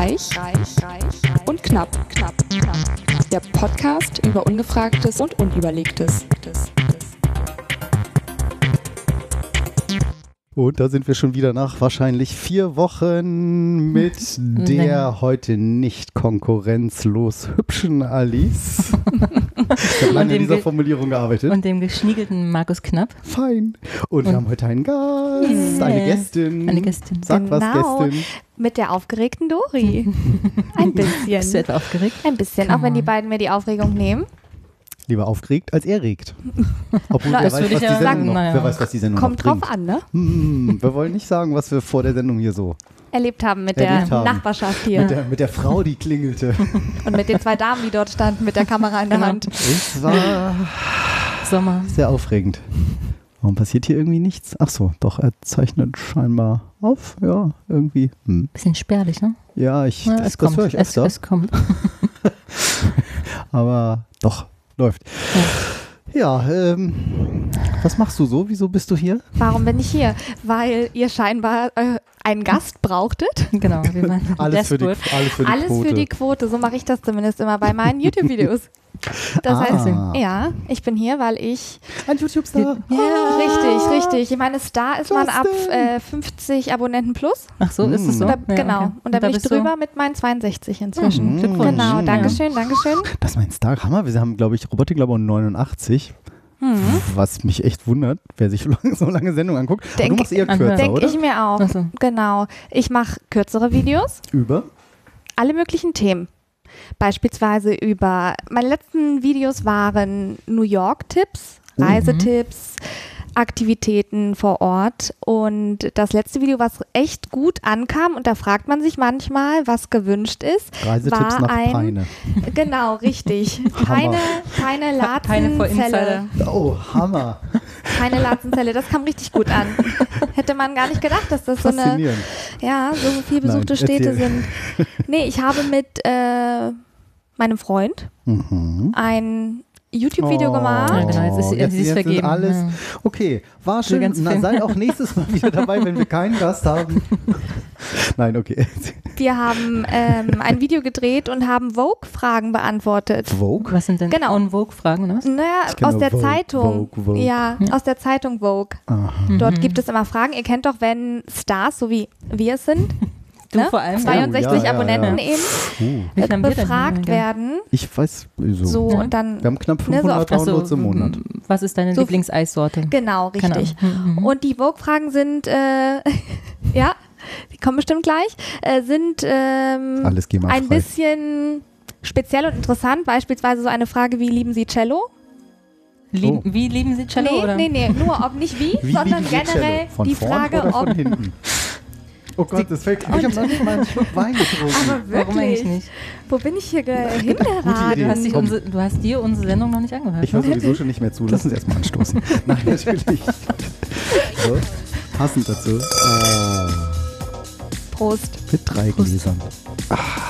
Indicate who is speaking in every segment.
Speaker 1: Reich, und knapp, knapp, knapp. Der Podcast über Ungefragtes und Unüberlegtes.
Speaker 2: Und da sind wir schon wieder nach wahrscheinlich vier Wochen mit der heute nicht konkurrenzlos hübschen Alice. Ich habe lange an dieser Formulierung gearbeitet.
Speaker 3: Und dem geschniegelten Markus Knapp.
Speaker 2: Fein. Und, wir haben heute einen Gast, eine Gästin.
Speaker 3: Eine Gästin.
Speaker 2: Sag was,
Speaker 4: Genau.
Speaker 2: Gästin.
Speaker 4: Mit der aufgeregten Dori. Ein
Speaker 3: Bist du
Speaker 4: bisschen.
Speaker 3: etwa aufgeregt?
Speaker 4: Ein bisschen, auch wenn die beiden mir die Aufregung nehmen.
Speaker 2: Lieber aufgeregt als erregt. Obwohl,
Speaker 4: Na,
Speaker 2: wer
Speaker 3: das
Speaker 2: weiß,
Speaker 3: würde
Speaker 2: was
Speaker 3: ich
Speaker 2: die
Speaker 3: ja
Speaker 2: Sendung
Speaker 3: sagen,
Speaker 2: noch,
Speaker 3: naja.
Speaker 2: wer weiß, was die Sendung
Speaker 4: Kommt drauf
Speaker 2: bringt.
Speaker 4: an, ne?
Speaker 2: Hm, wir wollen nicht sagen, was wir vor der Sendung hier so
Speaker 4: Erlebt haben mit
Speaker 2: Erlebt
Speaker 4: der
Speaker 2: haben.
Speaker 4: Nachbarschaft hier.
Speaker 2: mit, der, mit der Frau, die klingelte.
Speaker 4: Und mit den zwei Damen, die dort standen, mit der Kamera in der
Speaker 3: Genau.
Speaker 4: Hand.
Speaker 2: Es war
Speaker 3: Sommer.
Speaker 2: sehr aufregend. Warum passiert hier irgendwie nichts? Ach so, doch, er zeichnet scheinbar auf. Ja, irgendwie. Hm.
Speaker 3: Bisschen spärlich, ne?
Speaker 2: Ja, ich,
Speaker 3: Ja,
Speaker 2: das,
Speaker 3: es
Speaker 2: das
Speaker 3: kommt.
Speaker 2: höre ich
Speaker 3: es,
Speaker 2: öfter.
Speaker 3: es kommt.
Speaker 2: aber doch, läuft. Ja, ähm, was machst du so? Wieso bist du hier?
Speaker 4: Warum bin ich hier? Weil ihr scheinbar äh, einen Gast brauchtet.
Speaker 3: Genau. Wir waren
Speaker 2: Alles für die, alles für die
Speaker 4: Alles
Speaker 2: Quote.
Speaker 4: für die Quote. So mache ich das zumindest immer bei meinen YouTube-Videos. Das
Speaker 2: Ah.
Speaker 4: heißt, ja, ich bin hier, weil ich
Speaker 2: Ein YouTube-Star.
Speaker 4: Richtig, richtig. Ich meine, Star ist man ab äh, 50 Abonnenten plus.
Speaker 3: Ach so, ist es so?
Speaker 4: Da,
Speaker 3: Ja,
Speaker 4: genau.
Speaker 3: okay.
Speaker 4: Und da bin ich drüber mit meinen 62 inzwischen.
Speaker 2: Mhm.
Speaker 4: Genau,
Speaker 2: Mhm.
Speaker 4: Dankeschön, Dankeschön.
Speaker 2: Das ist mein Star. Hammer. Wir haben, glaube ich, Robotik-Labor 89.
Speaker 4: Mhm.
Speaker 2: Was mich echt wundert, wer sich so lange, so Sendung anguckt. Aber
Speaker 4: Denk-
Speaker 2: du machst eher kürzer,
Speaker 4: Denke
Speaker 2: oder?
Speaker 4: ich mir auch.
Speaker 3: So.
Speaker 4: Genau. Ich mache kürzere Videos,
Speaker 2: Über?
Speaker 4: alle möglichen Themen. Beispielsweise über, meine letzten Videos waren New York-Tipps,
Speaker 2: Mhm.
Speaker 4: Aktivitäten vor Ort. Und das letzte Video, was echt gut ankam, und da fragt man sich manchmal, was gewünscht ist,
Speaker 2: Reisetipps
Speaker 4: war
Speaker 2: nach
Speaker 4: ein,
Speaker 2: Peine.
Speaker 4: Genau, richtig. Keine, keine Latzenzelle.
Speaker 2: Oh, Hammer.
Speaker 4: Keine Latzenzelle. Das kam richtig gut an. Hätte man gar nicht gedacht, dass das so eine, ja, so viel besuchte
Speaker 2: Nein,
Speaker 4: Städte
Speaker 2: erzähl.
Speaker 4: sind. Nee, ich habe mit äh, meinem Freund
Speaker 2: Mhm.
Speaker 4: ein YouTube-Video
Speaker 2: Oh.
Speaker 4: gemacht.
Speaker 3: Ja, genau, jetzt ist sie-
Speaker 2: Jetzt-
Speaker 3: sie ist vergeben.
Speaker 2: Alles.
Speaker 3: Ja.
Speaker 2: Okay, war schön.
Speaker 3: ganz
Speaker 2: Na,
Speaker 3: Film.
Speaker 2: sei auch nächstes Mal wieder dabei, wenn wir keinen Gast haben. Nein, okay.
Speaker 4: Wir haben ähm, ein Video gedreht und haben Vogue-Fragen beantwortet.
Speaker 2: Vogue?
Speaker 3: Was sind denn
Speaker 4: Genau.
Speaker 3: On Vogue Fragen, oder was?
Speaker 4: Naja, aus der
Speaker 2: Vogue,
Speaker 4: Zeitung.
Speaker 2: Vogue, Vogue.
Speaker 4: Ja, aus der Zeitung Vogue.
Speaker 2: Aha.
Speaker 4: Dort
Speaker 3: Mhm.
Speaker 4: gibt es immer Fragen. Ihr kennt doch, wenn Stars, so wie wir es sind,
Speaker 3: Du
Speaker 4: ne?
Speaker 3: vor allem.
Speaker 4: 62
Speaker 2: Oh, ja, ja,
Speaker 4: Abonnenten
Speaker 2: ja.
Speaker 4: eben,
Speaker 2: Uh,
Speaker 4: befragt
Speaker 3: Ja.
Speaker 4: werden.
Speaker 2: ich weiß, so.
Speaker 4: So,
Speaker 3: Ja.
Speaker 4: und dann
Speaker 2: Wir haben knapp
Speaker 4: Ne, so
Speaker 2: 500 Downloads im Monat.
Speaker 3: Was ist deine
Speaker 4: So-
Speaker 3: Lieblingseissorte?
Speaker 4: Genau, richtig.
Speaker 3: Mhm.
Speaker 4: Und die Vogue-Fragen sind, äh, ja, die kommen bestimmt gleich, äh, sind ähm, ein bisschen speziell und interessant. Beispielsweise so eine Frage wie, lieben Sie Cello?
Speaker 3: Lieb,
Speaker 2: Oh.
Speaker 3: Wie lieben Sie Cello?
Speaker 4: nee,
Speaker 3: oder?
Speaker 4: nee, nee, nur ob nicht wie,
Speaker 2: Wie
Speaker 4: sondern generell die Frage, ob...
Speaker 2: Oh Gott, das fällt. Ich habe noch nicht mal einen Schluck Wein getrunken.
Speaker 4: Aber
Speaker 3: Warum eigentlich
Speaker 4: wirklich,
Speaker 3: nicht?
Speaker 4: wo bin ich hier ge-
Speaker 2: Idee.
Speaker 4: hingeraten?
Speaker 3: Du hast, dich
Speaker 2: Komm.
Speaker 3: unsere, du hast dir unsere Sendung noch nicht angehört.
Speaker 2: Ich höre sowieso schon nicht mehr zu. Lass uns erstmal anstoßen. Nein, natürlich. So, passend dazu. Oh,
Speaker 4: Prost.
Speaker 2: mit drei Gläsern.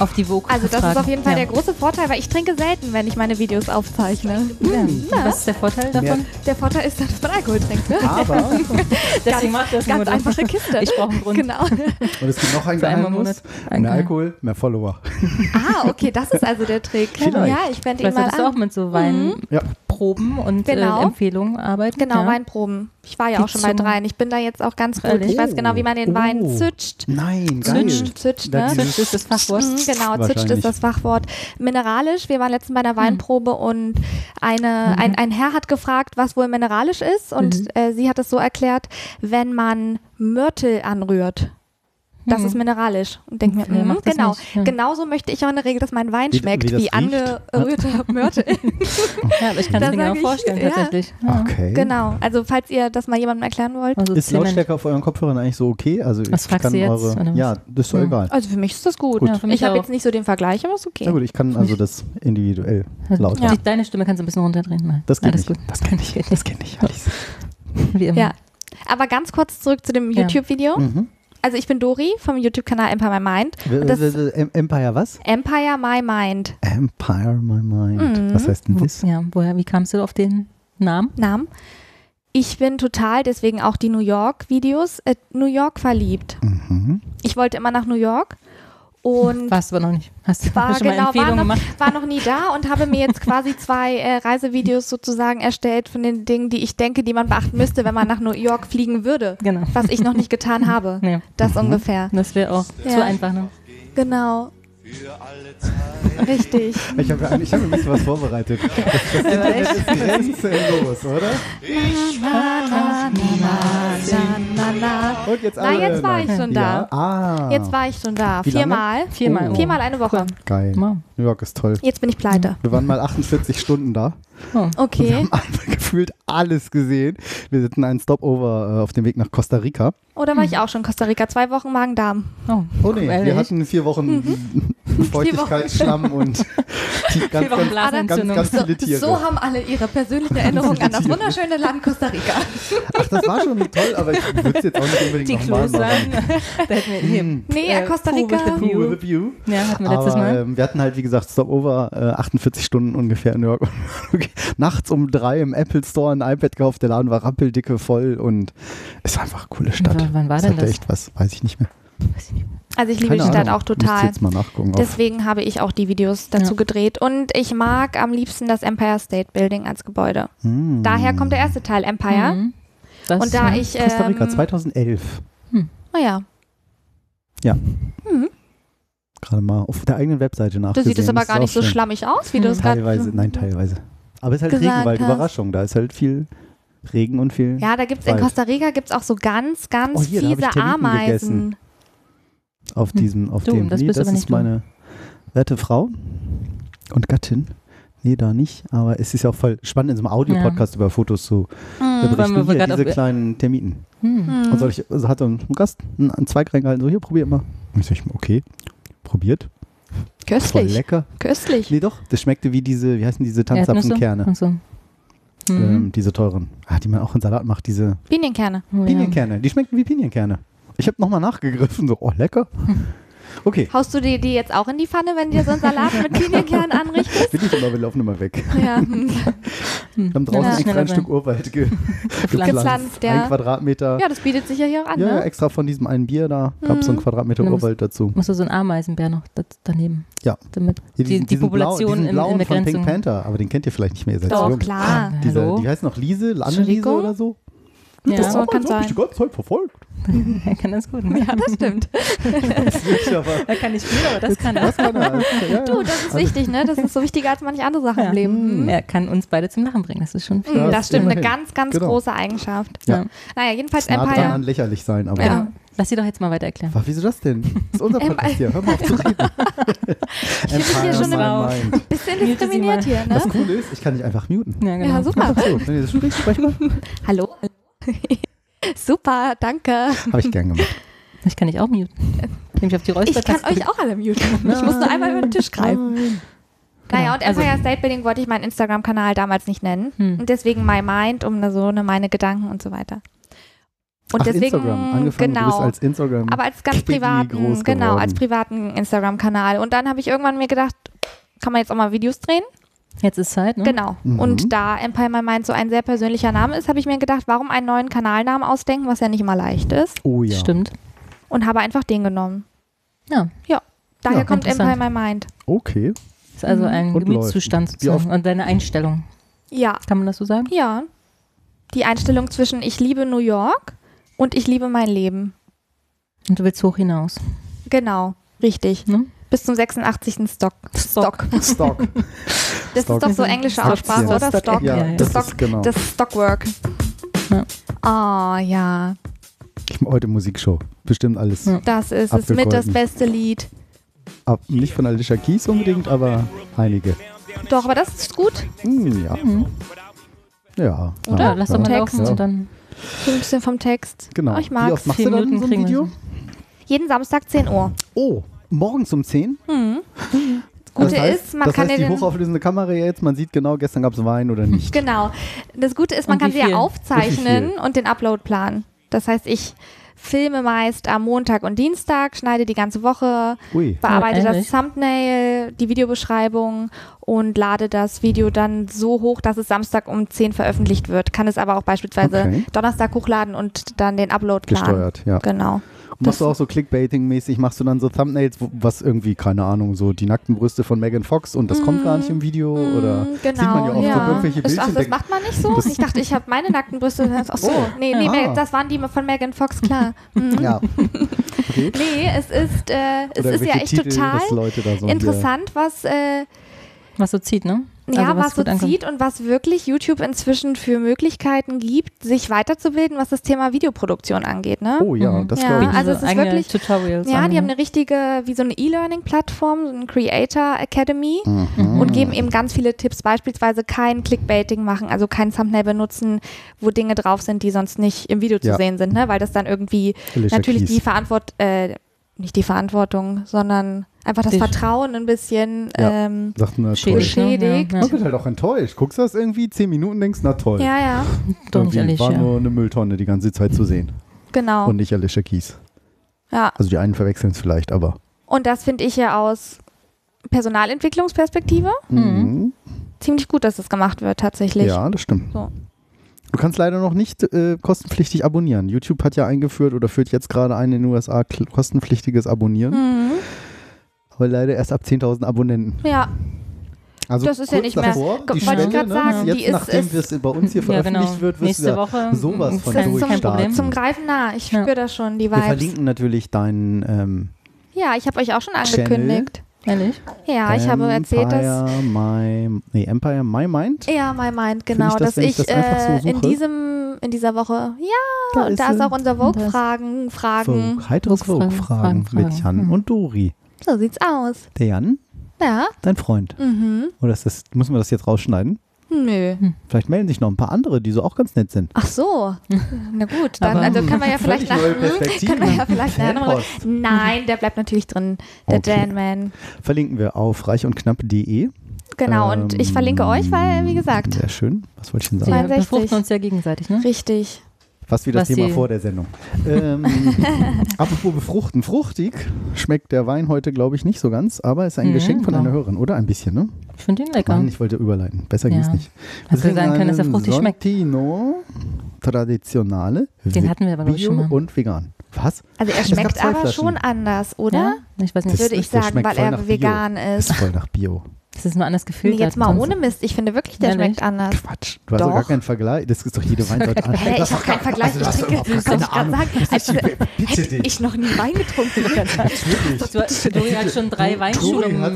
Speaker 3: auf die Vogue.
Speaker 4: Also das ist auf jeden Fall
Speaker 3: ja.
Speaker 4: der große Vorteil, weil ich trinke selten, wenn ich meine Videos aufzeichne.
Speaker 3: Ja. Was ist der Vorteil davon?
Speaker 4: Der Vorteil ist, dass man Alkohol trinkt. Ne?
Speaker 2: Aber,
Speaker 3: Deswegen macht das
Speaker 4: Ganz
Speaker 3: nur
Speaker 4: einfache Kiste.
Speaker 3: Ich brauche einen Grund.
Speaker 4: Genau.
Speaker 2: und es gibt noch ein Geheimnis.
Speaker 3: Ein
Speaker 2: Mehr Alkohol, mehr Follower.
Speaker 4: Ah, okay, das ist also der Trick.
Speaker 2: Vielleicht.
Speaker 4: Ja, ich wende ihn
Speaker 3: Vielleicht
Speaker 4: mal
Speaker 3: solltest du auch
Speaker 4: an. Mhm.
Speaker 3: mit so Weinproben
Speaker 2: Ja.
Speaker 3: und
Speaker 4: Genau.
Speaker 3: äh, Empfehlungen arbeiten.
Speaker 4: Genau,
Speaker 3: ja.
Speaker 4: Weinproben. Ich war ja
Speaker 3: Die
Speaker 4: auch schon bei dreien. Ich bin da jetzt auch ganz gut.
Speaker 3: Ehrlich?
Speaker 4: Ich weiß genau, wie man den Wein
Speaker 2: Oh.
Speaker 4: zütscht.
Speaker 2: Nein, geil.
Speaker 4: Zütscht, zütscht,
Speaker 2: Da
Speaker 4: ne?
Speaker 3: Zücht ist das Fachwort.
Speaker 4: Mhm, genau, zütscht
Speaker 2: Wahrscheinlich.
Speaker 4: ist das Fachwort. Mineralisch, wir waren letztens bei einer Weinprobe und eine, ein, ein Herr hat gefragt, was wohl mineralisch ist und
Speaker 3: Mhm.
Speaker 4: äh, sie hat es so erklärt, wenn man Mörtel anrührt. Das
Speaker 3: Mhm.
Speaker 4: ist mineralisch. Und denke mir,
Speaker 3: Wer
Speaker 4: mhm,
Speaker 3: macht das
Speaker 4: genau.
Speaker 3: nicht? Ja.
Speaker 4: Genauso möchte ich auch in der Regel, dass mein Wein
Speaker 2: Wie-
Speaker 4: schmeckt,
Speaker 2: wie
Speaker 4: wie, angerührter Mörtel.
Speaker 3: Ja, aber ich kann
Speaker 4: Da
Speaker 3: es mir genau
Speaker 4: ich,
Speaker 3: vorstellen,
Speaker 4: ja.
Speaker 3: tatsächlich. Ja.
Speaker 2: Okay.
Speaker 4: genau. Also falls ihr das mal jemandem erklären wollt.
Speaker 3: Also
Speaker 2: Ist
Speaker 3: Zement.
Speaker 2: Lautstärke auf euren Kopfhörern eigentlich so okay? Also
Speaker 3: Was
Speaker 2: ich kann
Speaker 3: du jetzt,
Speaker 2: eure. Ja, das ist doch
Speaker 3: Ja.
Speaker 2: egal.
Speaker 4: Also für mich ist das gut.
Speaker 2: Gut.
Speaker 3: Ja,
Speaker 4: ich habe jetzt nicht so den Vergleich, aber ist okay.
Speaker 2: Na gut, ich kann also das individuell
Speaker 3: Also,
Speaker 2: lauter.
Speaker 3: die- Deine Stimme kannst du ein bisschen runterdrehen. Nein.
Speaker 2: Das geht
Speaker 3: Alles
Speaker 2: nicht.
Speaker 3: gut.
Speaker 2: Das kann ich, das kenne ich. Alice.
Speaker 3: Wie immer.
Speaker 4: Ja. Aber ganz kurz zurück zu dem
Speaker 3: Ja.
Speaker 4: YouTube-Video.
Speaker 2: Mhm.
Speaker 4: Also ich bin Dori vom YouTube-Kanal Empire My Mind.
Speaker 2: Empire was?
Speaker 4: Empire My Mind.
Speaker 2: Empire My Mind.
Speaker 4: Mhm.
Speaker 2: Was heißt denn das?
Speaker 3: ja, woher, wie kamst du auf den Namen?
Speaker 4: Namen. Ich bin total, deswegen auch die New York-Videos, äh, New York verliebt.
Speaker 2: Mhm.
Speaker 4: Ich wollte immer nach New York Und
Speaker 3: Warst du aber noch nicht. Hast du
Speaker 4: war,
Speaker 3: schon mal
Speaker 4: genau, war, noch,
Speaker 3: gemacht?
Speaker 4: war noch nie da und habe mir jetzt quasi zwei äh, Reisevideos sozusagen erstellt von den Dingen, die ich denke, die man beachten müsste, wenn man nach New York fliegen würde.
Speaker 3: Genau.
Speaker 4: Was ich noch nicht getan habe.
Speaker 3: Nee,
Speaker 4: Das ungefähr.
Speaker 3: das wäre auch
Speaker 4: Ja.
Speaker 3: zu einfach. Ne?
Speaker 4: Genau. Richtig.
Speaker 2: Ich habe ich hab ein bisschen was vorbereitet. Das, das Internet ist grenzenlos, oder?
Speaker 4: Na, na, na, na.
Speaker 2: Und jetzt
Speaker 4: Na,
Speaker 2: alle.
Speaker 4: jetzt war ich schon da.
Speaker 2: Ja. Ah.
Speaker 4: Jetzt war ich schon da.
Speaker 2: Wie?
Speaker 4: Viermal.
Speaker 3: Viermal.
Speaker 2: Oh.
Speaker 4: Viermal eine Woche.
Speaker 2: Geil. New York ist toll.
Speaker 4: Jetzt bin ich pleite.
Speaker 2: Wir waren mal 48 Stunden da.
Speaker 3: Oh.
Speaker 2: Wir
Speaker 4: Okay.
Speaker 2: haben einfach gefühlt alles gesehen. Wir hatten einen Stopover äh, auf dem Weg nach Costa Rica.
Speaker 4: Oder war ich auch schon in Costa Rica? Zwei Wochen Magen-Darm.
Speaker 3: Oh,
Speaker 2: Oh nee,
Speaker 3: Ehrlich?
Speaker 2: wir hatten vier Wochen Feuchtigkeit, Schlamm und die ganz,
Speaker 3: Vier Wochen
Speaker 2: ganz, ganz, ganz viele Tiere.
Speaker 4: haben alle ihre persönlichen Erinnerungen an das wunderschöne Land Costa Rica.
Speaker 2: Ach, das war schon toll, aber ich würde es jetzt auch nicht unbedingt
Speaker 3: die
Speaker 2: nochmal machen.
Speaker 3: da hätten wir hier.
Speaker 4: Nee,
Speaker 3: Äh,
Speaker 4: Costa
Speaker 3: Pool
Speaker 4: Rica.
Speaker 3: with the view.
Speaker 2: with a view.
Speaker 3: Ja, hatten wir letztes
Speaker 2: Aber
Speaker 3: Mal.
Speaker 2: ähm, wir hatten halt, wie gesagt, Stopover, äh, 48 Stunden ungefähr in New York. Nachts um drei im Apple Store ein iPad gekauft, der Laden war rappeldicke voll und es war einfach eine coole Stadt.
Speaker 3: W- wann war
Speaker 2: Es
Speaker 3: denn
Speaker 2: hatte
Speaker 3: das?
Speaker 2: echt was, weiß ich nicht mehr.
Speaker 3: Weiß ich nicht.
Speaker 4: Also ich liebe
Speaker 2: Keine
Speaker 4: die Stadt
Speaker 2: Ahnung.
Speaker 4: auch total.
Speaker 2: jetzt mal nachgucken. Auf.
Speaker 4: Deswegen habe ich auch die Videos dazu
Speaker 3: Ja.
Speaker 4: gedreht. Und ich mag am liebsten das Empire State Building als Gebäude.
Speaker 2: Hm.
Speaker 4: Daher kommt der erste Teil, Empire.
Speaker 3: Das,
Speaker 4: Und da
Speaker 3: ja.
Speaker 4: ich.
Speaker 2: Costa Rica
Speaker 4: Ähm,
Speaker 2: 2011.
Speaker 4: naja,
Speaker 2: Gerade mal auf der eigenen Webseite
Speaker 4: da
Speaker 2: nachgesehen.
Speaker 4: sieht es aber
Speaker 2: Das
Speaker 4: gar nicht so
Speaker 2: schön.
Speaker 4: schlammig aus, wie du
Speaker 3: Hm.
Speaker 4: es gerade.
Speaker 2: Teilweise, nein, teilweise. Aber es ist halt Regenwald,
Speaker 4: hast.
Speaker 2: Überraschung. Da ist halt viel Regen und viel.
Speaker 4: Ja, da gibt es in. Costa Rica gibt's auch so ganz, ganz
Speaker 2: Oh, hier,
Speaker 4: fiese Ameisen.
Speaker 2: gegessen. auf diesem, auf
Speaker 3: Du,
Speaker 2: dem.
Speaker 3: das
Speaker 2: nee,
Speaker 3: bist
Speaker 2: das ist
Speaker 3: nicht du.
Speaker 2: meine werte Frau und Gattin. Nee, da nicht. Aber es ist ja auch voll spannend, in so einem Audio-Podcast über Fotos zu
Speaker 4: Mhm.
Speaker 2: Berichten. Hier, diese kleinen Termiten.
Speaker 3: Hm.
Speaker 4: Mhm.
Speaker 2: Und soll ich, also hat ein Gast einen, einen Zweig reingehalten, so hier, probier mal. Und ich okay, probiert. Voll
Speaker 4: Köstlich.
Speaker 2: lecker.
Speaker 4: Köstlich.
Speaker 2: Nee, doch, das schmeckte wie diese, wie heißen diese
Speaker 3: Erdnüsse
Speaker 2: Tanzapfenkerne?
Speaker 3: und so. Mhm.
Speaker 2: Ähm, diese teuren. Ah, die man auch in Salat macht, diese
Speaker 4: Pinienkerne.
Speaker 3: Oh, ja.
Speaker 2: Pinienkerne. Die schmecken wie Pinienkerne. Ich habe nochmal nachgegriffen, so, oh, lecker. Okay,
Speaker 4: Haust du dir die jetzt auch in die Pfanne, wenn dir so einen Salat mit Pinienkernen anrichtest?
Speaker 2: will ich immer, wir laufen immer weg.
Speaker 4: Ja. hm.
Speaker 2: Wir haben draußen
Speaker 3: Ja.
Speaker 2: extra ein. Stück Urwald ge
Speaker 3: Gepflanzt.
Speaker 4: Gepflanzt, ja.
Speaker 2: Ein Quadratmeter.
Speaker 4: ja, das bietet sich ja hier auch an,
Speaker 2: Ja,
Speaker 4: ne?
Speaker 2: extra von diesem einen Bier, da gab es so einen
Speaker 4: Mhm.
Speaker 2: Quadratmeter
Speaker 3: muss-
Speaker 2: Urwald dazu.
Speaker 3: Musst du so einen Ameisenbär noch da- daneben.
Speaker 2: Ja.
Speaker 3: Damit
Speaker 2: Hier
Speaker 3: die, die Population
Speaker 2: blau, diesen
Speaker 3: in,
Speaker 2: von Pink. Panther, aber den kennt ihr vielleicht nicht mehr, ihr seid zu
Speaker 4: Doch,
Speaker 2: jung.
Speaker 4: klar.
Speaker 2: Diese, die heißt noch Liese, Anneliese
Speaker 4: Entschuldigung?
Speaker 2: oder so.
Speaker 3: Ja.
Speaker 4: Das so kann
Speaker 2: hab ich
Speaker 4: sein.
Speaker 2: die ganze Zeit verfolgt.
Speaker 3: Er kann das gut.
Speaker 4: Ja, das stimmt.
Speaker 2: Das ist aber,
Speaker 3: Er kann nicht viel, aber das kann er.
Speaker 2: das kann er. Ja,
Speaker 4: Du, das ist wichtig, ne? Das ist so wichtiger als manche andere Sachen
Speaker 3: Ja.
Speaker 4: im Leben. Mhm.
Speaker 3: Er kann uns beide zum Lachen bringen. Das ist schon viel.
Speaker 2: Das
Speaker 4: Das stimmt, eine
Speaker 2: immerhin.
Speaker 4: ganz, ganz
Speaker 2: Genau.
Speaker 4: große Eigenschaft.
Speaker 2: Ja.
Speaker 4: Naja, jedenfalls
Speaker 2: nah dran
Speaker 4: Empire.
Speaker 2: an lächerlich sein, aber.
Speaker 4: Ja.
Speaker 3: Lass sie doch jetzt mal weiter erklären.
Speaker 2: Ach, wieso das denn? Das ist unser Podcast hier. Hör mal auf zu reden.
Speaker 4: Ich bin hier schon
Speaker 2: mind.
Speaker 4: Bisschen diskriminiert hier,
Speaker 2: Das
Speaker 4: ne?
Speaker 2: Coole ist, ich kann dich einfach muten.
Speaker 3: Ja, genau.
Speaker 4: Ja, super.
Speaker 2: Einfach so. Wenn ihr das spricht, sprech mal.
Speaker 4: Hallo? Super, danke.
Speaker 2: Habe ich gern gemacht.
Speaker 3: Ich kann dich auch muten. Nämlich auf die
Speaker 4: Ich kann euch auch alle muten. Ich muss nur einmal über den Tisch greifen.
Speaker 2: Nein.
Speaker 4: Naja, und
Speaker 3: Also-
Speaker 4: Empire State Building wollte ich meinen Instagram-Kanal damals nicht nennen.
Speaker 3: Hm.
Speaker 4: Und deswegen My Mind, um so ne, meine Gedanken und so weiter. Und
Speaker 2: Ach,
Speaker 4: deswegen,
Speaker 2: Instagram. Angefangen,
Speaker 4: genau.
Speaker 2: als Instagram.
Speaker 4: aber als ganz privaten, genau, als privaten Instagram-Kanal. Und dann habe ich irgendwann mir gedacht, kann man jetzt auch mal Videos drehen?
Speaker 3: Jetzt ist Zeit, ne?
Speaker 4: Genau.
Speaker 2: Mhm.
Speaker 4: Und da Empire My Mind so ein sehr persönlicher Name ist, habe ich mir gedacht, warum einen neuen Kanalnamen ausdenken, was ja nicht immer leicht ist.
Speaker 2: oh ja.
Speaker 3: Stimmt.
Speaker 4: Und habe einfach den genommen.
Speaker 3: Ja.
Speaker 4: Daher
Speaker 2: Ja,
Speaker 4: kommt Empire. My Mind.
Speaker 2: Okay.
Speaker 3: Ist also ein
Speaker 2: Und
Speaker 3: Gemütszustand sozusagen. und deine Einstellung.
Speaker 4: Ja,
Speaker 3: Kann man das so sagen?
Speaker 4: ja. Die Einstellung zwischen ich liebe New York und ich liebe mein Leben.
Speaker 3: Und du willst hoch hinaus.
Speaker 4: Genau, richtig.
Speaker 3: Ne?
Speaker 4: Bis zum 86. Stock. Stock.
Speaker 2: Stock.
Speaker 4: Das
Speaker 2: Stock.
Speaker 4: ist doch so englische Aussprache, oder?
Speaker 3: Stock-
Speaker 4: Stock.
Speaker 2: Ja, das
Speaker 4: Stock-
Speaker 2: ist genau.
Speaker 4: Das Stockwork.
Speaker 3: Ja.
Speaker 4: Ah, ja.
Speaker 2: Ich mache heute Musikshow. Bestimmt alles.
Speaker 3: Ja.
Speaker 4: Das ist es mit das beste Lied.
Speaker 2: Ab, nicht von Alicia Keys unbedingt, aber einige.
Speaker 4: Doch, aber das ist gut.
Speaker 2: Hm, ja.
Speaker 3: Mhm.
Speaker 2: Ja.
Speaker 4: Oder?
Speaker 2: Ja,
Speaker 3: Lass doch mal
Speaker 4: Text.
Speaker 3: laufen und dann
Speaker 4: So ein bisschen vom Text.
Speaker 2: Genau.
Speaker 4: Oh, ich
Speaker 2: Wie
Speaker 4: mag's.
Speaker 2: oft machst du dann so ein Video?
Speaker 4: Jeden Samstag 10 Uhr.
Speaker 2: Oh, morgens um 10?
Speaker 4: Hm. Das Gute
Speaker 2: das heißt,
Speaker 4: ist, man
Speaker 2: das
Speaker 4: kann
Speaker 2: heißt, die hochauflösende Kamera jetzt, man sieht genau, gestern gab es Wein oder nicht.
Speaker 4: Genau. Das Gute ist, man
Speaker 3: Und
Speaker 4: kann sie ja aufzeichnen
Speaker 2: Und
Speaker 4: den Upload planen. Das heißt, ich filme meist am Montag und Dienstag, schneide die ganze Woche,
Speaker 2: Ui.
Speaker 4: bearbeite das
Speaker 3: ehrlich?
Speaker 4: Thumbnail, die Videobeschreibung und lade das Video dann so hoch, dass es Samstag um 10 veröffentlicht wird. Kann es aber auch beispielsweise
Speaker 2: Okay.
Speaker 4: Donnerstag hochladen und dann den Upload planen.
Speaker 2: Gesteuert, ja.
Speaker 4: Genau.
Speaker 2: Machst du auch so Clickbaiting-mäßig, machst du dann so Thumbnails, was irgendwie, keine Ahnung, so die nackten Brüste von Megan Fox und das kommt gar nicht im Video oder
Speaker 4: Mm,
Speaker 2: sieht man ja oft so irgendwelche Bildchen.
Speaker 4: Ach, das macht man nicht so?
Speaker 2: Das-
Speaker 4: Ich dachte, ich habe meine nackten Brüste. Ach so,
Speaker 2: Oh.
Speaker 4: nee, nee,
Speaker 2: Ah.
Speaker 4: Das waren die von Megan Fox, klar. Mhm.
Speaker 2: ja. Okay.
Speaker 4: Nee, es ist, äh, es
Speaker 2: Oder
Speaker 4: ist ja echt
Speaker 2: Titel,
Speaker 4: total
Speaker 2: dass Leute da so
Speaker 4: interessant, was, äh,
Speaker 3: Was so zieht, ne?
Speaker 4: Ja,
Speaker 3: Also
Speaker 4: was, so
Speaker 3: gut ankommt.
Speaker 4: zieht und was wirklich YouTube inzwischen für Möglichkeiten gibt, sich weiterzubilden, was das Thema Videoproduktion angeht. Ne?
Speaker 2: Oh ja,
Speaker 3: Mhm.
Speaker 2: das
Speaker 4: Ja,
Speaker 2: glaube ich.
Speaker 4: also es ist wirklich-
Speaker 3: Tutorials.
Speaker 4: Ja, die haben eine richtige, wie so eine E-Learning-Plattform, so eine Creator Academy
Speaker 2: Mhm.
Speaker 4: und geben eben ganz viele Tipps, beispielsweise kein Clickbaiting machen, also kein Thumbnail benutzen, wo Dinge drauf sind, die sonst nicht im Video zu
Speaker 2: Ja.
Speaker 4: sehen sind, ne? weil das dann irgendwie
Speaker 2: Alicia
Speaker 4: natürlich
Speaker 2: Keys.
Speaker 4: die Verantwortung, äh, nicht die Verantwortung, sondern einfach das
Speaker 3: Die-
Speaker 4: Vertrauen ein bisschen
Speaker 2: Ja.
Speaker 4: ähm, beschädigt.
Speaker 3: Ja,
Speaker 2: Man wird halt auch enttäuscht. Guckst du das irgendwie zehn Minuten, denkst, na toll.
Speaker 4: ja, ja,
Speaker 3: Doch nicht
Speaker 2: Irgendwie war
Speaker 3: Alicia.
Speaker 2: nur eine Mülltonne die ganze Zeit zu sehen.
Speaker 4: genau.
Speaker 2: Und nicht Alicia Keys.
Speaker 4: ja.
Speaker 2: Also die einen verwechseln es vielleicht, aber.
Speaker 4: Und das finde ich ja aus Personalentwicklungsperspektive
Speaker 2: Mhm.
Speaker 4: ziemlich gut, dass das gemacht wird tatsächlich.
Speaker 2: Ja, das stimmt.
Speaker 4: So.
Speaker 2: Du kannst leider noch nicht äh, kostenpflichtig abonnieren. YouTube hat ja eingeführt oder führt jetzt gerade ein in den USA kostenpflichtiges Abonnieren,
Speaker 4: Mhm.
Speaker 2: Aber leider erst ab 10.000 Abonnenten.
Speaker 4: Ja,
Speaker 2: Also
Speaker 4: Das ist ja nicht mehr-
Speaker 2: davor, die
Speaker 4: wollte ich
Speaker 2: ne?
Speaker 4: sagen,
Speaker 2: jetzt
Speaker 4: die ist-
Speaker 2: nachdem
Speaker 4: ist-
Speaker 2: das bei uns hier
Speaker 3: Ja,
Speaker 2: veröffentlicht
Speaker 3: genau.
Speaker 2: wird, wirst
Speaker 3: Nächste
Speaker 2: du ja
Speaker 3: Woche
Speaker 2: sowas von
Speaker 4: das ist zum,
Speaker 2: durchstarten.
Speaker 4: zum Greifen nah. Ich
Speaker 3: Ja.
Speaker 4: spüre da schon die
Speaker 2: Wir
Speaker 4: Vibes.
Speaker 2: verlinken natürlich deinen ähm,
Speaker 4: Ja, ich habe euch auch schon angekündigt.
Speaker 3: Ehrlich?
Speaker 4: Ja, ich habe erzählt, dass
Speaker 2: Empire My, nee, Empire My Mind.
Speaker 4: Ja, my mind, genau,
Speaker 2: ich das,
Speaker 4: dass
Speaker 2: ich
Speaker 4: ich,
Speaker 2: das einfach so
Speaker 4: äh, in diesem in dieser Woche, ja,
Speaker 2: Da
Speaker 4: und
Speaker 2: ist
Speaker 4: da ist auch unser
Speaker 3: ist-
Speaker 4: Vogue-Fragen, Fragen.
Speaker 2: Vogue, heiteres
Speaker 3: Vogue-Fragen,
Speaker 2: Vogue-Fragen
Speaker 3: Fragen,
Speaker 2: mit
Speaker 3: Fragen.
Speaker 2: Jan
Speaker 3: Hm.
Speaker 2: und Dori.
Speaker 4: So sieht's aus.
Speaker 2: Der Jan,
Speaker 4: Ja,
Speaker 2: dein Freund.
Speaker 4: mhm.
Speaker 2: Oder ist das, müssen wir das jetzt rausschneiden?
Speaker 4: Nö.
Speaker 2: Vielleicht melden sich noch ein paar andere, die so auch ganz nett sind.
Speaker 4: Ach so. Na gut, dann
Speaker 3: Aber-
Speaker 4: also können wir ja vielleicht nach,
Speaker 2: Perspektiven.
Speaker 4: können wir ja vielleicht
Speaker 2: Fanpost.
Speaker 4: Nein, der bleibt natürlich drin, der
Speaker 2: Okay.
Speaker 4: Dan Man.
Speaker 2: Verlinken wir auf reichundknapp.de.
Speaker 4: Genau, und ich verlinke euch, weil, wie gesagt,
Speaker 2: Sehr schön. Was wollte ich denn
Speaker 3: Wir
Speaker 2: sagen?
Speaker 4: 62.
Speaker 3: befruchten uns ja gegenseitig, ne?
Speaker 4: richtig.
Speaker 2: Fast wie das Thema vor der Sendung. Ähm, apropos befruchten. Fruchtig schmeckt der Wein heute, glaube ich, nicht so ganz, aber ist ein
Speaker 3: Mhm,
Speaker 2: Geschenk von
Speaker 3: ja.
Speaker 2: einer Hörerin, oder? Ein bisschen, ne?
Speaker 3: Ich finde ihn lecker.
Speaker 2: Mann, ich wollte überleiten. Besser ging es
Speaker 3: Ja.
Speaker 2: nicht.
Speaker 3: Hättest du sagen können, dass er fruchtig schmeckt.
Speaker 2: Sontino Traditionale.
Speaker 3: Den hatten wir aber,
Speaker 2: Bio
Speaker 3: schon mal.
Speaker 2: und vegan. Was?
Speaker 4: Also er schmeckt aber
Speaker 2: Flaschen.
Speaker 4: schon anders, oder?
Speaker 3: Ja? Ich weiß nicht.
Speaker 2: Das
Speaker 4: Würde ich sagen, weil er
Speaker 2: nach Bio.
Speaker 4: vegan
Speaker 2: Ist
Speaker 4: ist.
Speaker 2: voll nach Bio.
Speaker 3: Das ist nur anders
Speaker 4: Nee,
Speaker 3: gefüllt.
Speaker 4: jetzt mal ohne Mist. Ich finde wirklich, der
Speaker 3: Ehrlich?
Speaker 4: schmeckt anders.
Speaker 2: Quatsch. Du hast doch gar keinen Vergleich. Das ist doch jede Weinsorte anders.
Speaker 4: Hä, ich habe keinen Vergleich.
Speaker 2: Also,
Speaker 4: ich trinke, das
Speaker 2: keine
Speaker 4: ich gerade
Speaker 2: Ahnung.
Speaker 4: sagen. Also, hätte
Speaker 2: dich.
Speaker 4: ich noch nie Wein getrunken.
Speaker 2: Natürlich.
Speaker 3: Dori hat schon drei Weinschulungen,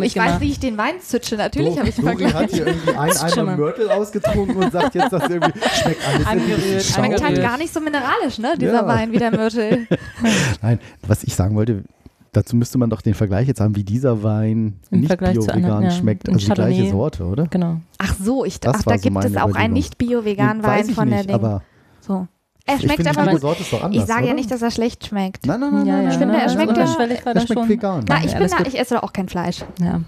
Speaker 4: nicht. Ich weiß, wie ich den Wein zütsche. Natürlich habe ich einen
Speaker 2: Dori hat
Speaker 4: Vergleich.
Speaker 2: hier irgendwie ein
Speaker 3: ist schon
Speaker 2: Eimer
Speaker 3: mal-
Speaker 2: Mörtel ausgetrunken und sagt jetzt, dass irgendwie schmeckt alles
Speaker 3: Angerührt,
Speaker 4: Schmeckt halt gar nicht so mineralisch, ne? Dieser
Speaker 2: Ja.
Speaker 4: Wein wie der Myrtel.
Speaker 2: Nein, was ich sagen wollte, dazu müsste man doch den Vergleich jetzt haben, wie dieser Wein
Speaker 3: Im
Speaker 2: nicht
Speaker 3: Vergleich zu
Speaker 2: bio-vegan
Speaker 3: anderen, ja.
Speaker 2: schmeckt.
Speaker 3: Ein
Speaker 2: Also die gleiche
Speaker 3: Chardonnay.
Speaker 2: Sorte, oder?
Speaker 3: Genau.
Speaker 4: Ach so, ich,
Speaker 2: Das
Speaker 4: ach,
Speaker 2: war
Speaker 4: da
Speaker 2: so
Speaker 4: gibt es auch einen nicht bio-veganen
Speaker 2: Nee,
Speaker 4: Wein
Speaker 2: ich
Speaker 4: von
Speaker 2: nicht,
Speaker 4: der Ding.
Speaker 2: aber
Speaker 4: So. Er
Speaker 2: ich
Speaker 4: schmeckt
Speaker 2: finde,
Speaker 4: aber gut.
Speaker 2: Sorte ist doch anders,
Speaker 4: Ich sage
Speaker 2: oder?
Speaker 4: ja nicht, dass er schlecht schmeckt.
Speaker 2: Nein, nein, nein,
Speaker 3: Ja,
Speaker 2: nein,
Speaker 3: ja.
Speaker 2: nein,
Speaker 4: Ich finde, er schmeckt ja-
Speaker 2: er
Speaker 3: das
Speaker 2: schmeckt vegan.
Speaker 4: Na, ich, bin
Speaker 3: alles
Speaker 4: da, ich esse doch auch kein Fleisch.
Speaker 3: Ja.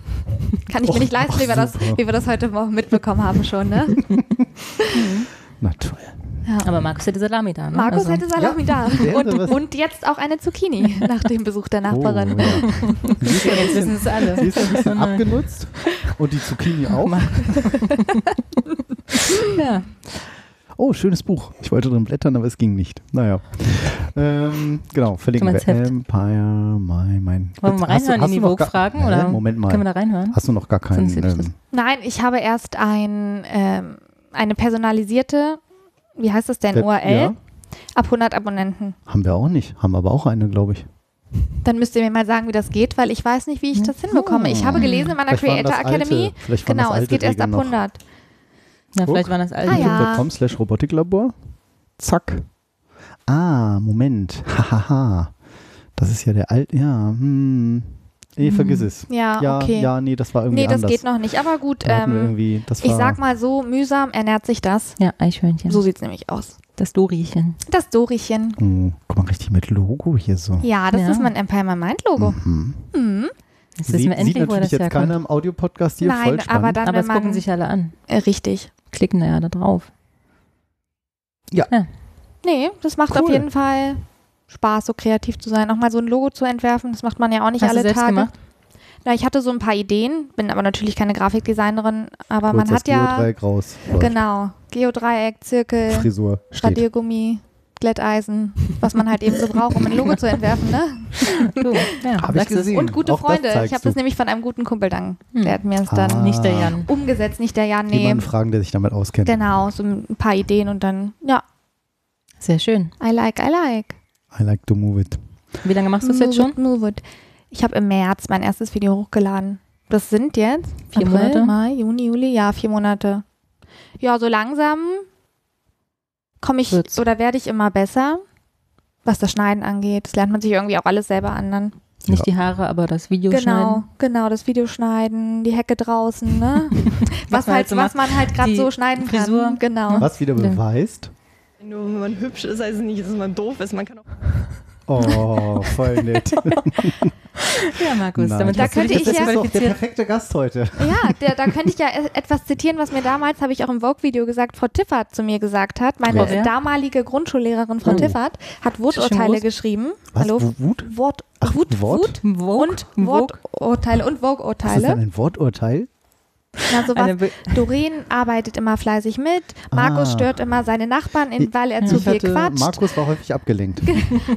Speaker 4: Kann ich mir nicht leisten,
Speaker 2: ach,
Speaker 4: wie wir, das, wie wir das heute Morgen mitbekommen haben schon, ne?
Speaker 2: Na toll.
Speaker 4: Ja.
Speaker 3: Aber Markus hätte Salami da. Ne?
Speaker 4: Markus
Speaker 3: also,
Speaker 4: hätte Salami da.
Speaker 2: der hätte
Speaker 4: Und, und jetzt auch eine Zucchini nach dem Besuch der Nachbarin.
Speaker 2: Oh, ja. Ja
Speaker 3: Jetzt wissen es alle.
Speaker 2: sie ist ja ein bisschen abgenutzt und die Zucchini auch.
Speaker 3: Ja.
Speaker 2: Oh, schönes Buch. Ich wollte drin blättern, aber es ging nicht. Naja. Ähm, genau, verlinken wir? Empire, my, mein.
Speaker 3: Wollen wir mal
Speaker 2: Hast du-
Speaker 3: reinhören
Speaker 2: hast
Speaker 3: in die Vogue-Fragen? Oder
Speaker 2: Moment mal.
Speaker 3: Können wir da reinhören?
Speaker 2: Hast du noch gar keinen. Ähm,
Speaker 4: Nein, ich habe erst ein, ähm, eine personalisierte, wie heißt das denn,
Speaker 2: Pe-
Speaker 4: URL,
Speaker 2: ja.
Speaker 4: ab 100 Abonnenten.
Speaker 2: haben wir auch nicht. Haben aber auch eine, glaube ich.
Speaker 4: Dann müsst ihr mir mal sagen, wie das geht, weil ich weiß nicht, wie ich das hinbekomme. Ich habe gelesen in meiner
Speaker 2: Vielleicht
Speaker 4: Creator
Speaker 2: alte-
Speaker 4: Academy, genau, es
Speaker 2: alte
Speaker 4: geht erst ab
Speaker 2: Regeln noch.
Speaker 4: 100.
Speaker 3: Ja,
Speaker 2: Guck.
Speaker 3: vielleicht waren das alle.
Speaker 4: Ah, ja.
Speaker 2: slash Robotiklabor. Zack. Ah, Moment. Hahaha. Das ist ja der alte. Ja, hm. Nee,
Speaker 3: Hm.
Speaker 2: vergiss es.
Speaker 4: Ja,
Speaker 2: Ja,
Speaker 4: okay.
Speaker 2: ja, nee, das war irgendwie
Speaker 4: nee, das
Speaker 2: anders.
Speaker 4: geht noch nicht, aber gut. Ähm,
Speaker 2: irgendwie, das
Speaker 4: ich sag mal so, mühsam ernährt sich das.
Speaker 3: Ja, Eichhörnchen.
Speaker 4: So sieht es nämlich aus.
Speaker 3: Das Doriechen.
Speaker 4: Das Dorichen.
Speaker 2: Oh, guck mal, richtig mit Logo hier so.
Speaker 4: Ja, das
Speaker 3: Ja.
Speaker 4: ist mein Empire My Mind Logo.
Speaker 2: Mhm.
Speaker 4: Mhm.
Speaker 2: Sieht,
Speaker 3: wir
Speaker 2: sieht
Speaker 3: endlich, wo
Speaker 2: natürlich
Speaker 3: das
Speaker 2: jetzt keiner im Audiopodcast hier,
Speaker 4: Nein,
Speaker 2: voll spannend.
Speaker 4: aber dann,
Speaker 3: Aber
Speaker 4: wenn man,
Speaker 3: gucken sich alle an.
Speaker 4: äh, richtig.
Speaker 3: Klicken da ja da drauf.
Speaker 4: Nee, das macht auf
Speaker 2: Cool.
Speaker 4: jeden Fall Spaß, so kreativ zu sein. Auch mal so ein Logo zu entwerfen, das macht man ja auch nicht
Speaker 3: Hast du
Speaker 4: alle
Speaker 3: selbst
Speaker 4: Tage.
Speaker 3: gemacht?
Speaker 4: Na, ich hatte so ein paar Ideen, bin aber natürlich keine Grafikdesignerin, aber
Speaker 2: Kurz
Speaker 4: man
Speaker 2: das
Speaker 4: hat ja
Speaker 2: Geodreieck raus.
Speaker 4: Genau Geodreieck, Zirkel,
Speaker 2: Frisur.
Speaker 4: Radiergummi, Glätteisen, was man halt eben so braucht, um ein Logo zu entwerfen, ne?
Speaker 3: Du, ja,
Speaker 2: Habe ich gesehen.
Speaker 4: Und gute
Speaker 2: Auch das
Speaker 4: Freunde. Ich habe
Speaker 2: du.
Speaker 4: das nämlich von einem guten Kumpel dann.
Speaker 3: Hm.
Speaker 4: Der hat mir es
Speaker 2: Ah.
Speaker 4: dann
Speaker 3: Nicht der Jan.
Speaker 4: umgesetzt, nicht der Jan, nee.
Speaker 2: Jemanden fragen, der sich damit auskennt.
Speaker 4: Genau, so ein paar Ideen und dann, ja,
Speaker 3: Sehr schön.
Speaker 4: I like, I like.
Speaker 2: I like to move it.
Speaker 3: Wie lange machst du es jetzt schon?
Speaker 4: it, move it. Ich habe im März mein erstes Video hochgeladen. Das sind jetzt
Speaker 3: Vier
Speaker 4: April,
Speaker 3: Monate?
Speaker 4: Mai, Juni, Juli, ja, vier Monate. Ja, so langsam komme ich
Speaker 3: Wird's.
Speaker 4: oder werde ich immer besser, was das Schneiden angeht. Das lernt man sich irgendwie auch alles selber an dann.
Speaker 3: Nicht die Haare, aber das Video
Speaker 4: Genau,
Speaker 3: schneiden.
Speaker 4: genau, das Video schneiden, die Hecke draußen, ne? was,
Speaker 3: man halt so
Speaker 4: was man halt gerade so schneiden
Speaker 3: Frisur.
Speaker 4: kann. Genau.
Speaker 2: Was wieder
Speaker 3: Ja.
Speaker 2: beweist.
Speaker 5: Nur wenn man hübsch ist, heißt es nicht, dass man doof ist. Man kann auch
Speaker 2: Oh, voll nett.
Speaker 3: Ja, Markus,
Speaker 2: Nein.
Speaker 3: damit
Speaker 4: Da könnte ich
Speaker 3: jetzt
Speaker 4: ja-
Speaker 2: Das ist doch der perfekte Gast heute.
Speaker 4: Ja, der, da könnte ich ja e- etwas zitieren, was mir damals, habe ich auch im Vogue-Video gesagt, Frau Tiffert zu mir gesagt hat. Meine
Speaker 3: Wer?
Speaker 4: damalige Grundschullehrerin, Frau
Speaker 2: Oh.
Speaker 4: Tiffert, hat Worturteile geschrieben.
Speaker 2: Was?
Speaker 4: Hallo?
Speaker 2: Wu- Wut?
Speaker 4: Wort,
Speaker 2: Ach,
Speaker 4: Wut,
Speaker 2: Wort?
Speaker 4: Wut
Speaker 3: Vogue?
Speaker 4: und Worturteile und
Speaker 2: Was ist denn
Speaker 4: Vogue-Urteile.
Speaker 2: ein Worturteil?
Speaker 4: Na, sowas. Doreen arbeitet immer fleißig mit. Markus
Speaker 2: Ah.
Speaker 4: stört immer seine Nachbarn, in, weil er zu
Speaker 2: Ich
Speaker 4: viel
Speaker 2: hatte,
Speaker 4: quatscht.
Speaker 2: Markus war häufig abgelenkt.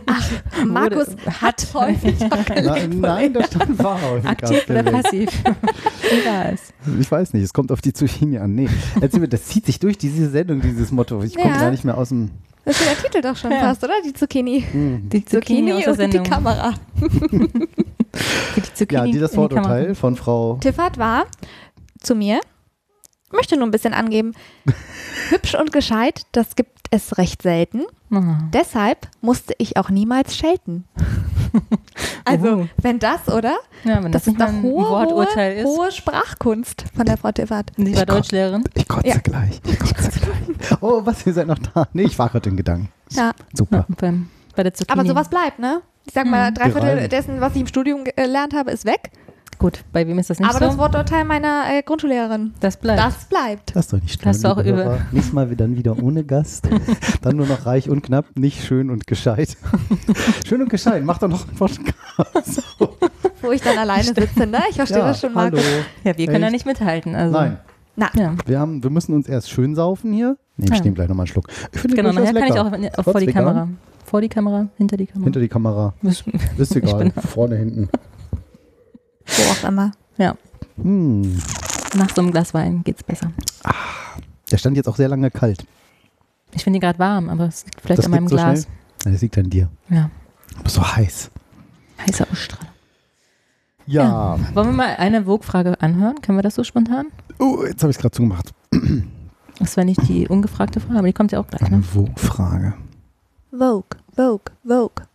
Speaker 4: Markus
Speaker 3: Wurde-
Speaker 4: hat häufig
Speaker 2: Na, nein, da stand war häufig
Speaker 3: Aktiv oder
Speaker 2: abgelenkt.
Speaker 3: passiv? Wie war es?
Speaker 2: Ich weiß nicht, es kommt auf die Zucchini an. Nee, erzähl mir, das zieht sich durch diese Sendung, dieses Motto. Ich komme
Speaker 4: Ja.
Speaker 2: gar nicht mehr aus dem...
Speaker 4: Das ist der Titel doch schon
Speaker 3: Ja.
Speaker 4: fast, oder? Die Zucchini.
Speaker 2: Hm.
Speaker 3: Die Zucchini, aus der
Speaker 4: und die. Kamera.
Speaker 3: Die Zucchini
Speaker 2: Ja, die das
Speaker 3: in die
Speaker 2: von Frau...
Speaker 4: Tiffert war zu mir, möchte nur ein bisschen angeben, hübsch und gescheit, das gibt es recht selten.
Speaker 3: Ah.
Speaker 4: Deshalb musste ich auch niemals schelten. Also,
Speaker 3: Oh.
Speaker 4: wenn das, oder?
Speaker 3: Ja, wenn das,
Speaker 4: Das, ist doch
Speaker 3: ein
Speaker 4: hohe,
Speaker 3: Worturteil
Speaker 4: hohe, hohe Sprachkunst von der Frau Tiffert.
Speaker 3: Sie war Deutschlehrerin.
Speaker 2: Ich kotze
Speaker 4: Ja.
Speaker 2: gleich. Ich kotze gleich. Oh, was, ihr seid noch da? Nee, ich war gerade in Gedanken.
Speaker 4: Ja.
Speaker 2: Super.
Speaker 3: Ja, beim, bei der Zucchini.
Speaker 4: Aber sowas bleibt, ne? Ich sag mal,
Speaker 3: Mhm.
Speaker 4: drei Viertel dessen, was ich im Studium gelernt habe, ist weg.
Speaker 3: Gut, bei wem ist das nicht
Speaker 4: Aber
Speaker 3: so?
Speaker 4: das Worturteil meiner äh, Grundschullehrerin,
Speaker 3: das bleibt.
Speaker 4: das bleibt.
Speaker 2: Das ist doch nicht schlimm.
Speaker 3: Hast du auch über-
Speaker 2: Hörer. Nächstes Mal wir dann wieder ohne Gast. dann nur noch reich und knapp, nicht schön und gescheit. schön und gescheit, mach doch noch einen Podcast.
Speaker 4: Wo ich dann alleine sitze, ne? Ich verstehe
Speaker 2: ja,
Speaker 4: das schon,
Speaker 2: hallo.
Speaker 4: Markus.
Speaker 3: ja, wir können da
Speaker 2: Echt?
Speaker 3: nicht mithalten. Also,
Speaker 2: Nein,
Speaker 4: Na,
Speaker 3: Ja.
Speaker 2: wir, haben, wir müssen uns erst schön saufen hier. Nee, wir
Speaker 3: Ja.
Speaker 2: nehmen gleich nochmal einen Schluck. Ich finde
Speaker 3: Genau, nachher kann ich auch, auch vor die
Speaker 2: vegan.
Speaker 3: Kamera. Vor die Kamera, hinter die Kamera.
Speaker 2: Hinter die Kamera.
Speaker 3: Ist-
Speaker 2: Ist egal. Vorne, hinten.
Speaker 4: Wo auch immer.
Speaker 3: ja,
Speaker 2: Hm.
Speaker 3: nach so einem Glas Wein geht's besser.
Speaker 2: Der stand jetzt auch sehr lange kalt.
Speaker 3: Ich finde die gerade warm, aber es liegt vielleicht
Speaker 2: Das
Speaker 3: an meinem
Speaker 2: so
Speaker 3: Glas.
Speaker 2: schnell? Ja, Das liegt an dir.
Speaker 3: Ja,
Speaker 2: bist so heiß.
Speaker 3: heißer Ausstrahlung.
Speaker 2: Ja.
Speaker 3: Wollen wir mal eine Vogue-Frage anhören? Können wir das so spontan?
Speaker 2: Oh, jetzt habe ich es gerade zugemacht.
Speaker 3: Das wäre nicht die ungefragte Frage, aber die kommt ja auch gleich. Ne?
Speaker 2: Eine Wo-Frage.
Speaker 4: Vogue, Vogue, Vogue.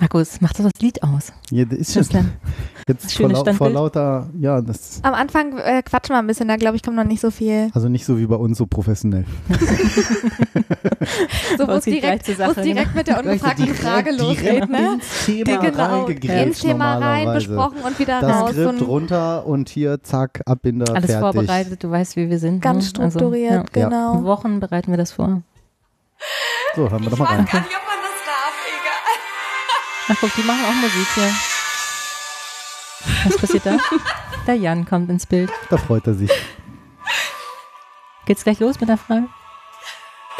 Speaker 3: Markus, mach doch das Lied aus.
Speaker 2: Ja, das ist schon jetzt vor, lau vor lauter, ja, das
Speaker 4: Am Anfang äh, quatschen wir ein bisschen, da glaube ich, kommt noch nicht so viel.
Speaker 2: also nicht so wie bei uns so professionell.
Speaker 4: So, wo
Speaker 3: Bei uns
Speaker 4: es direkt, direkt mit der ungefragten Frage losgeht, ne?
Speaker 2: ins Thema
Speaker 4: Genau, ins Thema rein, besprochen und wieder
Speaker 2: Das
Speaker 4: raus.
Speaker 2: Skript runter und hier, zack, Abbinder,
Speaker 3: alles
Speaker 2: fertig.
Speaker 3: vorbereitet, du weißt, wie wir sind.
Speaker 4: ganz
Speaker 3: ne? Also,
Speaker 4: strukturiert,
Speaker 2: ja.
Speaker 3: ja.
Speaker 4: genau.
Speaker 3: Wochen bereiten wir das vor.
Speaker 2: So, hören wir doch mal rein.
Speaker 3: Ach guck, die machen auch Musik hier. Was passiert da? Der Jan kommt ins Bild.
Speaker 2: Da freut er sich.
Speaker 3: Geht's gleich los mit der Frage?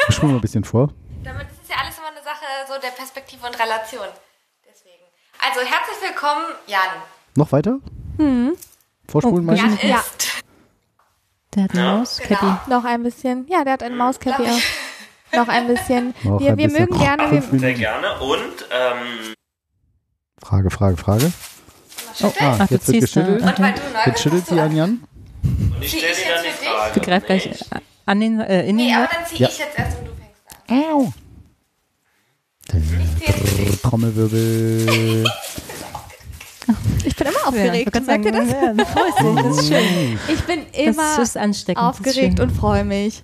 Speaker 2: Ich mal ein bisschen vor.
Speaker 4: Damit ist es ja alles immer eine Sache so der Perspektive und Relation. Deswegen. Also herzlich willkommen, Jan.
Speaker 2: Noch weiter?
Speaker 4: Hm.
Speaker 2: Vorspulen
Speaker 3: Oh,
Speaker 2: du?
Speaker 4: Ja,
Speaker 3: Der hat eine Maus, Cappy.
Speaker 4: noch ein bisschen. Ja, der hat ein Mauscappy auch. Noch ein bisschen.
Speaker 2: Noch
Speaker 4: wir
Speaker 2: ein
Speaker 4: wir
Speaker 2: bisschen.
Speaker 4: mögen gerne.
Speaker 6: Sehr gerne. Und ähm,
Speaker 2: Frage, Frage, Frage. Oh, ah, jetzt wird geschüttelt. Jetzt schüttelt sie an Jan.
Speaker 6: und ich stelle
Speaker 4: ich
Speaker 6: dir dann die? Frage.
Speaker 3: Sie greift gleich
Speaker 6: nicht?
Speaker 3: an den, äh, in den
Speaker 4: Nee, aber dann zieh
Speaker 2: Ja.
Speaker 4: ich jetzt erst und du fängst an.
Speaker 2: Au.
Speaker 4: Ich.
Speaker 2: Trommelwirbel.
Speaker 4: Ich bin immer
Speaker 3: Ja,
Speaker 4: aufgeregt.
Speaker 3: ich wollte
Speaker 4: Merkt ihr das?
Speaker 3: Ja, das ist schön.
Speaker 4: Ich bin
Speaker 3: Das
Speaker 4: immer
Speaker 3: ist ansteckend. das ist
Speaker 4: aufgeregt
Speaker 3: schön.
Speaker 4: und freue mich.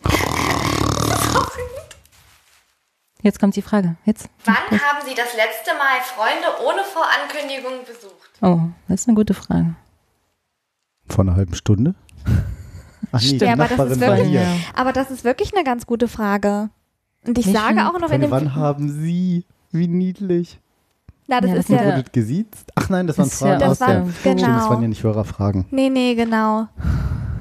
Speaker 3: Jetzt kommt die Frage. Jetzt.
Speaker 4: Wann haben Sie das letzte Mal Freunde ohne Vorankündigung besucht?
Speaker 3: Oh, das ist eine gute Frage.
Speaker 2: Vor einer halben Stunde? Ach nee,
Speaker 4: Ja, aber das
Speaker 2: Nachbarin
Speaker 4: ist wirklich-
Speaker 2: hier.
Speaker 3: Ja.
Speaker 4: Aber das ist wirklich eine ganz gute Frage. Und ich
Speaker 3: Nicht
Speaker 4: sage
Speaker 3: schon-
Speaker 4: auch noch in
Speaker 2: Von
Speaker 4: dem.
Speaker 2: wann haben Sie? Wie niedlich.
Speaker 4: Na, das
Speaker 3: Ja,
Speaker 4: ist
Speaker 3: das
Speaker 4: ja.
Speaker 3: sind
Speaker 2: Wurde das gesiezt? Ach nein, das waren
Speaker 3: ja
Speaker 2: Fragen
Speaker 4: Das
Speaker 2: aus der.
Speaker 4: waren-
Speaker 2: Stimmt, das
Speaker 4: genau.
Speaker 2: waren ja nicht Hörerfragen.
Speaker 4: Nee, nee, genau.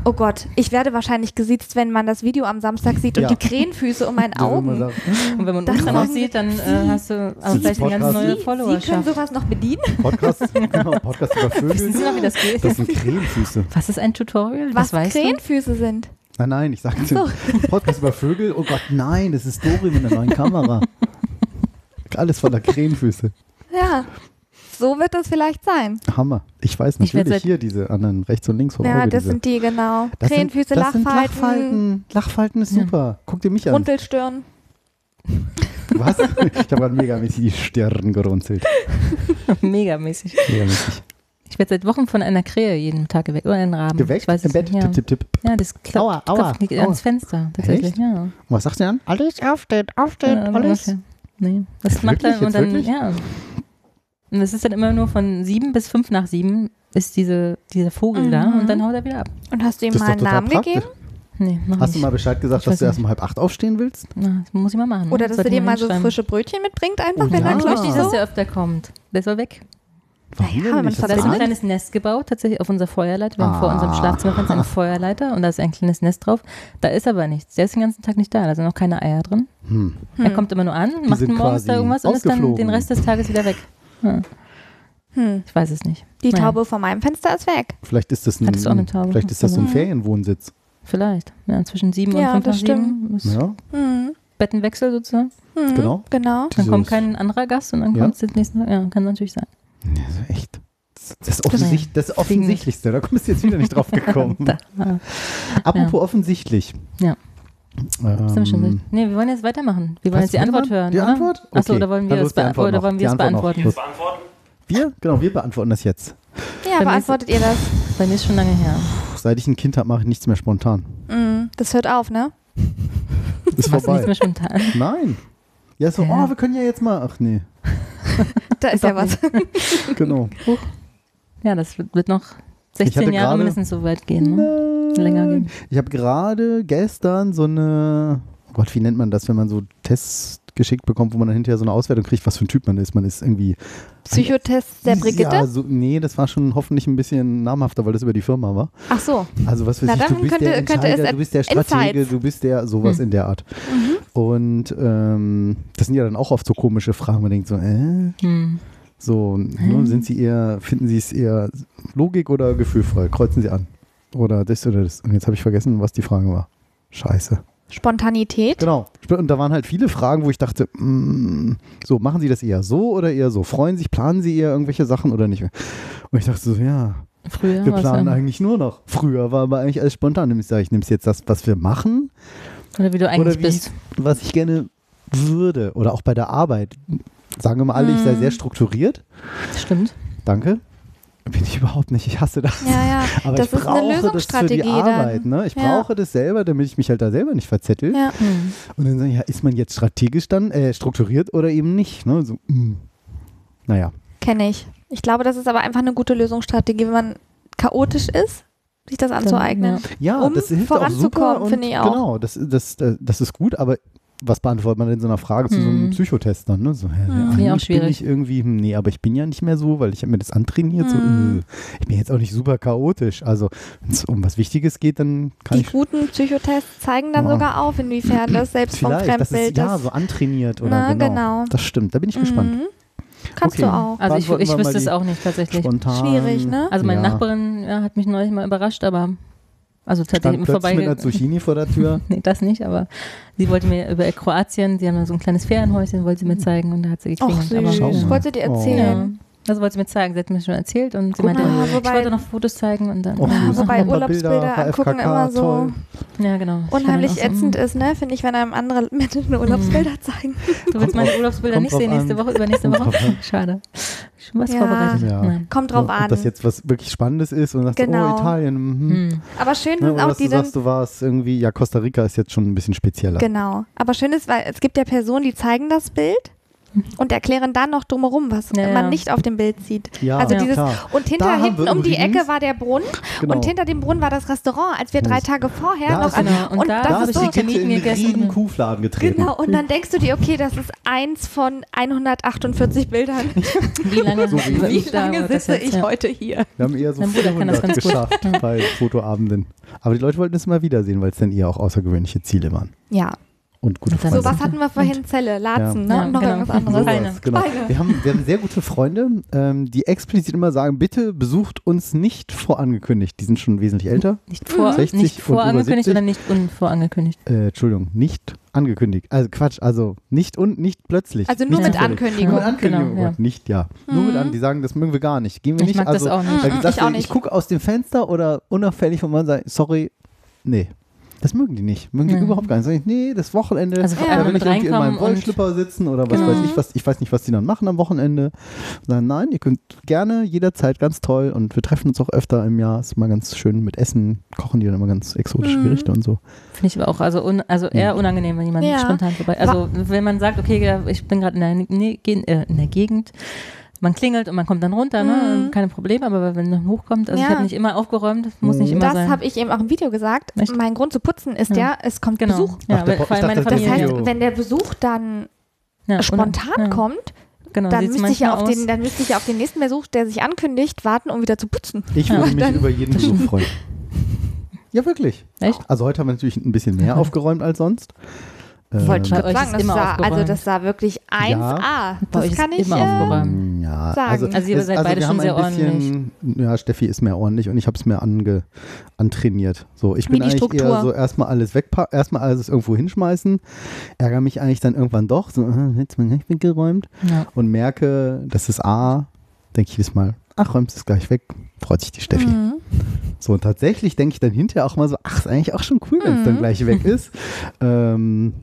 Speaker 4: Oh Gott, ich werde wahrscheinlich gesiezt, wenn man das Video am Samstag sieht und
Speaker 2: Ja.
Speaker 4: die Krähenfüße um meinen Augen.
Speaker 3: Und wenn man
Speaker 4: Das
Speaker 3: uns dann
Speaker 4: sagen
Speaker 3: sieht, dann
Speaker 4: Sie-
Speaker 3: äh, hast du
Speaker 2: Sie-
Speaker 3: vielleicht eine ganz
Speaker 2: Podcast-
Speaker 3: neue
Speaker 4: Sie, Sie können
Speaker 3: Followerschaft.
Speaker 4: sowas noch bedienen?
Speaker 2: Podcast, genau, Podcast über
Speaker 3: Wissen
Speaker 2: Vögel.
Speaker 3: Sie noch, wie das geht?
Speaker 2: Das sind Krähenfüße.
Speaker 3: Was ist ein Tutorial?
Speaker 4: Was
Speaker 3: das weißt
Speaker 4: Krähenfüße sind?
Speaker 2: Nein, nein, ich sage Podcast über Vögel. Oh Gott, nein, das ist Dori mit einer neuen Kamera. Alles voller Krähenfüße.
Speaker 4: Ja, so wird es vielleicht sein.
Speaker 2: Hammer. Ich weiß
Speaker 3: Ich
Speaker 2: natürlich
Speaker 3: seit-
Speaker 2: hier diese anderen rechts und links
Speaker 4: Ja, das
Speaker 2: diese.
Speaker 4: sind die, genau.
Speaker 2: Das sind-
Speaker 4: Krähenfüße,
Speaker 2: das sind
Speaker 4: Lachfalten,
Speaker 2: Lachfalten. Lachfalten ist
Speaker 3: Ja.
Speaker 2: super. Guck dir mich an.
Speaker 4: Runtelstirn.
Speaker 2: Was? Ich habe gerade megamäßig die Stirn gerunzelt.
Speaker 3: Megamäßig.
Speaker 2: Megamäßig.
Speaker 3: Ich werde seit Wochen von einer Krähe jeden Tag geweckt. Oder einem Raben.
Speaker 2: Geweckt
Speaker 3: Ich weiß
Speaker 2: im
Speaker 3: es
Speaker 2: Bett.
Speaker 3: nicht, ja.
Speaker 2: Tipp, tipp, tipp.
Speaker 3: Ja, das klappt,
Speaker 2: Aua, aua,
Speaker 3: klopft
Speaker 2: aua.
Speaker 3: ans Fenster. Tatsächlich,
Speaker 2: Echt?
Speaker 3: ja.
Speaker 2: Und was sagt ihr an? Alles aufstehen, aufstehen,
Speaker 3: Ja,
Speaker 2: alles.
Speaker 3: ungefähr. Nee, das macht dann und
Speaker 2: Jetzt
Speaker 3: dann,
Speaker 2: wirklich?
Speaker 3: ja. Und es ist dann immer nur von sieben bis fünf nach sieben ist diese, dieser Vogel da
Speaker 4: Mhm.
Speaker 3: und dann haut er wieder ab.
Speaker 4: Und hast du ihm
Speaker 2: Das
Speaker 4: mal einen Namen
Speaker 2: praktisch.
Speaker 4: gegeben?
Speaker 3: Nee, noch
Speaker 2: Hast du
Speaker 3: nicht.
Speaker 2: mal Bescheid gesagt,
Speaker 3: Ich
Speaker 2: dass du erst um halb acht aufstehen willst?
Speaker 3: Na, das muss ich mal machen. ne?
Speaker 4: Oder dass er dir mal so frische Brötchen mitbringt, einfach,
Speaker 2: Oh
Speaker 4: wenn
Speaker 2: ja.
Speaker 4: er
Speaker 3: Ich möchte
Speaker 4: klopft.
Speaker 3: nicht, dass der öfter kommt. Der soll weg.
Speaker 2: Warum
Speaker 4: Naja, man
Speaker 3: Da so ein kleines Nest gebaut, tatsächlich auf unserer Feuerleiter. Wir haben vor
Speaker 2: Ah.
Speaker 3: unserem Schlafzimmerfenster eine Feuerleiter und da ist ein kleines Nest drauf. Da ist aber nichts. Der ist den ganzen Tag nicht da. Da sind noch keine Eier drin.
Speaker 2: Hm.
Speaker 3: Er kommt immer nur an, macht morgens da irgendwas und ist dann den Rest des Tages wieder weg. Ja,
Speaker 4: Hm.
Speaker 3: ich weiß es nicht.
Speaker 4: Die
Speaker 3: Naja,
Speaker 4: Taube vor meinem Fenster ist weg.
Speaker 2: Vielleicht ist das ein,
Speaker 3: Hattest du auch eine Taube?
Speaker 2: Vielleicht ist das so ein. Ferienwohnsitz.
Speaker 3: Vielleicht. Ja, zwischen sieben
Speaker 4: Ja,
Speaker 3: und fünf
Speaker 4: das.
Speaker 3: Ist
Speaker 2: Ja,
Speaker 4: Hm.
Speaker 3: Bettenwechsel sozusagen.
Speaker 4: Hm.
Speaker 2: Genau.
Speaker 4: Genau.
Speaker 3: Dann kommt kein anderer Gast und dann
Speaker 2: Ja.
Speaker 3: kommt es den nächsten Tag. Ja, kann natürlich sein.
Speaker 2: Ja, so echt. Das, offensicht, das ist Offensichtlichste, da kommst du jetzt wieder nicht drauf gekommen. Apropos offensichtlich.
Speaker 3: Ja.
Speaker 2: Ähm.
Speaker 3: Nee, wir wollen jetzt weitermachen. Wir wollen jetzt die Antwort hören.
Speaker 2: Die
Speaker 3: oder?
Speaker 2: Antwort?
Speaker 3: Achso,
Speaker 2: Okay.
Speaker 3: oder wollen
Speaker 2: Dann
Speaker 3: wir
Speaker 2: los,
Speaker 3: es
Speaker 2: die
Speaker 3: be
Speaker 2: Antwort
Speaker 3: oder wollen wir es
Speaker 2: noch.
Speaker 3: beantworten?
Speaker 2: Wir? Genau, wir beantworten das jetzt.
Speaker 4: Ja,
Speaker 3: Bei
Speaker 4: beantwortet ihr das?
Speaker 3: Bei mir ist schon lange her.
Speaker 2: Puh, Seit ich ein Kind habe, mache ich nichts mehr spontan.
Speaker 4: Hm. Das hört auf, ne?
Speaker 2: Ist
Speaker 3: du nichts
Speaker 2: vorbei.
Speaker 3: mehr spontan.
Speaker 2: Nein. Ja, so,
Speaker 3: Ja.
Speaker 2: oh, wir können ja jetzt mal. Ach nee,
Speaker 4: Da ist ja was.
Speaker 2: genau.
Speaker 3: Ja, das wird, wird noch 16
Speaker 2: hatte
Speaker 3: Jahre
Speaker 2: gerade-
Speaker 3: mindestens so weit gehen. Ne? Länger gehen.
Speaker 2: Ich habe gerade gestern so eine, oh Gott, wie nennt man das, wenn man so Tests geschickt bekommt, wo man dann hinterher so eine Auswertung kriegt, was für ein Typ man ist. Man ist irgendwie.
Speaker 4: Psychotest der Brigitte?
Speaker 2: Ja, so, nee, das war schon hoffentlich ein bisschen namhafter, weil das über die Firma war.
Speaker 4: Ach so.
Speaker 2: Also was weiß
Speaker 4: Na,
Speaker 2: ich, du bist
Speaker 4: könnte-
Speaker 2: der Entscheider, du bist der Stratege,
Speaker 4: Insights.
Speaker 2: du bist der sowas
Speaker 3: Hm.
Speaker 2: in der Art.
Speaker 4: Mhm.
Speaker 2: Und ähm, das sind ja dann auch oft so komische Fragen, man denkt so, äh,
Speaker 3: Hm.
Speaker 2: So, ne, sind sie eher, finden sie es eher Logik oder gefühlvoll? Kreuzen sie an. Oder das oder das. Und jetzt habe ich vergessen, was die Frage war. Scheiße.
Speaker 4: Spontanität?
Speaker 2: Genau. Und da waren halt viele Fragen, wo ich dachte, mm, so, machen Sie das eher so oder eher so? Freuen sich, planen Sie eher irgendwelche Sachen oder nicht? Und ich dachte so, ja,
Speaker 3: Früher
Speaker 2: wir planen eigentlich nur noch. Früher war aber eigentlich alles spontan. Nämlich sage ich, nehme jetzt das, was wir machen
Speaker 3: Oder wie du eigentlich
Speaker 2: oder wie
Speaker 3: bist.
Speaker 2: was ich gerne würde. Oder auch bei der Arbeit. Sagen wir mal alle, ich sei sehr strukturiert.
Speaker 3: Stimmt.
Speaker 2: Danke. Bin ich überhaupt nicht. Ich hasse das.
Speaker 4: Ja, ja.
Speaker 2: Aber
Speaker 4: das
Speaker 2: ich
Speaker 4: ist eine
Speaker 2: brauche das für
Speaker 4: Lösungsstrategie
Speaker 2: die Arbeit.
Speaker 4: dann.
Speaker 2: Ne? Ich
Speaker 4: Ja.
Speaker 2: brauche das selber, damit ich mich halt da selber nicht verzettel.
Speaker 4: Ja.
Speaker 2: Und dann sagen, ja, ist man jetzt strategisch dann, äh, strukturiert oder eben nicht? Ne? So, mm. Naja.
Speaker 4: Kenne ich. Ich glaube, das ist aber einfach eine gute Lösungsstrategie, wenn man chaotisch ist, sich das anzueignen.
Speaker 2: Ja,
Speaker 4: Um
Speaker 2: das hilft auch super.
Speaker 4: finde ich auch.
Speaker 2: Genau, das, das, das, das ist gut, aber was beantwortet man denn so einer Frage zu so einem
Speaker 3: Hm.
Speaker 2: Psychotest dann? Ne? So, hä, ja,
Speaker 3: ich auch
Speaker 2: eigentlich bin
Speaker 3: schwierig.
Speaker 2: ich irgendwie, hm, nee, aber ich bin ja nicht mehr so, weil ich habe mir das antrainiert. So,
Speaker 4: Hm.
Speaker 2: äh, ich bin jetzt auch nicht super chaotisch. Also, wenn es um was Wichtiges geht, dann kann
Speaker 4: Die
Speaker 2: ich
Speaker 4: guten Psychotests zeigen dann
Speaker 2: Ja.
Speaker 4: sogar auf, inwiefern das selbst vom
Speaker 2: vielleicht, das ist
Speaker 4: Fremdbild
Speaker 2: ja so antrainiert oder
Speaker 4: Na,
Speaker 2: genau.
Speaker 4: genau.
Speaker 2: Das stimmt, da bin ich gespannt.
Speaker 4: Mhm. Kannst
Speaker 2: Okay.
Speaker 4: du auch.
Speaker 3: Also ich, ich wüsste es
Speaker 2: die
Speaker 3: auch nicht tatsächlich.
Speaker 2: Spontan.
Speaker 4: Schwierig, ne?
Speaker 3: Also meine
Speaker 2: ja.
Speaker 3: Nachbarin ja, hat mich neulich mal überrascht, aber also tatsächlich
Speaker 2: Stand
Speaker 3: im
Speaker 2: plötzlich mit einer. Zucchini vor der Tür.
Speaker 3: Nee, das nicht, aber sie wollte mir über Kroatien, sie haben da so ein kleines Ferienhäuschen, wollte sie mir zeigen und da hat sie
Speaker 4: Ach
Speaker 3: geklingelt.
Speaker 4: süß.
Speaker 3: aber,
Speaker 2: Schau mal.
Speaker 4: Wollte dir
Speaker 2: Oh.
Speaker 4: erzählen.
Speaker 3: Das wollte sie mir zeigen. Sie hat mir schon erzählt und sie meinte,
Speaker 4: mal,
Speaker 3: ich wollte noch Fotos zeigen und dann.
Speaker 2: Och,
Speaker 4: Ja, wobei Urlaubsbilder
Speaker 2: Bilder,
Speaker 4: angucken immer so
Speaker 2: toll.
Speaker 3: ja, genau. Ich
Speaker 4: unheimlich
Speaker 3: so,
Speaker 4: ätzend ist, ne? Finde ich, wenn einem andere Menschen Urlaubsbilder zeigen.
Speaker 3: Du willst meine Urlaubsbilder nicht sehen nächste. Woche, übernächste Woche? Schade. Schon was
Speaker 4: Ja.
Speaker 3: vorbereitet.
Speaker 2: Ja.
Speaker 4: Kommt drauf
Speaker 2: Ob
Speaker 4: an.
Speaker 2: das jetzt was wirklich Spannendes ist und sagst,
Speaker 4: Genau.
Speaker 2: oh, Italien. Mhm.
Speaker 3: Hm.
Speaker 4: Aber schön
Speaker 2: Ne,
Speaker 4: sind auch
Speaker 2: dass
Speaker 4: die
Speaker 2: du sagst, du warst irgendwie, ja, Costa Rica ist jetzt schon ein bisschen spezieller.
Speaker 4: Genau. Aber schön ist, weil es gibt ja Personen, die zeigen das Bild und erklären dann noch drumherum, was
Speaker 3: Ja,
Speaker 4: man
Speaker 3: ja.
Speaker 4: nicht auf dem Bild sieht.
Speaker 2: Ja,
Speaker 4: also
Speaker 2: ja,
Speaker 4: dieses
Speaker 2: klar.
Speaker 4: und
Speaker 2: Da
Speaker 4: hinter hinten um die Ecke war der Brunnen
Speaker 2: Genau.
Speaker 4: und hinter dem Brunnen war das Restaurant, als wir drei
Speaker 2: Das-
Speaker 4: Tage vorher
Speaker 2: Da
Speaker 4: noch
Speaker 2: ist-
Speaker 3: Genau, und da
Speaker 4: das
Speaker 3: hab
Speaker 4: ist
Speaker 3: ich
Speaker 4: so,
Speaker 3: die Termiten
Speaker 2: in einen Kuhfladen getreten.
Speaker 4: Genau, und dann denkst du dir, okay, das ist eins von 148 Bildern.
Speaker 3: Wie lange,
Speaker 2: So wie-
Speaker 4: Wie lange sitze ich
Speaker 3: Ja.
Speaker 4: heute hier?
Speaker 2: Wir haben eher so
Speaker 3: Mein Bruder kann das
Speaker 2: 400
Speaker 3: ganz
Speaker 2: geschafft bei Fotoabenden. Aber die Leute wollten es mal wiedersehen, weil es dann eher auch außergewöhnliche Ziele waren.
Speaker 4: Ja,
Speaker 2: Und gute
Speaker 3: Und
Speaker 2: Freunde.
Speaker 4: so was hatten wir vorhin, Zelle, Latzen,
Speaker 3: Ja.
Speaker 4: ne? und noch
Speaker 3: Ja,
Speaker 4: irgendwas
Speaker 3: genau.
Speaker 4: anderes.
Speaker 2: Sowas, genau.
Speaker 4: Beine.
Speaker 2: Wir, haben, wir haben sehr gute Freunde, ähm, die explizit immer sagen, bitte besucht uns nicht vorangekündigt. Die sind schon wesentlich älter.
Speaker 3: Nicht, vor,
Speaker 2: 60
Speaker 3: nicht
Speaker 2: und über
Speaker 3: vorangekündigt
Speaker 2: 70?
Speaker 3: oder nicht unvorangekündigt?
Speaker 2: Äh, Entschuldigung, nicht angekündigt. Also Quatsch, also nicht und nicht plötzlich.
Speaker 4: Also nur
Speaker 2: nicht
Speaker 4: mit. Ankündigung.
Speaker 2: Nur mit Ankündigung.
Speaker 3: Genau, ja.
Speaker 2: und Nicht, ja. Nur mit an, die sagen, das mögen wir gar nicht. Gehen wir
Speaker 3: Ich
Speaker 2: nicht.
Speaker 3: mag das
Speaker 2: also,
Speaker 3: auch nicht.
Speaker 2: Weil
Speaker 4: Mhm,
Speaker 2: gesagt,
Speaker 4: ich
Speaker 2: ich, gucke aus dem Fenster oder unauffällig von man sagt, sorry, nee. Das mögen die nicht. Mögen die
Speaker 3: Mhm.
Speaker 2: überhaupt gar nicht. Sag ich, nee, das Wochenende,
Speaker 3: Also vor
Speaker 2: da will ich irgendwie in meinem Wollschlipper sitzen oder was
Speaker 3: Genau.
Speaker 2: weiß ich was. Ich weiß nicht, was die dann machen am Wochenende. Sagen, nein, ihr könnt gerne jederzeit ganz toll und wir treffen uns auch öfter im Jahr. Ist immer ganz schön mit Essen, kochen die dann immer ganz exotische
Speaker 4: Mhm.
Speaker 2: Gerichte und so.
Speaker 3: Finde ich aber auch, also, un, also eher unangenehm, wenn jemand
Speaker 4: Ja.
Speaker 3: spontan vorbei. Also wenn man sagt, okay, ja, ich bin gerade in, äh, in der Gegend, man klingelt und man kommt dann runter, ne?
Speaker 4: Mhm.
Speaker 3: keine Probleme, aber wenn man hochkommt, also
Speaker 4: Ja.
Speaker 3: ich habe nicht immer aufgeräumt, das muss
Speaker 2: Mhm.
Speaker 3: nicht immer
Speaker 4: Das
Speaker 3: sein.
Speaker 4: habe ich eben auch im Video gesagt.
Speaker 3: Echt?
Speaker 4: Mein Grund zu putzen ist
Speaker 3: Ja.
Speaker 4: ja, es kommt
Speaker 3: genau.
Speaker 4: Besuch.
Speaker 3: Ja,
Speaker 2: Ach, der
Speaker 3: vor allem meine
Speaker 2: das
Speaker 4: Das
Speaker 3: Familie.
Speaker 2: Video.
Speaker 4: heißt, wenn der Besuch dann
Speaker 3: ja,
Speaker 4: spontan
Speaker 3: und- ja,
Speaker 4: kommt,
Speaker 3: genau,
Speaker 4: dann müsste, ich ja auf den, dann müsste ich ja auf den nächsten Besuch, der sich ankündigt, warten, um wieder zu putzen.
Speaker 2: Ich
Speaker 3: Ja.
Speaker 2: würde mich
Speaker 4: Dann-
Speaker 2: über jeden Besuch freuen. Ja, wirklich.
Speaker 3: Echt?
Speaker 2: Also heute haben wir natürlich ein bisschen mehr aufgeräumt als sonst. Ähm,
Speaker 4: Wollte ich
Speaker 3: Bei
Speaker 4: gerade
Speaker 3: euch
Speaker 4: sagen,
Speaker 3: ist
Speaker 4: das
Speaker 3: immer
Speaker 4: sah, also
Speaker 3: aufgeräumt.
Speaker 4: das sah wirklich 1A.
Speaker 3: Bei euch
Speaker 4: Das kann ich
Speaker 3: immer
Speaker 4: äh,
Speaker 3: aufgeräumt.
Speaker 2: Ja,
Speaker 4: sagen.
Speaker 2: Also,
Speaker 3: Also ihr seid
Speaker 2: also
Speaker 3: beide
Speaker 2: wir
Speaker 3: schon
Speaker 2: haben
Speaker 3: sehr
Speaker 2: ein bisschen, Ja, Steffi ist mehr ordentlich und ich habe es mir ange, antrainiert. So, ich
Speaker 4: Wie
Speaker 2: bin
Speaker 4: die
Speaker 2: eigentlich
Speaker 4: Struktur.
Speaker 2: eher so erstmal alles wegpacken, erstmal alles irgendwo hinschmeißen, ärgere mich eigentlich dann irgendwann doch, so, äh, jetzt mal nicht weggeräumt
Speaker 3: Ja.
Speaker 2: und merke, das ist A, denke ich jedes Mal, ach, räumst es gleich weg, freut sich die Steffi.
Speaker 4: Mhm.
Speaker 2: So, und tatsächlich denke ich dann hinterher auch mal so, ach, ist eigentlich auch schon cool, wenn es dann
Speaker 4: Mhm.
Speaker 2: gleich weg ist. ähm,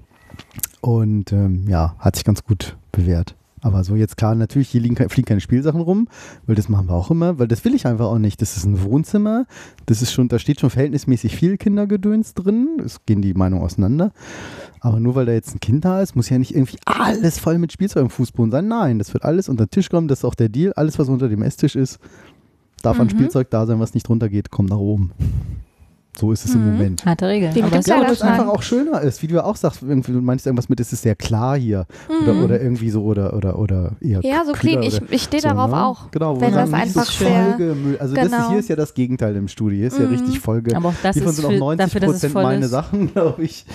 Speaker 2: und ähm, ja, hat sich ganz gut bewährt. Aber so jetzt klar, natürlich, hier liegen, fliegen keine Spielsachen rum, weil das machen wir auch immer, weil das will ich einfach auch nicht. Das ist ein Wohnzimmer, das ist schon, da steht schon verhältnismäßig viel Kindergedöns drin. Es gehen die Meinungen auseinander. Aber nur weil da jetzt ein Kind da ist, muss ja nicht irgendwie alles voll mit Spielzeug am Fußboden sein. Nein, das wird alles unter den Tisch kommen, das ist auch der Deal. Alles, was unter dem Esstisch ist, darf an
Speaker 4: Mhm.
Speaker 2: Spielzeug da sein, was nicht runtergeht, kommt nach oben. So ist es im
Speaker 4: Mhm.
Speaker 2: Moment.
Speaker 3: Harte Regel.
Speaker 4: Wie mit
Speaker 3: Aber es-
Speaker 2: Ja, aber das einfach auch schöner ist, wie du ja auch sagst, irgendwie, du meinst irgendwas mit, es ist sehr klar hier. Oder,
Speaker 4: Mhm.
Speaker 2: oder irgendwie so, oder, oder, oder eher
Speaker 4: Ja, so clean. Ich,
Speaker 2: oder
Speaker 4: ich stehe
Speaker 2: so,
Speaker 4: darauf
Speaker 2: ne?
Speaker 4: auch.
Speaker 2: Genau, wo
Speaker 4: wenn das einfach
Speaker 2: so vollgemüllt. Also das ist,
Speaker 4: Genau.
Speaker 2: hier ist ja das Gegenteil im Studio. Hier ist ja
Speaker 4: Mhm.
Speaker 2: richtig vollge...
Speaker 3: aber auch das
Speaker 2: Hiervon
Speaker 3: ist
Speaker 2: sind auch
Speaker 3: für,
Speaker 2: 90
Speaker 3: dafür, dass es
Speaker 2: meine
Speaker 3: ist.
Speaker 2: Sachen, glaube ich.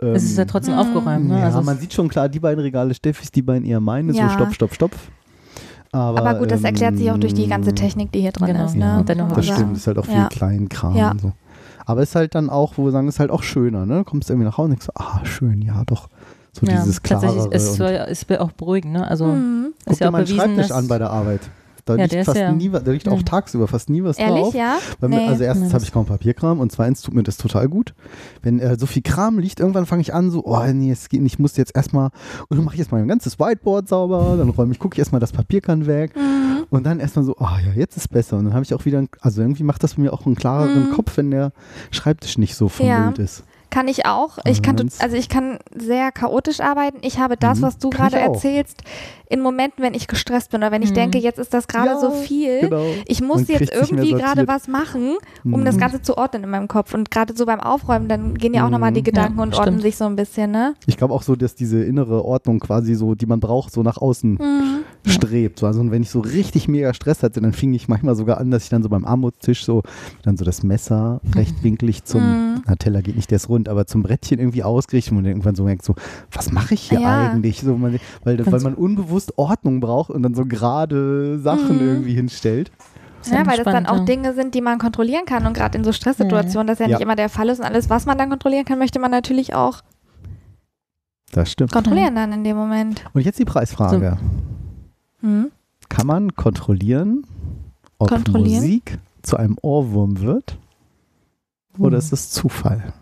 Speaker 2: Ähm,
Speaker 3: Es ist ja trotzdem aufgeräumt. Ne?
Speaker 2: ja,
Speaker 3: also
Speaker 2: man sieht schon klar, die beiden Regale Steffis, die beiden eher meine,
Speaker 4: Ja.
Speaker 2: so stopp, stopp, stopp. Aber,
Speaker 4: Aber gut, das erklärt sich auch durch die ganze
Speaker 2: ähm,
Speaker 4: Technik, die hier drin
Speaker 3: Genau.
Speaker 4: ist. Ne?
Speaker 2: Ja,
Speaker 3: Und dann noch
Speaker 4: Muss man
Speaker 2: das stimmt,
Speaker 4: sagen.
Speaker 2: ist halt auch viel
Speaker 4: Ja.
Speaker 2: Kleinkram
Speaker 4: Ja.
Speaker 2: und so. Aber es ist halt dann auch, wo wir sagen, es ist halt auch schöner, ne? Du kommst irgendwie nach Hause und denkst so, ah, schön, ja, doch. So
Speaker 3: ja,
Speaker 2: dieses
Speaker 3: tatsächlich
Speaker 2: klarere.
Speaker 3: ist
Speaker 2: und
Speaker 3: es ist auch beruhigend. Ne? Also
Speaker 4: Mhm.
Speaker 2: guck
Speaker 3: ist ja
Speaker 2: dir
Speaker 3: auch
Speaker 2: meinen
Speaker 3: bewiesen,
Speaker 2: Schreibtisch an bei der Arbeit. Da
Speaker 3: Ja,
Speaker 2: liegt fast
Speaker 3: ja-
Speaker 2: nie, was- da liegt auch
Speaker 3: Ja.
Speaker 2: tagsüber fast nie was
Speaker 4: Ehrlich,
Speaker 2: drauf.
Speaker 4: ja? Nee.
Speaker 2: also erstens habe ich kaum Papierkram und zweitens tut mir das total gut. Wenn äh, so viel Kram liegt, irgendwann fange ich an so, oh nee, es geht nicht, ich muss jetzt erstmal, und dann mache ich erstmal mein ganzes Whiteboard sauber, dann räume ich, gucke ich erstmal das Papierkern weg
Speaker 4: Mhm.
Speaker 2: und dann erstmal so, oh ja, jetzt ist besser. Und dann habe ich auch wieder, also irgendwie macht das bei mir auch einen klareren
Speaker 4: Mhm.
Speaker 2: Kopf, wenn der Schreibtisch nicht so vermüllt ist.
Speaker 4: Kann ich auch. Ich kann, tot-
Speaker 2: Sonst-
Speaker 4: also ich kann sehr chaotisch arbeiten. Ich habe das,
Speaker 2: Mhm.
Speaker 4: was du gerade erzählst, in Momenten, wenn ich gestresst bin oder wenn ich
Speaker 3: Mhm.
Speaker 4: denke, jetzt ist das gerade
Speaker 2: Ja,
Speaker 4: so viel.
Speaker 2: Genau.
Speaker 4: Ich muss jetzt irgendwie gerade was machen, um
Speaker 2: Mhm.
Speaker 4: das Ganze zu ordnen in meinem Kopf. Und gerade so beim Aufräumen, dann gehen ja auch nochmal die
Speaker 2: Mhm.
Speaker 4: Gedanken
Speaker 3: Ja,
Speaker 4: und ordnen
Speaker 3: stimmt.
Speaker 4: sich so ein bisschen, ne?
Speaker 2: Ich glaube auch so, dass diese innere Ordnung quasi so, die man braucht, so nach außen
Speaker 4: Mhm.
Speaker 2: Strebt. So, also und wenn ich so richtig mega Stress hatte, dann fing ich manchmal sogar an, dass ich dann so beim Armutstisch so dann so das Messer rechtwinklig zum,
Speaker 4: Mhm.
Speaker 2: na Teller geht nicht, der ist rund, aber zum Brettchen irgendwie ausgerichtet und irgendwann so merkt so, was mache ich hier
Speaker 4: Ja.
Speaker 2: eigentlich? So, man, weil, weil man unbewusst Ordnung braucht und dann so gerade Sachen
Speaker 4: Mhm.
Speaker 2: irgendwie hinstellt.
Speaker 4: Ja, weil das dann auch. Dinge sind, die man kontrollieren kann. Und gerade in so Stresssituationen, das ja nicht
Speaker 2: Ja.
Speaker 4: immer der Fall ist. Und alles, was man dann kontrollieren kann, möchte man natürlich auch
Speaker 2: Das stimmt.
Speaker 4: kontrollieren dann in dem Moment.
Speaker 2: Und jetzt die Preisfrage.
Speaker 4: Mhm.
Speaker 2: Kann man kontrollieren, ob
Speaker 4: Kontrollieren?
Speaker 2: Musik zu einem Ohrwurm wird oder
Speaker 3: Hm.
Speaker 2: ist es Zufall?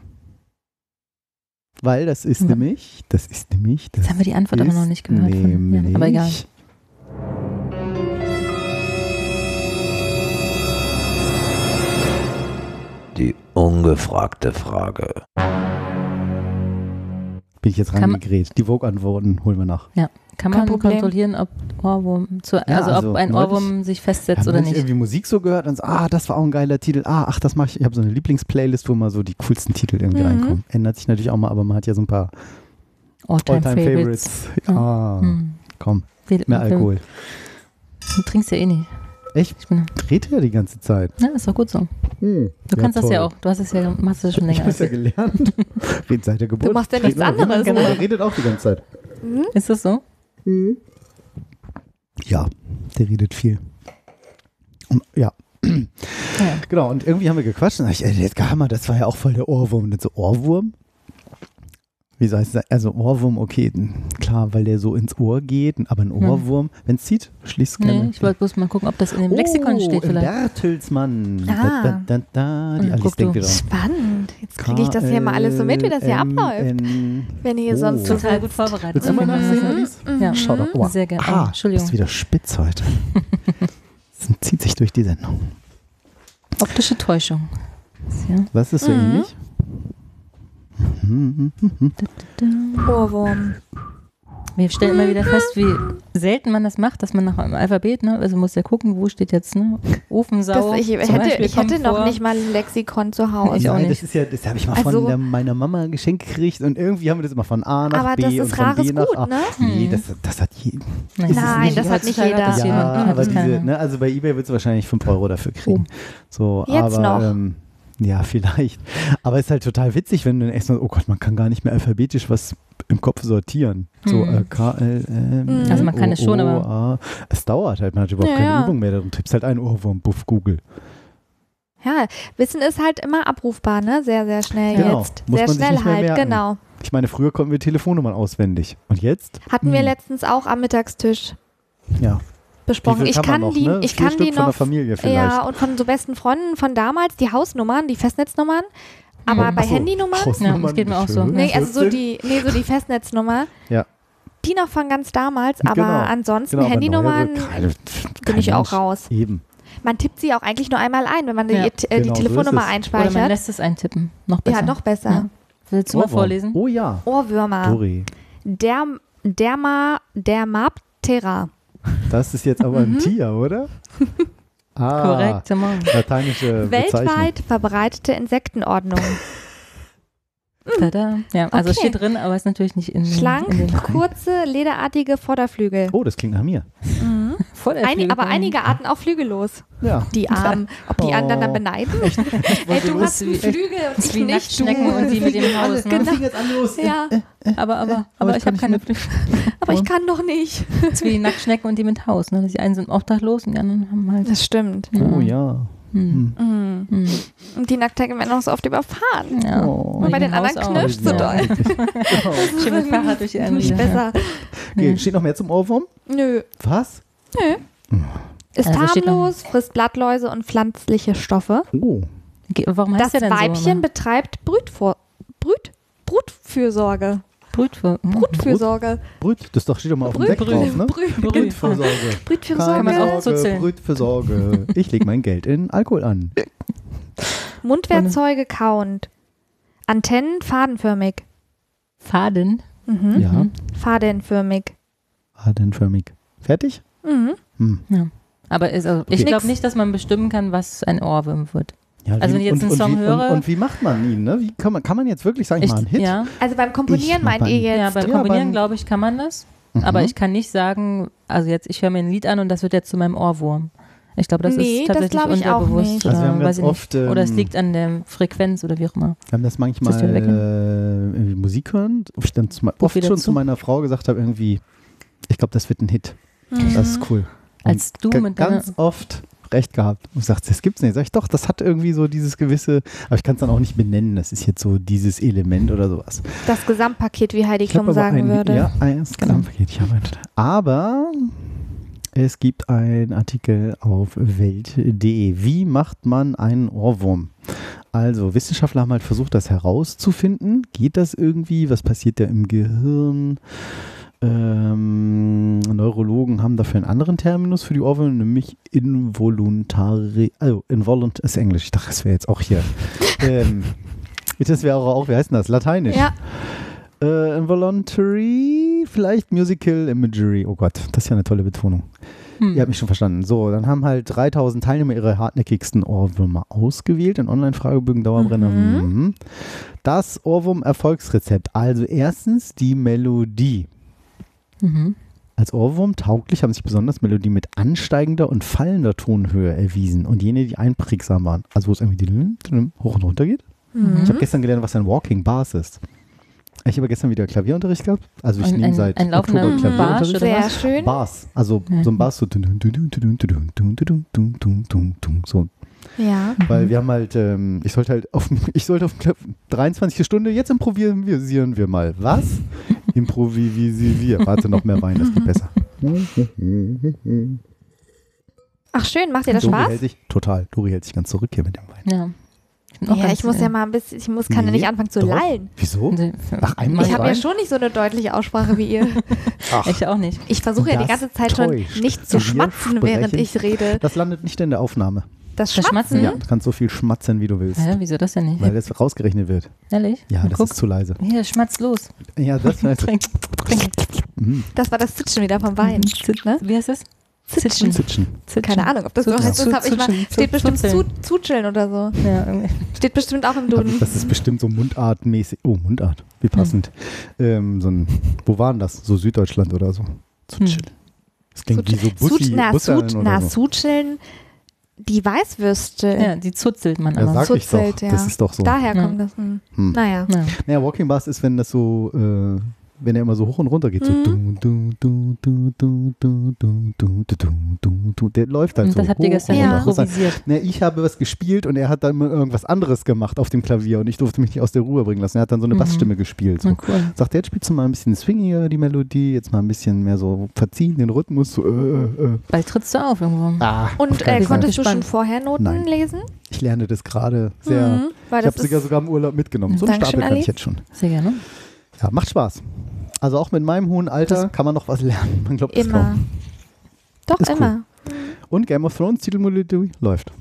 Speaker 2: Weil das ist
Speaker 3: Ja.
Speaker 2: nämlich, das ist nämlich, das
Speaker 3: Jetzt haben wir die Antwort aber noch nicht gehört. Von, ja, aber egal.
Speaker 7: Die ungefragte Frage.
Speaker 2: Bin ich jetzt reingegrätscht. Die Vogue-Antworten holen wir nach.
Speaker 3: Ja. Kann man
Speaker 4: Problem.
Speaker 3: kontrollieren, ob Ohrwurm zu, also,
Speaker 2: also
Speaker 3: ob ein Ohrwurm sich festsetzt oder
Speaker 2: nicht
Speaker 3: nicht.
Speaker 2: irgendwie Musik so gehört und so, ah, das war auch ein geiler Titel. Ah, ach, das mache ich. Ich habe so eine Lieblingsplaylist, wo mal so die coolsten Titel irgendwie
Speaker 4: Mhm.
Speaker 2: reinkommen. Ändert sich natürlich auch mal, aber man hat ja so ein paar
Speaker 3: All-Time
Speaker 2: All-Time
Speaker 3: Favorites.
Speaker 2: Favorites. Ah,
Speaker 3: Hm.
Speaker 2: komm,
Speaker 3: Viel-
Speaker 2: mehr Alkohol.
Speaker 3: Du trinkst ja eh nicht.
Speaker 2: Echt?
Speaker 3: Ich bin,
Speaker 2: Dreht ja die ganze Zeit.
Speaker 3: ja, ist doch gut so.
Speaker 2: Hm.
Speaker 3: Du kannst das ja auch. Du hast es ja, machst es schon
Speaker 2: Ich
Speaker 3: länger.
Speaker 2: habe es ja gelernt. Redet seit der Geburt.
Speaker 4: machst ja nichts anderes,
Speaker 2: Genau,
Speaker 4: ne?
Speaker 2: der redet auch die ganze Zeit.
Speaker 3: Ist das so?
Speaker 2: Ja, der redet viel. Und, ja,
Speaker 3: Ja.
Speaker 2: genau. Und irgendwie haben wir gequatscht und ich, ey, jetzt Hammer, das war ja auch voll der Ohrwurm. Und dann so, Ohrwurm? Wie heißt das? Also Ohrwurm, okay, klar, weil der so ins Ohr geht, aber ein Ohrwurm, wenn es zieht, schließt es
Speaker 3: Nee,
Speaker 2: gerne.
Speaker 3: ich wollte bloß mal gucken, ob das in dem Lexikon
Speaker 2: oh,
Speaker 3: steht
Speaker 2: im
Speaker 3: vielleicht.
Speaker 2: Bertelsmann.
Speaker 4: Ah.
Speaker 2: Da, da, da, da. Die
Speaker 3: Hm,
Speaker 2: Alice denkt wieder.
Speaker 4: Spannend. Jetzt kriege ich das hier mal alles so mit, wie das hier abläuft. Wenn ihr sonst so
Speaker 3: Total gut vorbereitet.
Speaker 2: Willst du mal nachsehen,
Speaker 3: Mhm.
Speaker 2: Alice?
Speaker 3: Ja.
Speaker 2: Schau doch. Oh.
Speaker 3: Sehr gerne.
Speaker 2: Ah,
Speaker 3: Entschuldigung.
Speaker 2: Ist wieder spitz heute. Das zieht sich durch die Sendung.
Speaker 3: Optische Täuschung.
Speaker 2: Was ist so
Speaker 4: Mhm.
Speaker 2: ähnlich?
Speaker 4: Ohrwurm.
Speaker 3: Wir stellen immer wieder fest, wie selten man das macht, dass man nach einem Alphabet, ne, also muss ja gucken, wo steht jetzt, ne, Ofensau.
Speaker 4: Das, ich hätte,
Speaker 3: Beispiel
Speaker 4: ich hätte noch nicht mal ein Lexikon zu Hause.
Speaker 3: Ich auch nicht.
Speaker 2: das ist ja, das habe ich mal
Speaker 4: Also-
Speaker 2: von der, meiner Mama geschenkt gekriegt und irgendwie haben wir das immer von A nach
Speaker 4: Aber
Speaker 2: B
Speaker 4: das
Speaker 2: und
Speaker 4: ist
Speaker 2: von
Speaker 4: rares
Speaker 2: B nach
Speaker 4: Gut,
Speaker 2: A.
Speaker 4: ne?
Speaker 2: Nee,
Speaker 3: Hm.
Speaker 2: das, das hat je,
Speaker 3: Nein,
Speaker 4: das hat nicht jeder.
Speaker 2: Ja, aber diese, ne, also bei eBay wird es wahrscheinlich 5 Euro dafür kriegen. So,
Speaker 4: Jetzt
Speaker 2: aber,
Speaker 4: noch.
Speaker 2: Ähm, ja, vielleicht. Aber es ist halt total witzig, wenn du dann echt so, oh Gott, man kann gar nicht mehr alphabetisch was im Kopf sortieren. So
Speaker 3: Hm.
Speaker 2: äh, K, L, M,
Speaker 4: Mhm.
Speaker 3: Also man kann es schon,
Speaker 2: O,
Speaker 3: aber-
Speaker 2: A. Es dauert halt, man hat überhaupt
Speaker 4: Ja,
Speaker 2: keine
Speaker 4: ja.
Speaker 2: Übung mehr. Du tippst halt ein Ohrwurm, buff, Google.
Speaker 4: Ja, Wissen ist halt immer abrufbar, ne? Sehr, sehr schnell
Speaker 2: Genau.
Speaker 4: jetzt.
Speaker 2: Muss
Speaker 4: sehr schnell
Speaker 2: nicht mehr
Speaker 4: halt,
Speaker 2: merken.
Speaker 4: genau.
Speaker 2: Ich meine, früher konnten wir Telefonnummern auswendig. Und jetzt?
Speaker 4: Hatten wir
Speaker 2: Hm.
Speaker 4: letztens auch am Mittagstisch
Speaker 2: Ja.
Speaker 4: Besprochen. Ich
Speaker 2: kann, noch,
Speaker 4: die,
Speaker 2: ne?
Speaker 4: ich
Speaker 2: Vier
Speaker 4: kann
Speaker 2: Stück
Speaker 4: die
Speaker 2: von der
Speaker 4: noch.
Speaker 2: Familie vielleicht.
Speaker 4: Ja, und von so besten Freunden von damals, die Hausnummern, die Festnetznummern. Aber
Speaker 3: Hm.
Speaker 4: bei
Speaker 2: so,
Speaker 4: Handynummern,
Speaker 3: Ja, das geht mir auch so.
Speaker 4: nee, also so die, nee, so die Festnetznummer.
Speaker 2: Ja.
Speaker 4: Die noch von ganz damals, aber
Speaker 2: Genau.
Speaker 4: ansonsten
Speaker 2: Genau,
Speaker 4: Handynummern
Speaker 2: keine-
Speaker 4: bin ich auch raus.
Speaker 2: Eben.
Speaker 4: Man tippt sie auch eigentlich nur einmal ein, wenn man die,
Speaker 3: Ja.
Speaker 4: äh, die
Speaker 2: Genau, so ist
Speaker 4: Telefonnummer
Speaker 2: es.
Speaker 3: Oder man
Speaker 4: einspeichert.
Speaker 3: lässt es eintippen. Noch besser.
Speaker 4: Ja, noch besser.
Speaker 3: Ja. Willst du mal
Speaker 2: Ohrwurm.
Speaker 3: vorlesen?
Speaker 2: Oh ja.
Speaker 4: Ohrwürmer.
Speaker 2: Dori.
Speaker 4: Derm, Derma, Dermaptera.
Speaker 2: Das ist jetzt aber ein
Speaker 4: Mhm.
Speaker 2: Tier, oder? Ah,
Speaker 3: Korrekt, Simon.
Speaker 2: Lateinische.
Speaker 4: Weltweit verbreitete Insektenordnung.
Speaker 3: Tada. Ja, also
Speaker 4: Okay.
Speaker 3: steht drin, aber ist natürlich nicht in,
Speaker 4: Schlank,
Speaker 3: in den
Speaker 4: kurze, lederartige Vorderflügel.
Speaker 2: Oh, das klingt nach mir.
Speaker 4: Mhm. Einig,
Speaker 3: Flügel
Speaker 4: aber einige Arten auch flügellos.
Speaker 2: Ja.
Speaker 4: Die Armen. Ob die
Speaker 2: Oh.
Speaker 4: anderen dann beneiden? Ey, du hast einen
Speaker 3: wie-
Speaker 4: Flügel und
Speaker 3: ist
Speaker 4: ich
Speaker 3: wie
Speaker 4: nicht.
Speaker 3: Nacktschnecken
Speaker 4: du.
Speaker 3: und die mit dem Haus. Ne?
Speaker 4: Genau.
Speaker 2: jetzt an los.
Speaker 4: Ja,
Speaker 3: Aber, aber,
Speaker 2: aber
Speaker 3: aber
Speaker 2: ich
Speaker 3: habe keine Flügel.
Speaker 4: aber ich kann doch nicht.
Speaker 3: Das ist wie die Nacktschnecken und die mit Haus. Ne? Die einen sind obdachlos und die anderen haben halt.
Speaker 4: Das stimmt.
Speaker 2: Oh ja.
Speaker 3: Hm.
Speaker 4: Mhm.
Speaker 3: Hm.
Speaker 4: Und die Nackttagen werden auch so oft überfahren.
Speaker 3: Ja.
Speaker 2: Oh.
Speaker 4: Und bei den anderen knirscht so doll.
Speaker 3: Schön mit Fahrrad durch die
Speaker 4: Nicht besser.
Speaker 2: Okay, steht noch mehr zum Ohrwurm?
Speaker 4: Nö.
Speaker 2: Was?
Speaker 4: Ist
Speaker 3: Also steht noch-
Speaker 4: harmlos, frisst Blattläuse und pflanzliche Stoffe.
Speaker 2: Oh.
Speaker 3: Warum heißt
Speaker 4: Das
Speaker 3: der denn
Speaker 4: Weibchen
Speaker 3: so? immer?
Speaker 4: betreibt Brütvor Brüt
Speaker 3: Brütfürsorge.
Speaker 4: Brutfürsorge.
Speaker 3: Hm.
Speaker 4: Brutfürsorge.
Speaker 2: Brüt, das doch steht doch mal auf dem
Speaker 4: Brüt,
Speaker 2: Deck drauf, ne?
Speaker 4: Brüt,
Speaker 2: Brütversorge.
Speaker 4: Brütfürsorge.
Speaker 3: Kann man auch
Speaker 2: Keine Sorge,
Speaker 3: zuzeln.
Speaker 2: Brütversorge. Ich lege mein Geld in Alkohol an.
Speaker 4: Mundwerkzeuge kauend. Antennen fadenförmig.
Speaker 3: Faden.
Speaker 4: Mhm.
Speaker 2: Ja.
Speaker 4: Fadenförmig.
Speaker 2: Fadenförmig. Fertig?
Speaker 4: Mhm.
Speaker 2: Hm.
Speaker 3: Aber ist, also, ich
Speaker 2: Okay.
Speaker 3: glaube nicht, dass man bestimmen kann, was ein Ohrwurm wird.
Speaker 2: Ja,
Speaker 3: Also wenn ich jetzt einen Song
Speaker 2: wie,
Speaker 3: höre-
Speaker 2: Und, und wie macht man ihn, ne? Wie kann man, kann man jetzt wirklich sagen, ich
Speaker 3: Ich,
Speaker 2: mache einen Hit?
Speaker 3: Ja,
Speaker 4: Also beim Komponieren
Speaker 2: Ich
Speaker 4: meint ihr jetzt?
Speaker 3: ja, beim
Speaker 2: Ja,
Speaker 3: Kombinieren,
Speaker 2: beim-
Speaker 3: glaube ich, kann man das.
Speaker 2: Mhm.
Speaker 3: Aber ich kann nicht sagen, also jetzt, ich höre mir ein Lied an und das wird jetzt zu meinem Ohrwurm. Ich glaube, das
Speaker 4: Nee,
Speaker 3: ist
Speaker 4: das
Speaker 3: tatsächlich
Speaker 4: ich auch
Speaker 3: unterbewusst.
Speaker 4: nicht.
Speaker 3: Oder,
Speaker 2: Also wir haben ganz
Speaker 3: weiß ich nicht.
Speaker 2: oft, ähm,
Speaker 3: oder es liegt an der Frequenz oder wie auch immer.
Speaker 2: Wir haben das manchmal
Speaker 3: das
Speaker 2: äh, irgendwie Musik hören, wo ich dann zu, oft schon
Speaker 3: zu.
Speaker 2: zu meiner Frau gesagt habe, irgendwie, ich glaube, das wird ein Hit.
Speaker 4: Mhm.
Speaker 2: Das ist cool.
Speaker 3: Als du mit
Speaker 2: ganz oft recht gehabt und sagt, das gibt's nicht. Sag ich doch, das hat irgendwie so dieses gewisse, aber ich kann es dann auch nicht benennen. Das ist jetzt so dieses Element oder sowas.
Speaker 4: Das Gesamtpaket, wie Heidi Klum sagen
Speaker 2: ein,
Speaker 4: würde.
Speaker 2: Ja, eins Gesamtpaket. Ich habe ein- aber es gibt einen Artikel auf welt.de. Wie macht man einen Ohrwurm? Also, Wissenschaftler haben halt versucht, das herauszufinden. Geht das irgendwie? Was passiert da im Gehirn? Ähm, Neurologen haben dafür einen anderen Terminus für die Ohrwürmer, nämlich involuntari, also involunt ist Englisch. Ich dachte, das wäre jetzt auch hier. ähm, das wäre auch, wie heißt denn das? Lateinisch.
Speaker 4: Ja,
Speaker 2: Äh, involuntary, vielleicht Musical Imagery. Oh Gott, das ist ja eine tolle Betonung.
Speaker 3: Hm.
Speaker 2: Ihr habt mich schon verstanden. So, dann haben halt 3000 Teilnehmer ihre hartnäckigsten Ohrwürmer ausgewählt in Online-Fragebögen Dauerbrenner.
Speaker 4: Mhm.
Speaker 2: Mhm. Das Ohrwurm-Erfolgsrezept. Also erstens die Melodie. Als Ohrwurm tauglich haben sich besonders Melodien mit ansteigender und fallender Tonhöhe erwiesen und jene, die einprägsam waren. Also wo es irgendwie hoch und runter geht.
Speaker 4: Mhm.
Speaker 2: Ich habe gestern gelernt, was ein Walking Bass ist. Ich habe gestern wieder Klavierunterricht gehabt. Also ich nehme seit
Speaker 3: ein, ein
Speaker 2: Oktober
Speaker 4: mhm.
Speaker 2: Klavierunterricht.
Speaker 4: Sehr schön.
Speaker 2: Bass, also
Speaker 3: mhm.
Speaker 2: so ein Bass so. so.
Speaker 4: Ja.
Speaker 2: Weil wir haben halt, ähm, ich sollte halt auf, ich sollte auf 23. Stunde, jetzt improvisieren wir mal was Improvisieren. Warte, noch mehr Wein, das geht besser.
Speaker 4: Ach schön, macht dir das
Speaker 2: Dori
Speaker 4: Spaß?
Speaker 2: hält sich, total, Dori hält sich ganz zurück hier mit dem Wein.
Speaker 3: Ja.
Speaker 4: Ja, ich muss ja mal ein bisschen, ich muss, kann ja
Speaker 2: Nee,
Speaker 4: nicht anfangen zu
Speaker 2: doch.
Speaker 4: lallen.
Speaker 2: Wieso?
Speaker 3: nee,
Speaker 2: Ach, einmal
Speaker 4: Ich habe ja schon nicht so eine deutliche Aussprache wie ihr.
Speaker 2: Ach,
Speaker 3: Ich auch nicht.
Speaker 4: Ich versuche ja die ganze Zeit schon
Speaker 2: täuscht.
Speaker 4: nicht zu
Speaker 2: Wir
Speaker 4: schmatzen, während ich rede.
Speaker 2: das landet nicht in der Aufnahme.
Speaker 4: Das
Speaker 3: Das
Speaker 4: Schmatzen?
Speaker 2: Ja, du kannst so viel schmatzen, wie du willst.
Speaker 3: Hä, wieso das denn nicht?
Speaker 2: Weil das rausgerechnet wird.
Speaker 3: Ehrlich?
Speaker 2: Ja,
Speaker 3: Na,
Speaker 2: das
Speaker 3: guck.
Speaker 2: ist zu leise.
Speaker 3: Hier, schmatz los.
Speaker 2: Ja, das heißt.
Speaker 3: Trink. Trink.
Speaker 2: Mhm.
Speaker 4: Das war das Zitschen wieder vom Wein. Ne?
Speaker 3: Wie heißt das?
Speaker 4: Zitschen.
Speaker 2: Zitschen.
Speaker 3: Zitschen.
Speaker 4: Keine Ahnung, ob das so heißt. Das ich mal. Steht bestimmt zu,
Speaker 3: Zuzeln.
Speaker 4: zuchillen oder so.
Speaker 3: Ja, irgendwie.
Speaker 4: Steht bestimmt auch im Duden.
Speaker 2: Das ist bestimmt so mundartmäßig. Oh, Mundart. Wie passend. Ähm, so ein, wo waren das? So Süddeutschland oder so. Zu
Speaker 3: Hm.
Speaker 2: Das klingt wie so Bussi,
Speaker 4: Sut- na,
Speaker 2: oder
Speaker 4: na,
Speaker 2: so.
Speaker 4: Sutscheln, die Weißwürste.
Speaker 3: Ja, die zuzelt man
Speaker 2: Ja,
Speaker 3: aber.
Speaker 2: sag ich doch.
Speaker 4: Ja.
Speaker 2: Das ist doch so.
Speaker 4: Daher
Speaker 3: Ja.
Speaker 4: kommt das. Hm.
Speaker 2: Hm.
Speaker 4: Naja.
Speaker 3: Ja.
Speaker 2: Naja, Walking Bass ist, wenn das so, äh, wenn er immer so hoch und runter geht, so der läuft halt so.
Speaker 3: Das habt ihr gestern
Speaker 4: ja.
Speaker 3: improvisiert.
Speaker 2: Ne, ich habe was gespielt und er hat dann irgendwas anderes gemacht auf dem Klavier und ich durfte mich nicht aus der Ruhe bringen lassen. Er hat dann so eine Bassstimme gespielt. So.
Speaker 3: cool.
Speaker 2: Sagt, jetzt spielst du mal ein bisschen swingiger die Melodie, jetzt mal ein bisschen mehr so verziehen den Rhythmus.
Speaker 3: Bald trittst du auf irgendwo.
Speaker 4: und konntest du schon vorher Noten lesen?
Speaker 2: Ich lerne das gerade sehr. ich habe sogar sogar im Urlaub mitgenommen. So einen Stapel kann ich jetzt schon.
Speaker 3: Sehr gerne.
Speaker 2: Ja, macht Spaß. Also auch mit meinem hohen Alter kann man noch was lernen. Man glaubt es
Speaker 4: immer.
Speaker 2: kaum.
Speaker 4: Doch,
Speaker 2: Ist cool.
Speaker 4: immer.
Speaker 2: Und Game of Thrones Titelmelodie läuft.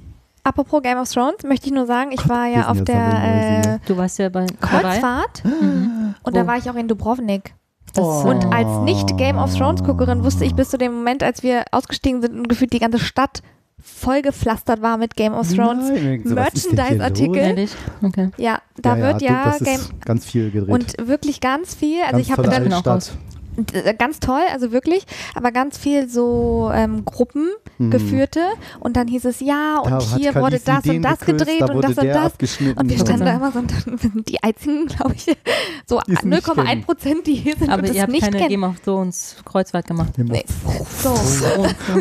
Speaker 4: Apropos Game of Thrones, möchte ich nur sagen, ich war
Speaker 2: wir
Speaker 4: ja auf der äh,
Speaker 2: Neuseeland.
Speaker 3: Du warst ja bei.
Speaker 4: Kreuzfahrt
Speaker 3: Mhm.
Speaker 4: und da war ich auch in Dubrovnik.
Speaker 3: Das,
Speaker 2: Oh.
Speaker 4: Und
Speaker 3: äh,
Speaker 4: als Nicht-Game of Thrones-Guckerin wusste ich bis zu dem Moment, als wir ausgestiegen sind und gefühlt die ganze Stadt voll gepflastert war mit Game of Thrones Merchandise-Artikel.
Speaker 3: Okay.
Speaker 4: Ja, da
Speaker 2: ja,
Speaker 4: ja,
Speaker 2: wird
Speaker 4: ja,
Speaker 2: Game ganz viel gedreht.
Speaker 4: Und wirklich ganz viel. Also
Speaker 2: ganz
Speaker 4: ich habe
Speaker 3: dann
Speaker 4: noch ganz toll, also wirklich, aber ganz viel so ähm, Gruppen
Speaker 2: Mhm.
Speaker 4: geführte und dann hieß es ja und
Speaker 2: Da
Speaker 4: hier wurde das und das gedreht
Speaker 2: da
Speaker 4: und das und das. Und wir standen da immer so, und dann sind die einzigen, glaube ich, so
Speaker 2: Die es nicht
Speaker 4: 0,1
Speaker 2: kennen.
Speaker 4: Prozent, die hier sind
Speaker 3: Aber
Speaker 4: und das
Speaker 3: ihr habt
Speaker 4: nicht
Speaker 3: keine
Speaker 4: kennen.
Speaker 3: Game of Thrones Kreuzfahrt gemacht.
Speaker 4: Nee. So.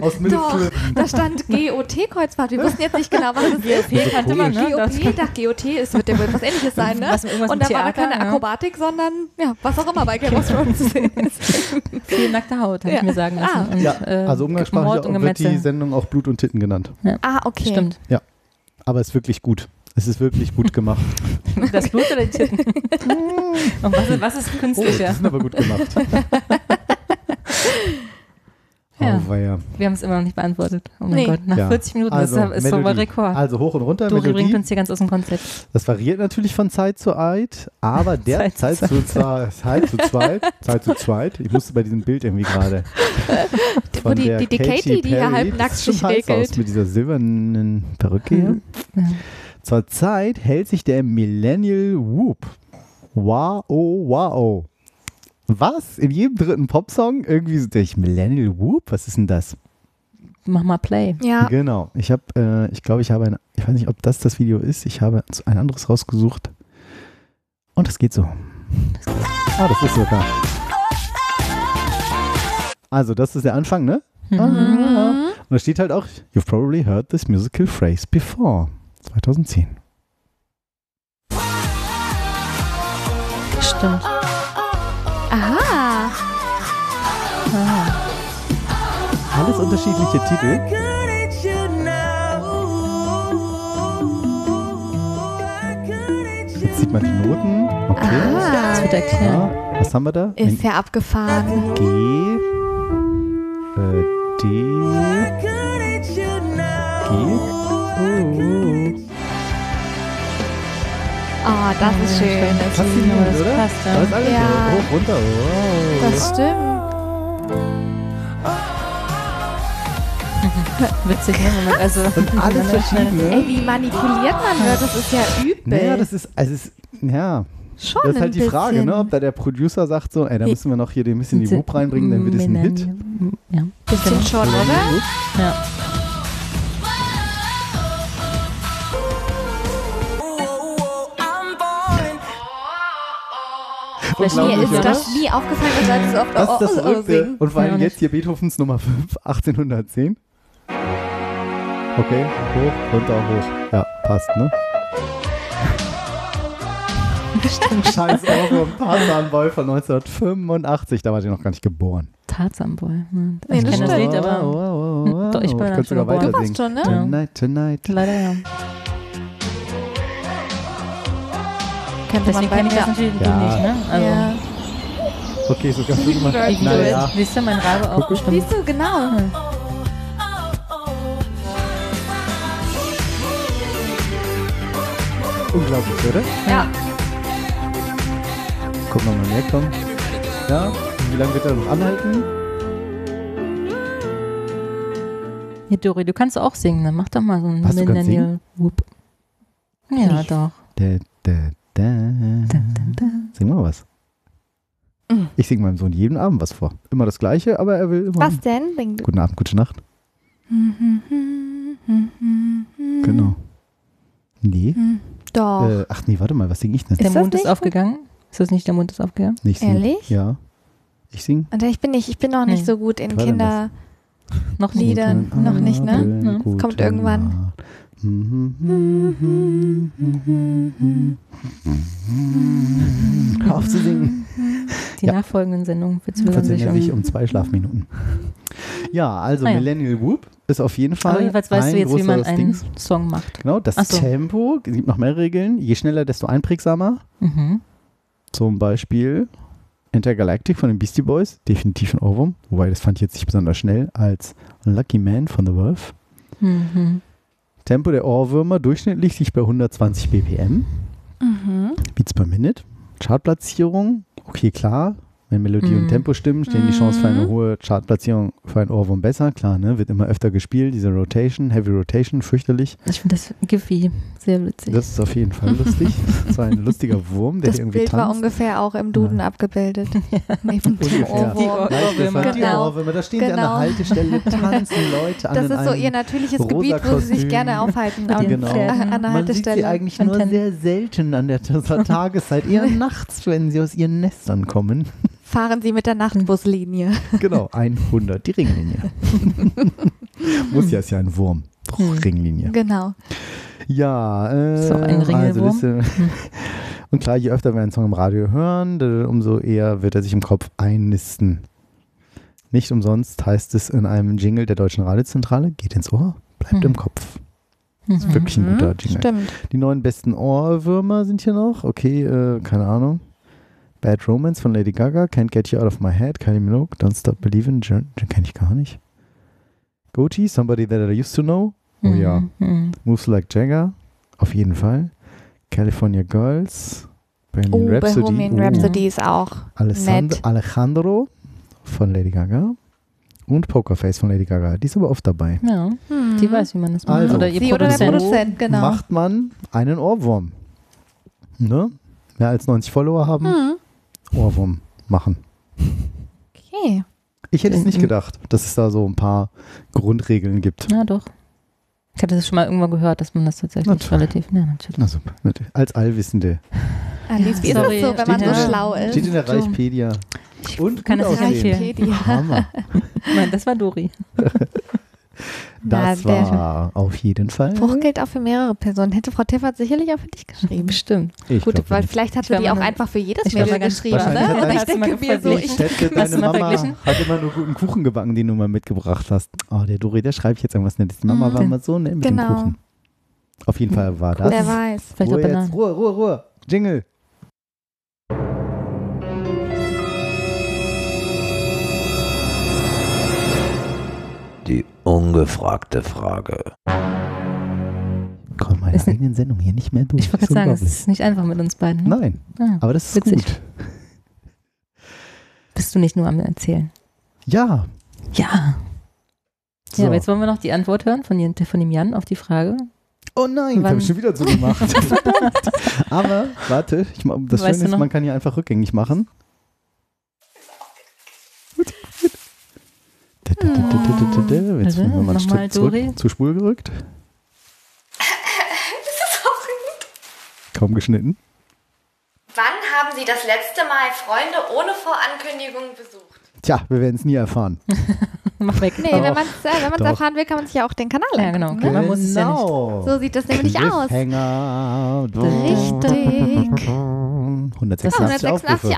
Speaker 2: Aus
Speaker 4: Doch, da stand GOT-Kreuzfahrt. Wir wussten jetzt nicht genau, was das ist.
Speaker 3: GOP kannte man, ne? Das-
Speaker 4: GOP, dachte, GOT ist, wird ja wohl was ähnliches sein, ne? Und
Speaker 3: mit
Speaker 4: da war da keine. Akrobatik, sondern ja, was auch immer bei Game of Thrones zu sehen ist.
Speaker 3: Viel nackte Haut, habe
Speaker 4: Ja.
Speaker 3: ich mir sagen lassen.
Speaker 4: Ah.
Speaker 3: Und,
Speaker 2: Ja,
Speaker 3: äh,
Speaker 2: also umgangssprachlich wird die. Sendung auch Blut und Titten genannt.
Speaker 4: Ah, okay.
Speaker 3: Stimmt.
Speaker 2: Aber es ist wirklich gut. Es ist wirklich gut gemacht.
Speaker 3: Das Blut oder die Titten? Und was, ist- was ist
Speaker 2: Oh, die
Speaker 3: künstlicher?
Speaker 2: sind aber gut gemacht.
Speaker 3: Ja.
Speaker 2: Oh.
Speaker 3: Wir haben es immer noch nicht beantwortet. Oh mein
Speaker 4: Nee.
Speaker 3: Gott, nach
Speaker 2: Ja.
Speaker 3: 40 Minuten
Speaker 2: Also,
Speaker 3: ist, ist
Speaker 2: Melodie.
Speaker 3: Rekord.
Speaker 2: Also hoch und runter.
Speaker 3: Dori bringt
Speaker 2: Melodie.
Speaker 3: uns hier ganz aus dem Konzept.
Speaker 2: Das variiert natürlich von Zeit zu Zeit, aber der
Speaker 3: Zeit
Speaker 2: Zeit,
Speaker 3: zu
Speaker 2: zu Zeit, Zeit zu zweit, Zeit zu zweit. Ich musste bei diesem Bild irgendwie gerade.
Speaker 4: Wo die,
Speaker 2: der
Speaker 4: die, die Katie, die hier halb nackt sich regelt.
Speaker 2: mit dieser silbernen Perücke hier.
Speaker 3: Ja.
Speaker 2: Zurzeit hält sich der Millennial Whoop. Wow, oh, wow. Was? In jedem dritten Popsong irgendwie so der Millennial Whoop? Was ist denn das?
Speaker 3: Mach mal Play.
Speaker 4: Ja,
Speaker 2: Genau. Ich habe, äh, ich glaube, ich habe ein, ich weiß nicht, ob das das Video ist. Ich habe ein anderes rausgesucht. Und das geht so. Ah, das ist sogar. Also, das ist der Anfang, ne?
Speaker 3: Mhm.
Speaker 2: Und da steht halt auch, you've probably heard this musical phrase before. 2010.
Speaker 3: Stimmt.
Speaker 4: Aha.
Speaker 3: Ah.
Speaker 2: Alles unterschiedliche Titel. Jetzt sieht man die Noten. Okay.
Speaker 3: Das
Speaker 4: Ah,
Speaker 3: wird erklären.
Speaker 2: Ja, was haben wir da?
Speaker 4: ist ja abgefahren.
Speaker 2: G, äh, D, G. Oh.
Speaker 4: Oh, das ist schön.
Speaker 2: Faszinierend,
Speaker 3: Aber das
Speaker 2: oder?
Speaker 3: passt, ja.
Speaker 2: Ist alles
Speaker 4: Ja.
Speaker 2: hoch, runter. Wow.
Speaker 4: Das stimmt.
Speaker 3: Witzig, ne? Man also
Speaker 2: Und alles verschieden,
Speaker 4: Ey, wie manipuliert man wird, das ist ja übel.
Speaker 2: Naja, das ist, also ist, ja,
Speaker 4: Schon
Speaker 2: das ist halt
Speaker 4: ein
Speaker 2: die Frage, ne? Ob da der Producer sagt so, ey, da müssen wir noch hier ein bisschen die Whoop reinbringen, dann wird es ein Hit.
Speaker 3: Ja,
Speaker 4: Bisschen schon, oder?
Speaker 3: ja.
Speaker 4: Mir
Speaker 2: Unglaublich,
Speaker 4: ist das nie aufgefallen, dass Leute so oft
Speaker 2: Das ist das
Speaker 4: oh, oh, singen.
Speaker 2: Und vor allem jetzt hier Beethovens Nummer 5, 1810. Okay, hoch, runter, hoch. Ja, passt, ne? Scheiß Ohrwurm, Tarzanboy von 1985. Da war sie noch gar nicht geboren.
Speaker 3: Tarzanboy. Ne?
Speaker 4: Nee,
Speaker 3: ich
Speaker 4: das
Speaker 3: kenne das
Speaker 4: stimmt.
Speaker 3: Lied, aber. Doch, ich bin
Speaker 2: ich
Speaker 3: dann
Speaker 2: könnte
Speaker 3: schon
Speaker 2: sogar
Speaker 3: geboren.
Speaker 2: weiter
Speaker 4: Du
Speaker 2: singen.
Speaker 4: warst schon, ne?
Speaker 2: Tonight, tonight.
Speaker 3: leider ja.
Speaker 4: Könnte man
Speaker 3: Deswegen
Speaker 4: bei
Speaker 3: kenne ich das
Speaker 4: mir.
Speaker 3: natürlich
Speaker 2: Ja.
Speaker 3: du nicht, ne? Also,
Speaker 4: Ja.
Speaker 2: Okay, sogar fünfmal.
Speaker 3: Ich
Speaker 2: Naja.
Speaker 3: Siehst du, mein Rabe auch bestimmt.
Speaker 4: Siehst du, genau.
Speaker 2: Unglaublich, oder?
Speaker 4: Ja.
Speaker 2: Gucken wir mal, mehr kommen. Ja, wie lange wird er noch anhalten?
Speaker 3: Hier, Dori, du kannst auch singen, dann mach doch mal so einen
Speaker 2: du kannst
Speaker 3: Millennial Whoop. Ja,
Speaker 4: Ich?
Speaker 3: doch.
Speaker 2: Da, da, da. Sing mal was.
Speaker 4: Mhm.
Speaker 2: Ich singe meinem Sohn jeden Abend was vor. Immer das Gleiche, aber er will immer.
Speaker 4: Was denn? Sing du.
Speaker 2: Guten Abend, gute Nacht. Genau. Nee.
Speaker 4: Doch.
Speaker 2: Äh, ach nee, warte mal, was singe ich denn?
Speaker 3: Der
Speaker 4: Ist das
Speaker 3: Mond ist aufgegangen? Ist das nicht der Mond ist aufgegangen?
Speaker 2: Nicht.
Speaker 4: Ehrlich?
Speaker 2: Ja. Ich singe.
Speaker 4: Und ich bin nicht, ich bin noch nicht
Speaker 3: Nee.
Speaker 4: so gut in Kinder.
Speaker 3: Noch nicht.
Speaker 4: Lieder. noch nicht, ne?
Speaker 2: Abend,
Speaker 4: Kommt irgendwann.
Speaker 2: Nacht. Hör auf zu singen.
Speaker 3: Die
Speaker 2: Ja.
Speaker 3: nachfolgenden Sendungen verzögern sich um.
Speaker 2: sich um zwei Schlafminuten. Ja, also
Speaker 3: Ah ja.
Speaker 2: Millennial Whoop ist auf jeden Fall
Speaker 3: Aber jedenfalls weißt
Speaker 2: ein
Speaker 3: du jetzt, wie man einen
Speaker 2: Dings.
Speaker 3: Song macht.
Speaker 2: Genau, das
Speaker 3: so.
Speaker 2: Tempo, es gibt noch mehr Regeln. Je schneller, desto einprägsamer.
Speaker 3: Mhm.
Speaker 2: Zum Beispiel Intergalactic von den Beastie Boys, definitiv ein Ohrwurm. Wobei, das fand ich jetzt nicht besonders schnell als Lucky Man von The Wolf.
Speaker 3: Mhm.
Speaker 2: Tempo der Ohrwürmer durchschnittlich liegt bei 120 BPM.
Speaker 4: Mhm.
Speaker 2: Beats per Minute. Chartplatzierung, okay, klar. Wenn Melodie
Speaker 3: Mhm.
Speaker 2: und Tempo stimmen, stehen die Chancen für eine
Speaker 4: Mhm.
Speaker 2: hohe Chartplatzierung für ein Ohrwurm besser. Klar, ne? Wird immer öfter gespielt, diese Rotation, Heavy Rotation, fürchterlich.
Speaker 3: Ich finde das Giffy sehr witzig.
Speaker 2: Das ist auf jeden Fall lustig. so ein lustiger Wurm, der
Speaker 4: Das
Speaker 2: irgendwie
Speaker 4: Bild war
Speaker 2: tanzt.
Speaker 4: ungefähr auch im Duden abgebildet. Neben dem. Ohrwurm.
Speaker 3: Die
Speaker 2: Leichtgefallen. Die
Speaker 4: Genau.
Speaker 2: Ohrwürmer, da stehen sie an der
Speaker 4: Genau.
Speaker 2: Haltestelle, tanzen Leute an
Speaker 4: Das ist so ihr natürliches Gebiet, wo sie sich
Speaker 2: Kostüm.
Speaker 4: gerne aufhalten.
Speaker 2: Genau.
Speaker 3: Pferden.
Speaker 4: an der
Speaker 2: Man sieht sie
Speaker 4: Haltestelle.
Speaker 2: eigentlich nur sehr selten an der Tageszeit, eher nachts, wenn sie aus ihren Nestern kommen.
Speaker 4: Fahren sie mit der Nachtbuslinie.
Speaker 2: Genau, 100, die Ringlinie. Muss ja, ist ja ein Wurm.
Speaker 3: Hm.
Speaker 2: Ringlinie.
Speaker 4: Genau.
Speaker 2: Ja, äh,
Speaker 3: Ist auch ein
Speaker 2: also
Speaker 3: Ringelwurm.
Speaker 2: Liste. Und klar, je öfter wir einen Song im Radio hören, umso eher wird er sich im Kopf einnisten. Nicht umsonst heißt es in einem Jingle der Deutschen Radiozentrale, geht ins Ohr, bleibt
Speaker 3: Mhm.
Speaker 2: im Kopf.
Speaker 3: Mhm.
Speaker 2: Wirklich ein guter Jingle.
Speaker 4: Stimmt.
Speaker 2: Die neun besten Ohrwürmer sind hier noch. Okay, äh, keine Ahnung. Bad Romance von Lady Gaga, Can't Get You Out of My Head, Kylie Minogue, Don't Stop Believin', den kenne ich gar nicht. Goatee, Somebody That I Used to Know, oh ja.
Speaker 3: Mhm.
Speaker 2: Moves Like Jagger, auf jeden Fall. California Girls, Bohemian
Speaker 4: Oh,
Speaker 2: Rhapsody,
Speaker 4: Bohemian
Speaker 2: oh,
Speaker 4: Rhapsody ist auch
Speaker 2: Alessand
Speaker 4: nett.
Speaker 2: Alejandro von Lady Gaga und Pokerface von Lady Gaga. Die ist aber oft dabei.
Speaker 3: Ja,
Speaker 4: Hm.
Speaker 3: die weiß, wie man das macht.
Speaker 2: Also,
Speaker 3: oder ihr
Speaker 4: Sie oder der
Speaker 3: Produzent.
Speaker 4: Produzent, genau.
Speaker 2: macht man einen Ohrwurm. Ne? Mehr als 90 Follower haben,
Speaker 4: Hm.
Speaker 2: Ohrwurm machen.
Speaker 4: Okay.
Speaker 2: Ich hätte es nicht gedacht, dass es da so ein paar Grundregeln gibt.
Speaker 3: Ja, doch. Ich hatte das schon mal irgendwann gehört, dass man das tatsächlich
Speaker 2: Natürlich.
Speaker 3: relativ. Ja, natürlich.
Speaker 2: Na super, natürlich. als Allwissende.
Speaker 4: Alice, wie ist das so, wenn man
Speaker 3: steht
Speaker 4: so
Speaker 3: ja-
Speaker 4: schlau ist?
Speaker 2: Steht in der. Reichpedia. Und
Speaker 3: kann
Speaker 2: gut
Speaker 3: das.
Speaker 4: Wikipedia.
Speaker 2: Hammer.
Speaker 3: Nein, das war Dori.
Speaker 2: Das
Speaker 4: Na,
Speaker 2: war auf jeden Fall.
Speaker 4: Spruch gilt auch für mehrere Personen. Hätte Frau Tiffert sicherlich auch für dich geschrieben.
Speaker 3: Bestimmt.
Speaker 2: Ich
Speaker 4: Gut, weil
Speaker 2: nicht.
Speaker 4: vielleicht hat sie die
Speaker 3: mal
Speaker 4: auch einfach für jedes
Speaker 3: mal
Speaker 4: Mädel geschrieben. Ne?
Speaker 2: hat
Speaker 4: Und
Speaker 2: er-
Speaker 4: ich
Speaker 3: mal
Speaker 4: denke mir so, ich,
Speaker 2: Hätte deine
Speaker 3: mal
Speaker 2: Mama
Speaker 3: verglichen?
Speaker 2: hat immer nur guten Kuchen gebacken, den du mal mitgebracht hast. Oh, der Dori, der schreibe ich jetzt irgendwas Nettes. Die Mama
Speaker 4: Mhm.
Speaker 2: war immer so nett mit dem
Speaker 4: Genau.
Speaker 2: Kuchen. Auf jeden Fall war das.
Speaker 4: wer weiß.
Speaker 3: Vielleicht
Speaker 2: Ruhe jetzt. Ruhe, Ruhe, Ruhe. Jingle.
Speaker 7: Ungefragte Frage.
Speaker 2: komme meiner
Speaker 3: Ist
Speaker 2: eigenen Sendung hier nicht mehr durch.
Speaker 3: Ich wollte gerade sagen, es ist nicht einfach mit uns beiden. Ne?
Speaker 2: Nein,
Speaker 3: Ah,
Speaker 2: aber das ist
Speaker 3: witzig.
Speaker 2: gut.
Speaker 3: Bist du nicht nur am Erzählen?
Speaker 2: Ja.
Speaker 3: Ja.
Speaker 2: So.
Speaker 3: Ja, aber jetzt wollen wir noch die Antwort hören von, Jan- von dem Jan auf die Frage.
Speaker 2: Oh nein, habe ich schon wieder so gemacht. aber warte, ich, das
Speaker 3: Weißt
Speaker 2: Schöne ist,
Speaker 3: noch?
Speaker 2: man kann hier einfach rückgängig machen. Gut, gut. Da, da, da, da, da, da, da. Jetzt
Speaker 3: Warte,
Speaker 2: werden wir mal
Speaker 3: nochmal,
Speaker 2: Schritt zurück zur Spur gerückt. Kaum geschnitten.
Speaker 7: Wann haben Sie das letzte Mal Freunde ohne Vorankündigung besucht?
Speaker 2: Tja, wir werden es nie erfahren.
Speaker 3: Mach weg.
Speaker 4: Nee, wenn man es äh, erfahren will, kann man sich ja auch den Kanal
Speaker 3: Ja, genau.
Speaker 4: angucken,
Speaker 3: Man muss es ja nicht.
Speaker 4: So sieht das nämlich aus. Richtig.
Speaker 2: 186,
Speaker 4: Oh, 186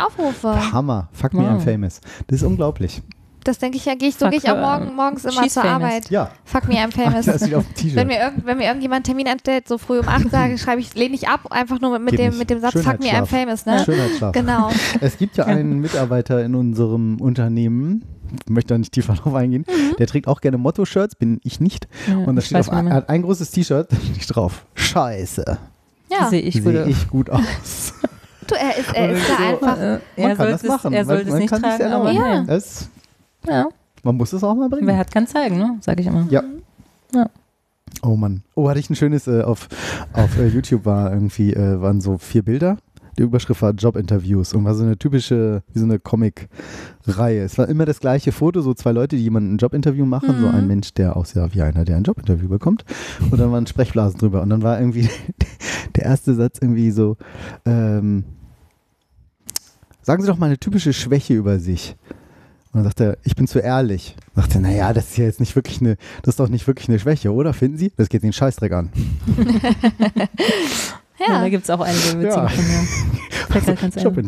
Speaker 2: Aufrufe.
Speaker 4: Aufrufe.
Speaker 2: Hammer. Fuck me, I'm famous. Das ist unglaublich.
Speaker 4: Das denke ich ja, gehe ich, so gehe ich auch
Speaker 3: her.
Speaker 4: morgen, morgens immer
Speaker 3: She's
Speaker 4: zur
Speaker 3: famous.
Speaker 4: Arbeit.
Speaker 2: Ja,
Speaker 4: Fuck me, I'm famous.
Speaker 2: das steht auf dem T-Shirt.
Speaker 4: Wenn mir, irgend, wenn mir irgendjemand einen Termin einstellt, so früh um 8 sage, schreibe ich, lehne ich ab, einfach nur mit, mit, dem, mit dem Satz, fuck me, I'm famous, ne?
Speaker 2: Schönheitsschlaf.
Speaker 4: Genau.
Speaker 2: Es gibt ja einen Mitarbeiter in unserem Unternehmen, ich möchte da nicht tiefer drauf eingehen,
Speaker 4: Mhm.
Speaker 2: der trägt auch gerne Motto-Shirts, bin ich nicht.
Speaker 3: Ja,
Speaker 2: Und da steht auf, er
Speaker 3: mehr.
Speaker 2: hat ein großes T-Shirt, da steht drauf, scheiße,
Speaker 4: Ja.
Speaker 3: Sehe ich
Speaker 2: sehe
Speaker 3: würde.
Speaker 2: ich gut aus.
Speaker 4: Du, er ist, er ist da
Speaker 2: so,
Speaker 4: einfach.
Speaker 3: Äh,
Speaker 2: Man
Speaker 3: er
Speaker 2: kann das
Speaker 3: es,
Speaker 2: machen,
Speaker 3: er sollte es
Speaker 2: man
Speaker 3: nicht tragen, aber ja.
Speaker 2: Es,
Speaker 3: ja.
Speaker 2: man muss es auch mal bringen.
Speaker 3: Wer hat, kann zeigen, ne? Sag ich immer.
Speaker 2: Ja.
Speaker 3: Ja.
Speaker 2: Oh Mann. Oh, hatte ich ein schönes äh, auf, auf äh, YouTube war irgendwie, äh, waren so vier Bilder. Die Überschrift war Jobinterviews und war so eine typische, wie so eine Comic-Reihe. Es war immer das gleiche Foto, so zwei Leute, die jemanden ein Jobinterview machen, so ein Mensch, der aussieht wie einer, der ein Jobinterview bekommt. Und dann waren Sprechblasen drüber. Und dann war irgendwie der erste Satz irgendwie so, ähm, sagen Sie doch mal eine typische Schwäche über sich. Und dann sagt er, ich bin zu ehrlich. Sagt er, naja, das ist ja jetzt nicht wirklich eine, das ist doch nicht wirklich eine Schwäche, oder? Finden Sie? Das geht den Scheißdreck an.
Speaker 3: Ja,
Speaker 4: Ja.
Speaker 3: da gibt es auch einige witzige
Speaker 2: Ja.
Speaker 3: von mir.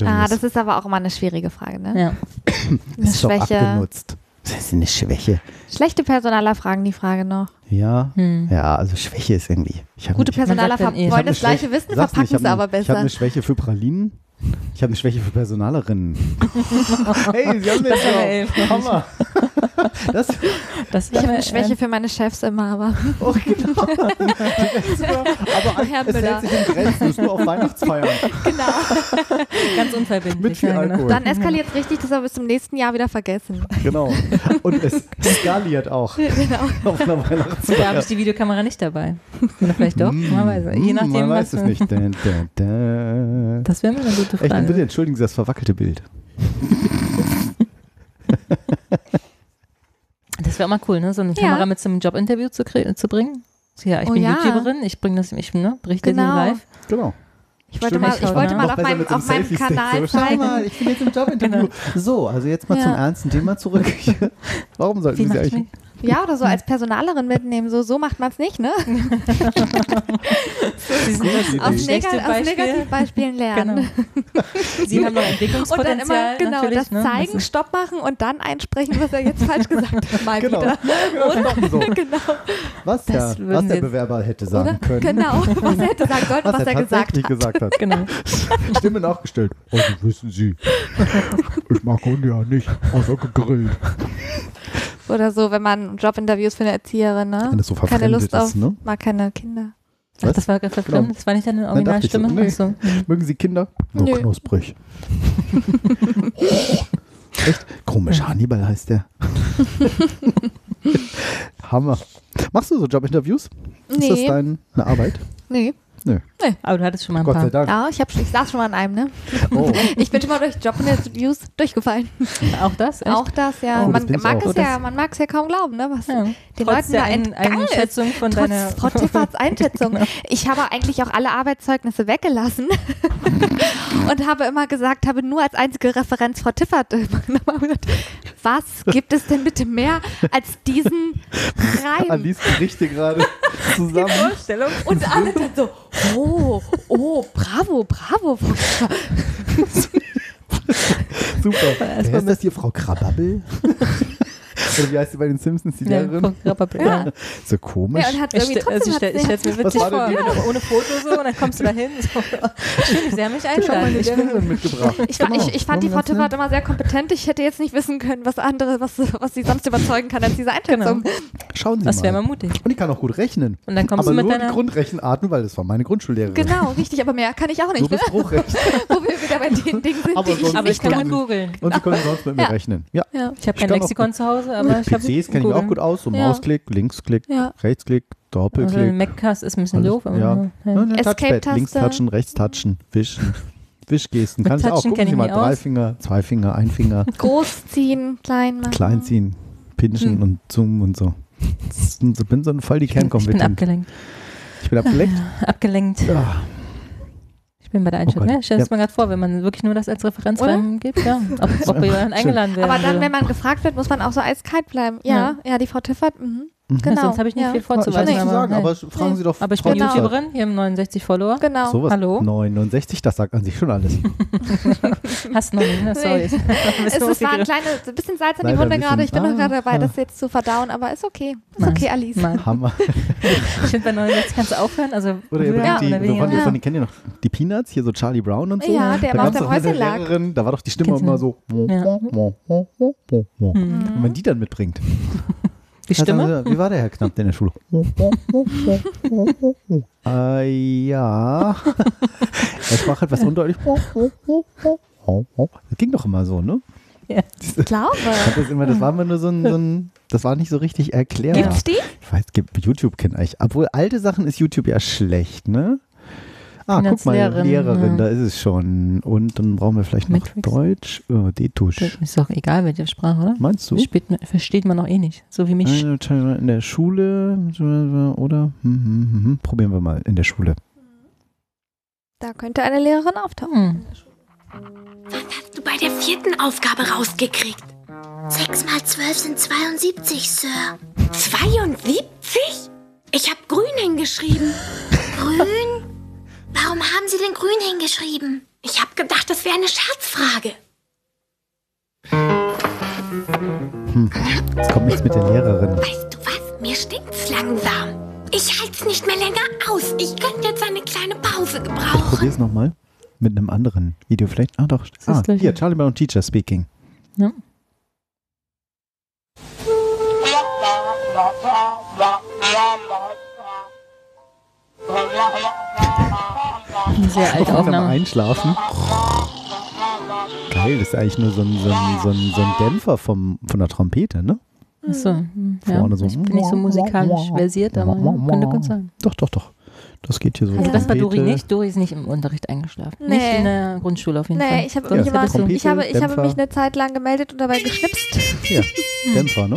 Speaker 4: Ah, das ist aber auch immer eine schwierige Frage, ne?
Speaker 3: Ja.
Speaker 4: Eine
Speaker 2: ist doch
Speaker 4: Schwäche.
Speaker 2: abgenutzt. Das ist eine Schwäche.
Speaker 4: Schlechte Personaler fragen die Frage noch.
Speaker 2: Ja,
Speaker 3: Hm.
Speaker 2: ja, also Schwäche ist irgendwie.
Speaker 4: Gute Personaler wollen das gleiche wissen, verpacken es aber
Speaker 2: eine- Ich habe
Speaker 4: besser.
Speaker 2: eine Schwäche für Pralinen. Ich habe eine Schwäche für Personalerinnen. hey, Sie haben ja. Hammer. Das,
Speaker 3: Das
Speaker 4: Ich habe eine Schwäche für meine Chefs immer, aber
Speaker 2: oh, genau. aber
Speaker 4: Herr
Speaker 2: es
Speaker 4: Müller.
Speaker 2: hält sich in Grenzen, das ist nur auf Weihnachtsfeiern.
Speaker 4: genau.
Speaker 3: ganz unverbindlich.
Speaker 2: Mit viel
Speaker 3: ja, genau.
Speaker 2: Alkohol.
Speaker 4: Dann eskaliert es richtig, das aber bis zum nächsten Jahr wieder vergessen.
Speaker 2: Genau. Und es skaliert auch
Speaker 4: genau.
Speaker 2: auf einer
Speaker 3: Da habe
Speaker 2: Weihnachtsfeier.
Speaker 3: ich die Videokamera nicht dabei. Oder vielleicht doch, man weiß es. Je
Speaker 2: Mm,
Speaker 3: nachdem,
Speaker 2: Man weiß es nicht. Da, da, da.
Speaker 3: Das wäre mal eine gute Frage.
Speaker 2: bitte entschuldigen Sie das verwackelte Bild.
Speaker 3: Das wäre mal cool, ne? So eine
Speaker 4: Ja.
Speaker 3: Kamera mit so einem Jobinterview zu, zu bringen. So, Ja, ich
Speaker 4: Oh
Speaker 3: bin
Speaker 4: ja.
Speaker 3: YouTuberin, ich bringe das, ich ne, berichte
Speaker 4: Genau.
Speaker 3: live.
Speaker 2: Genau.
Speaker 4: Ich wollte
Speaker 2: Stimmt.
Speaker 4: mal, ich wollte mal auf meinem, auf meinem Kanal
Speaker 2: so, Schau mal, ich bin jetzt im Jobinterview. So, also jetzt mal
Speaker 4: Ja.
Speaker 2: zum ernsten Thema zurück. Warum sollten
Speaker 3: Wie
Speaker 2: Sie eigentlich...
Speaker 4: Ja, oder so als Personalerin mitnehmen. So, so macht man es nicht, ne? Aus, Neg aus
Speaker 3: Beispiel.
Speaker 4: Negativbeispielen lernen.
Speaker 3: Genau. Sie haben noch
Speaker 4: Und dann
Speaker 3: Entwicklungspotenzial.
Speaker 4: immer genau das
Speaker 3: ne?
Speaker 4: zeigen, Stopp machen und dann einsprechen, was er jetzt falsch gesagt hat. Mal
Speaker 2: Genau.
Speaker 4: wieder.
Speaker 2: Und so.
Speaker 4: Genau.
Speaker 2: Was, der, was der Bewerber hätte sagen
Speaker 4: Oder?
Speaker 2: können.
Speaker 4: Genau. Was er hätte sagen sollen,
Speaker 2: Was,
Speaker 4: was,
Speaker 2: er
Speaker 4: er gesagt hat.
Speaker 2: gesagt hat.
Speaker 3: Genau.
Speaker 2: Stimme nachgestellt. Also wissen Sie, ich mag Hunde ja nicht, außer gegrillt.
Speaker 4: Oder so, wenn man Jobinterviews für eine Erzieherin, ne?
Speaker 2: Wenn es so
Speaker 4: keine Lust auf,
Speaker 2: ist, ne?
Speaker 4: mag keine Kinder.
Speaker 3: Ach,
Speaker 2: Was?
Speaker 3: das war gerade.
Speaker 2: Genau.
Speaker 3: Das war nicht deine Originalstimme.
Speaker 2: nee.
Speaker 3: So.
Speaker 2: Mögen Sie Kinder? Nur
Speaker 4: Nö.
Speaker 2: knusprig. Echt? Komisch, Hannibal heißt der. Hammer. Machst du so Jobinterviews? Ist das
Speaker 4: Nee.
Speaker 2: deine Arbeit?
Speaker 4: Nee.
Speaker 3: Aber du hattest schon mal ein
Speaker 2: Gott sei
Speaker 3: paar.
Speaker 2: Dank.
Speaker 4: Ja, ich, hab, ich saß schon mal an einem, ne?
Speaker 2: Oh.
Speaker 4: Ich bin schon mal durch Jobinterviews durchgefallen.
Speaker 3: Auch das? Echt?
Speaker 4: Auch das, ja.
Speaker 2: Oh, das
Speaker 4: man
Speaker 2: ich
Speaker 4: mag
Speaker 2: auch.
Speaker 4: es ja, man mag es ja kaum glauben, ne? Was
Speaker 3: Ja.
Speaker 4: den
Speaker 3: Trotz
Speaker 4: Leuten
Speaker 3: der
Speaker 4: da
Speaker 3: Ein. Einschätzung von
Speaker 4: Trotz
Speaker 3: deiner
Speaker 4: Frau Tifferts Einschätzung.
Speaker 3: Genau.
Speaker 4: Ich habe eigentlich auch alle Arbeitszeugnisse weggelassen und habe immer gesagt, habe nur als einzige Referenz Frau Tiffert. gesagt, Was gibt es denn bitte mehr als diesen Reim?
Speaker 2: Alice berichte gerade zusammen.
Speaker 3: Vorstellung.
Speaker 4: Und alle dann so, oh, oh, bravo, bravo, Frau.
Speaker 2: Super. Wer ist das hier, Frau Krababbel? Oder wie heißt sie bei den Simpsons, die
Speaker 3: Ja,
Speaker 2: Lehrerin?
Speaker 3: ja.
Speaker 2: So komisch.
Speaker 4: Ja, und hat
Speaker 3: Ich
Speaker 4: irgendwie
Speaker 3: also
Speaker 4: trotzdem
Speaker 3: ich
Speaker 4: hat
Speaker 3: stell, ich stell's mir witzig vor,
Speaker 2: denn die-
Speaker 3: ja, ohne Foto so und dann kommst du da hin. So. Schön, sie haben mich
Speaker 2: Ich habe
Speaker 3: eingeladen.
Speaker 2: meine
Speaker 3: Ich bin,
Speaker 2: Lehrerin mitgebracht.
Speaker 4: Ich,
Speaker 2: Genau.
Speaker 4: ich, ich fand die Frau. Tippert immer sehr kompetent. Ich hätte jetzt nicht wissen können, was andere, was, was sie sonst überzeugen kann als diese Einschätzung.
Speaker 2: Schauen Sie
Speaker 3: das wäre
Speaker 2: mal.
Speaker 3: mal mutig.
Speaker 2: Und die kann auch gut rechnen.
Speaker 3: Und dann kommst
Speaker 2: Aber
Speaker 3: du mit
Speaker 2: nur die
Speaker 3: deiner...
Speaker 2: Grundrechenarten, weil das war meine Grundschullehrerin.
Speaker 4: Genau, richtig, aber mehr kann ich auch nicht. Ne?
Speaker 2: bis Bruchrecht.
Speaker 4: Wo wir wieder bei den Dingen sind,
Speaker 2: Aber
Speaker 4: die ich
Speaker 3: Aber ich kann googeln.
Speaker 2: Und sie können sonst mit mir rechnen. Ja.
Speaker 3: Ich habe kein Lexikon zu Hause, aber ich habe
Speaker 2: PCs kenne ich auch gut aus. So
Speaker 4: Ja.
Speaker 2: Mausklick, Linksklick,
Speaker 4: Ja.
Speaker 2: Rechtsklick,
Speaker 3: Also
Speaker 2: Doppelklick.
Speaker 3: Maccast ist ein bisschen
Speaker 2: Alles-
Speaker 3: doof. Aber
Speaker 2: ja.
Speaker 3: ja.
Speaker 2: Ja, ne, Touchpad, links touchen, rechts touchen, wischen. Wischgesten.
Speaker 3: Mit
Speaker 2: Kann ich auch. Gucken Sie mal. Drei
Speaker 3: aus.
Speaker 2: Finger, zwei Finger, ein Finger,
Speaker 4: Groß ziehen, klein machen.
Speaker 2: klein ziehen, pinchen
Speaker 3: Hm.
Speaker 2: und zoomen und so. Ich bin so voll die
Speaker 3: bin, ich bin
Speaker 2: Kernkompetenz.
Speaker 3: abgelenkt.
Speaker 2: Ich bin abgelenkt.
Speaker 3: Abgelenkt.
Speaker 2: Ah,
Speaker 3: Ich bin bei der Einschätzung.
Speaker 2: Oh
Speaker 3: ja, stell dir das
Speaker 2: Ja.
Speaker 3: mal gerade vor, wenn man wirklich nur das als Referenz
Speaker 4: Oder?
Speaker 3: reingibt. Ja. Ob, ob wir dann eingeladen werden.
Speaker 4: Aber dann,
Speaker 3: würde.
Speaker 4: wenn man gefragt wird, muss man auch so eiskalt bleiben. Ja, ja, die Frau Tiffert, mhm.
Speaker 2: Mhm.
Speaker 3: Ja,
Speaker 4: genau.
Speaker 3: sonst habe ich nicht
Speaker 4: ja.
Speaker 3: viel
Speaker 2: ich
Speaker 3: vorzuweisen.
Speaker 2: nichts zu sagen,
Speaker 3: nee.
Speaker 2: aber fragen Sie doch.
Speaker 3: aber ich bin
Speaker 4: Genau.
Speaker 3: YouTuberin, hier haben 69 Follower.
Speaker 4: Genau.
Speaker 2: Sowas.
Speaker 3: Hallo?
Speaker 2: 69, das sagt an sich schon alles.
Speaker 3: Hast du noch nicht, ne? Sorry.
Speaker 4: Es, es war ein kleines, ein bisschen Salz in die Wunde gerade. Ich bin noch
Speaker 2: Ah,
Speaker 4: gerade dabei,
Speaker 2: ah.
Speaker 4: das jetzt zu verdauen, aber ist okay. Ist
Speaker 3: Nein.
Speaker 4: okay, Alice.
Speaker 3: Nein.
Speaker 2: Hammer.
Speaker 3: Ich finde, bei 69 kannst du aufhören. Also
Speaker 2: Oder ihr bringt die,
Speaker 3: oder
Speaker 2: so
Speaker 3: weniger.
Speaker 2: von, die,
Speaker 4: Ja.
Speaker 2: von, die kennt ihr noch die Peanuts, hier so Charlie Brown und so.
Speaker 4: Ja, der
Speaker 2: da
Speaker 4: immer auf Häuschen lag.
Speaker 2: Lehrerin, da war doch die Stimme immer so.
Speaker 3: Ja.
Speaker 2: Und wenn die dann mitbringt.
Speaker 3: Die Stimme?
Speaker 2: Also, wie war der Herr Knapp in der Schule? äh, ja. er sprach etwas undeutlich. Das ging doch immer so, ne?
Speaker 4: Ich glaube.
Speaker 2: Das, immer, das war immer nur so ein, so ein, das war nicht so richtig erklärbar.
Speaker 4: Gibt's die?
Speaker 2: Ich weiß, YouTube kennt eigentlich. Obwohl alte Sachen ist YouTube ja schlecht, ne? Ah, guck mal,
Speaker 3: Lehrerin,
Speaker 2: Lehrerin, da ist es schon. Und dann brauchen wir vielleicht noch
Speaker 3: Matrix.
Speaker 2: Deutsch. Oh, Detusch.
Speaker 3: Ist doch egal, welche Sprache, oder?
Speaker 2: Meinst du?
Speaker 3: Versteht, man- versteht man noch eh nicht. So wie mich.
Speaker 2: In der Schule oder? Hm, hm, hm, hm. Probieren wir mal in der Schule.
Speaker 4: Da könnte eine Lehrerin auftauchen.
Speaker 3: Hm.
Speaker 8: Hast du bei der vierten Aufgabe rausgekriegt? 6 mal 12 sind 72, Sir. 72? Ich habe grün hingeschrieben. Grün? Warum haben Sie denn grün hingeschrieben? Ich habe gedacht, das wäre eine Scherzfrage.
Speaker 2: Jetzt kommt nichts mit der Lehrerin.
Speaker 8: Weißt du was? Mir stinkt's langsam. Ich halt's nicht mehr länger aus. Ich könnte jetzt eine kleine Pause
Speaker 2: Ich
Speaker 8: gebrauchen.
Speaker 2: probiere es nochmal mit einem anderen Video vielleicht. Ah, doch.
Speaker 3: ist
Speaker 2: Ah, hier, Charlie Brown Teacher speaking.
Speaker 3: Ja. Eine sehr alte Aufnahme.
Speaker 2: Einschlafen. Geil, das ist eigentlich nur so ein, so ein, so ein, so ein Dämpfer vom, von der Trompete, ne?
Speaker 3: Achso, hm, ja.
Speaker 2: Vorne so.
Speaker 3: Ich bin nicht so musikalisch versiert, aber könnte gut sein.
Speaker 2: Doch, doch, doch. Das geht hier so.
Speaker 3: Also das war Dori nicht. Dori ist nicht im Unterricht eingeschlafen.
Speaker 4: Nee.
Speaker 3: Nicht in der Grundschule auf jeden Fall.
Speaker 4: Nee, ich habe mich immer,
Speaker 2: Trompete,
Speaker 4: ich habe, ich habe mich eine Zeit lang gemeldet und dabei geschnipst.
Speaker 2: Hier, Dämpfer, ne?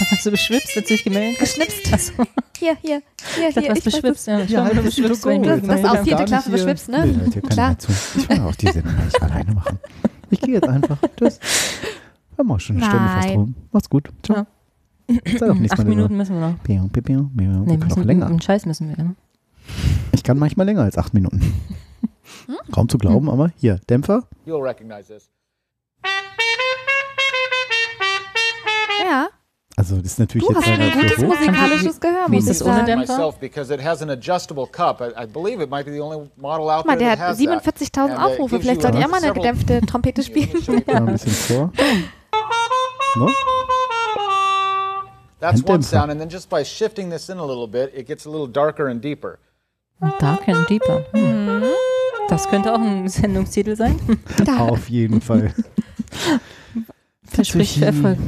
Speaker 3: Da hast du beschwipst, als du dich gemeldet hast.
Speaker 4: Geschnipst.
Speaker 3: Achso,
Speaker 4: Hier, hier, hier,
Speaker 3: ich dachte,
Speaker 4: hier.
Speaker 3: was
Speaker 4: ich
Speaker 3: beschwipst. Ja,
Speaker 2: Ja,
Speaker 3: schon,
Speaker 2: halt
Speaker 3: beschwipst, wenn du
Speaker 4: auf
Speaker 3: hast.
Speaker 4: vierte Klasse beschwipst, ne?
Speaker 2: Nee, keiner
Speaker 4: Klar.
Speaker 2: Ich will auch die Sendung nicht alleine machen. Ich gehe jetzt einfach. Tschüss. Wir haben auch schon eine Stunde fast rum. Mach's gut. Ciao. Sei doch nächstes
Speaker 3: Acht Minuten müssen wir noch.
Speaker 2: Piu, piu.
Speaker 3: Nee,
Speaker 2: Wir
Speaker 3: wir
Speaker 2: können auch
Speaker 3: müssen,
Speaker 2: länger.
Speaker 3: einen Scheiß müssen wir, ne?
Speaker 2: Ich kann manchmal länger als acht Minuten. Kaum zu glauben, aber hier, Dämpfer.
Speaker 9: You'll recognize this.
Speaker 4: Ja,
Speaker 2: Also das ist natürlich
Speaker 4: du
Speaker 2: jetzt
Speaker 4: hast ein gutes
Speaker 2: hoch.
Speaker 4: musikalisches Gehör,
Speaker 3: Wie
Speaker 4: muss
Speaker 3: ist
Speaker 4: ich
Speaker 3: das ohne
Speaker 4: sagen.
Speaker 3: Dämpfer?
Speaker 9: myself cup. I,
Speaker 4: mal, der hat
Speaker 9: has that.
Speaker 4: 47.000
Speaker 9: And, uh,
Speaker 4: Aufrufe. Vielleicht sollte er mal eine gedämpfte Trompete spielen.
Speaker 2: Mal ein bisschen vor. No?
Speaker 9: That's
Speaker 2: Ein
Speaker 9: one sound, and then just by shifting this in a little bit, it gets a little darker and deeper.
Speaker 3: Dark and Deeper. Hm. Das könnte auch ein Sendungstitel sein.
Speaker 2: Auf jeden Fall.
Speaker 3: Verspricht für Erfolg.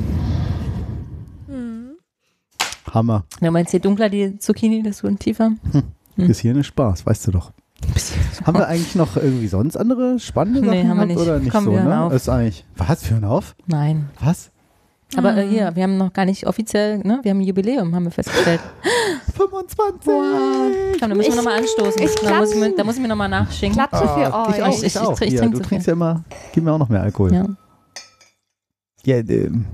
Speaker 2: Hammer.
Speaker 3: Du meinst, je dunkler die Zucchini, desto tiefer? Hm.
Speaker 2: Bis hierhin ist Spaß, weißt du doch. Haben wir eigentlich noch irgendwie sonst andere spannende
Speaker 3: Nee,
Speaker 2: Sachen
Speaker 3: haben wir nicht.
Speaker 2: oder nicht
Speaker 3: Komm,
Speaker 2: so, ne?
Speaker 3: auf.
Speaker 2: Ist eigentlich. Was? Wir hören auf?
Speaker 3: Nein.
Speaker 2: Was?
Speaker 3: Aber äh, hier, wir haben noch gar nicht offiziell, ne? Wir haben ein Jubiläum, haben wir festgestellt.
Speaker 2: 25!
Speaker 3: Komm, da müssen wir
Speaker 4: Ich-
Speaker 3: nochmal anstoßen.
Speaker 4: ich
Speaker 3: da, muss ich mir, da muss ich mir nochmal nachschenken.
Speaker 4: Klatsche für
Speaker 2: Ah, ich
Speaker 4: euch.
Speaker 2: auch,
Speaker 3: Ich-
Speaker 2: ich,
Speaker 3: ich-
Speaker 2: auch.
Speaker 3: ich
Speaker 2: ja, du trinkst
Speaker 3: viel.
Speaker 2: ja immer, gib mir auch noch mehr Alkohol.
Speaker 3: Ja.
Speaker 2: Ja, ähm,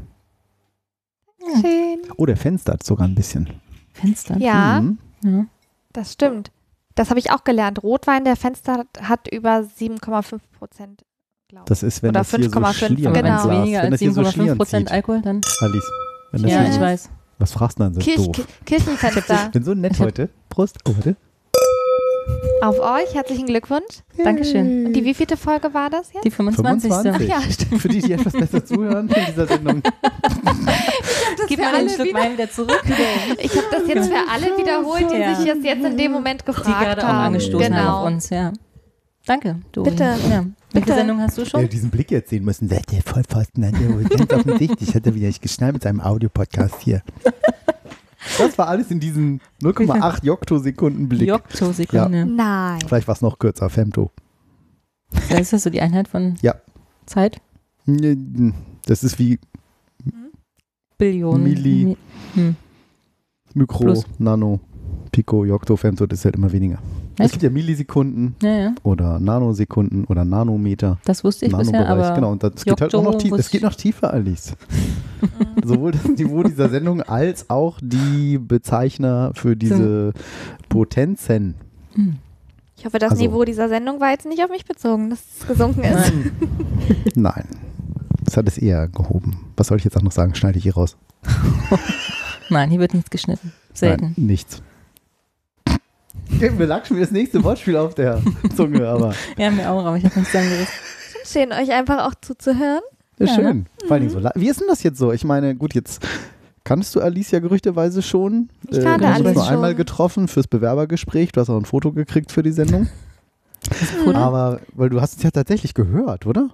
Speaker 4: Schön.
Speaker 2: oh, der Fenster hat sogar ein bisschen.
Speaker 3: Fenster.
Speaker 4: Ja,
Speaker 2: Mhm.
Speaker 3: Ja.
Speaker 4: das stimmt. Das habe ich auch gelernt. Rotwein, der Fenster hat über 7,5 Prozent. Glaube.
Speaker 2: Das ist, wenn
Speaker 4: Oder
Speaker 2: das hier so
Speaker 4: 5,5,
Speaker 2: schlieren
Speaker 3: es
Speaker 2: Glas.
Speaker 3: weniger
Speaker 2: wenn
Speaker 3: als
Speaker 2: das hier so
Speaker 3: 7,5
Speaker 2: schlieren
Speaker 3: Prozent. Alkohol, dann
Speaker 2: Alice, Wenn das
Speaker 3: Ja, ich weiß.
Speaker 2: Was fragst du dann so
Speaker 4: Kirch,
Speaker 2: doof?
Speaker 4: Ki- Kirchenfenster.
Speaker 2: Ich bin so nett heute. Prost. Oh, warte.
Speaker 4: Auf euch, herzlichen Glückwunsch.
Speaker 3: Dankeschön.
Speaker 4: Und die wievielte Folge war das jetzt?
Speaker 3: Die 25.
Speaker 2: 25.
Speaker 4: Ja, stimmt.
Speaker 2: Für die, die etwas besser zuhören in dieser Sendung.
Speaker 3: Gib mal den
Speaker 4: alle
Speaker 3: Stück
Speaker 4: wieder-
Speaker 3: Wein wieder zurück,
Speaker 4: Ich habe das jetzt für alle wiederholt, die
Speaker 3: Ja.
Speaker 4: sich das jetzt in dem Moment gefragt
Speaker 3: die gerade auch
Speaker 4: haben.
Speaker 3: angestoßen
Speaker 4: genau.
Speaker 3: haben auf uns. Ja. Danke, Dori.
Speaker 4: Bitte.
Speaker 3: Ja. Welche
Speaker 4: Bitte.
Speaker 3: Sendung hast du
Speaker 2: Ja,
Speaker 3: schon?
Speaker 2: diesen Blick jetzt sehen müssen. Der Vollpfosten hat ja ganz offensichtlich, er wieder nicht geschnallt mit seinem Audiopodcast hier. Das war alles in diesen 0,8 Joktosekunden Blick.
Speaker 3: Jokto-Sekunde.
Speaker 4: Nein.
Speaker 2: Vielleicht war es noch kürzer, Femto.
Speaker 3: Ja. Ist das so die Einheit von
Speaker 2: Ja.
Speaker 3: Zeit?
Speaker 2: Das ist wie
Speaker 3: Billionen.
Speaker 2: Milli.
Speaker 3: Mi- Hm.
Speaker 2: Mikro,
Speaker 3: Plus.
Speaker 2: Nano, Pico, Jokto, Femto, das ist halt immer weniger. Es
Speaker 3: Echt?
Speaker 2: gibt ja Millisekunden
Speaker 3: Ja, ja.
Speaker 2: oder Nanosekunden oder Nanometer.
Speaker 3: Das wusste ich bisher, aber
Speaker 2: genau. Und das geht halt auch noch tiefer. Es geht noch tiefer, Alice. Sowohl das Niveau dieser Sendung als auch die Bezeichner für diese Potenzen.
Speaker 4: Ich hoffe, das
Speaker 2: Also-
Speaker 4: Niveau dieser Sendung war jetzt nicht auf mich bezogen, dass es gesunken ist.
Speaker 3: Nein.
Speaker 2: Nein. Das hat es eher gehoben. Was soll ich jetzt auch noch sagen? Schneide ich hier raus.
Speaker 3: Nein, hier wird nichts geschnitten. Selten.
Speaker 2: Nein, nichts. Mir lag schon wieder das nächste Wortspiel auf der Zunge, aber
Speaker 3: Ja, mir auch, aber ich habe nichts angerissen.
Speaker 4: Schön, euch einfach auch zuzuhören.
Speaker 3: Ja,
Speaker 2: schön. Vor allen Dingen so. la- Wie ist denn das jetzt so? Ich meine, gut, jetzt kannst du Alicia gerüchteweise schon.
Speaker 4: Ich kannte
Speaker 2: du hast uns
Speaker 4: Alice
Speaker 2: nur einmal getroffen fürs Bewerbergespräch. Du hast auch ein Foto gekriegt für die Sendung.
Speaker 3: Cool.
Speaker 2: Aber, weil du hast es ja tatsächlich gehört, oder?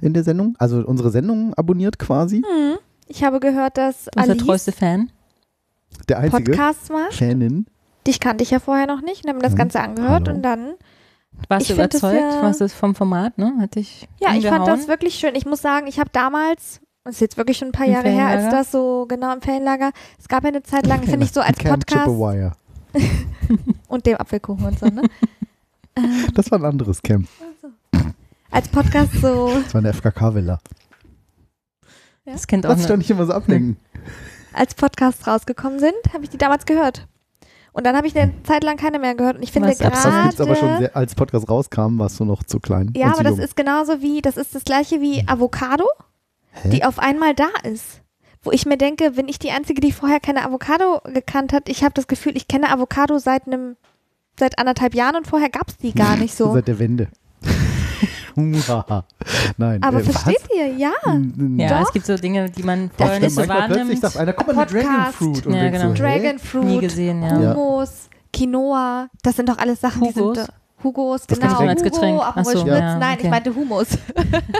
Speaker 2: In der Sendung? Also unsere Sendung abonniert quasi.
Speaker 4: Hm. Ich habe gehört, dass
Speaker 3: Du bist der
Speaker 4: Alice
Speaker 3: treueste Fan.
Speaker 2: Der einzige
Speaker 4: Podcasts macht.
Speaker 2: Fanin.
Speaker 4: Dich kannte ich ja vorher noch nicht und habe mir das
Speaker 2: Mhm.
Speaker 4: Ganze angehört
Speaker 2: Hallo.
Speaker 4: und dann,
Speaker 3: Warst
Speaker 4: Ich
Speaker 3: du überzeugt?
Speaker 4: ja-
Speaker 3: Was ist vom Format, ne? Hat dich
Speaker 4: ja, ich fand das wirklich schön. Ich muss sagen, ich habe damals, das ist jetzt wirklich schon ein paar
Speaker 3: Im
Speaker 4: Jahre her, als das so genau im Ferienlager, es gab ja eine Zeit lang, finde ich so als
Speaker 2: Camp
Speaker 4: Podcast
Speaker 2: Chippewa.
Speaker 4: und dem Apfelkuchen und so, ne?
Speaker 2: Das war ein anderes Camp.
Speaker 4: Als Podcast so,
Speaker 2: Das war eine FKK-Villa.
Speaker 3: Das kennt auch
Speaker 2: Lass dich doch nicht immer so ablenken.
Speaker 4: als Podcasts rausgekommen sind, habe ich die damals gehört. Und dann habe ich eine Zeit lang keine mehr gehört. Und ich finde
Speaker 3: Was
Speaker 2: Das
Speaker 4: gerade.
Speaker 2: gibt's aber schon, sehr, als Podcast rauskam, warst du noch zu klein.
Speaker 4: Ja, aber das
Speaker 2: jung.
Speaker 4: ist genauso wie, das ist das gleiche wie Avocado,
Speaker 2: Hä?
Speaker 4: die auf einmal da ist. Wo ich mir denke, bin ich die Einzige, die vorher keine Avocado gekannt hat. Ich habe das Gefühl, ich kenne Avocado seit einem, seit anderthalb Jahren und vorher gab es die gar nicht so.
Speaker 2: Seit der Wende. Nein.
Speaker 4: Aber
Speaker 2: äh,
Speaker 4: versteht
Speaker 2: was?
Speaker 4: ihr? Ja.
Speaker 3: Ja,
Speaker 4: Doch.
Speaker 3: es gibt so Dinge, die man vorher nicht so
Speaker 2: manchmal plötzlich
Speaker 3: wahrnimmt.
Speaker 2: sagt einer, guck mal, eine Dragon. Fruit. Und
Speaker 3: Ja, genau.
Speaker 2: so?
Speaker 4: Dragon
Speaker 3: Nie
Speaker 4: Fruit,
Speaker 3: gesehen, ja.
Speaker 4: Hummus, Quinoa, das sind doch alles Sachen, die
Speaker 3: Hugos?
Speaker 4: sind. Hugos,
Speaker 2: Das
Speaker 4: genau.
Speaker 3: Als Getränk.
Speaker 4: Hugo, Aperol
Speaker 3: so,
Speaker 4: Spritz.
Speaker 3: ja,
Speaker 4: Nein, ich
Speaker 3: okay.
Speaker 4: meinte Hummus.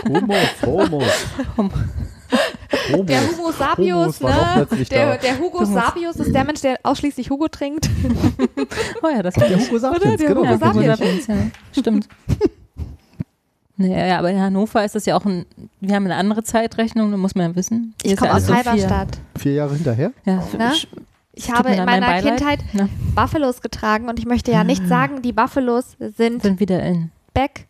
Speaker 2: Hummus, Hummus.
Speaker 3: Hum-
Speaker 2: Hummus.
Speaker 4: Der Hugo
Speaker 2: doch
Speaker 4: ne? Der, der Hugo
Speaker 3: Hummus.
Speaker 4: Sapios ist der Mensch, der ausschließlich Hugo trinkt.
Speaker 3: Oh ja, das
Speaker 2: Der Hugo Sapiens,
Speaker 4: der
Speaker 2: genau.
Speaker 4: Hugo
Speaker 3: ja,
Speaker 2: ich.
Speaker 3: Sapiens, ja. Stimmt. Naja, ja, aber in Hannover ist das ja auch ein, wir haben eine andere Zeitrechnung, da muss man ja wissen. Hier
Speaker 4: Ich
Speaker 3: ist ja
Speaker 4: komme aus
Speaker 3: alles so vier-
Speaker 4: Halberstadt.
Speaker 2: Vier Jahre hinterher?
Speaker 3: Ja,
Speaker 4: Ne? Ich
Speaker 3: tut
Speaker 4: habe in
Speaker 3: mein
Speaker 4: meiner
Speaker 3: Beileid.
Speaker 4: Kindheit
Speaker 3: Na,
Speaker 4: Buffalos getragen und ich möchte ja nicht sagen, die Buffalos sind
Speaker 3: sind wieder in.
Speaker 4: back.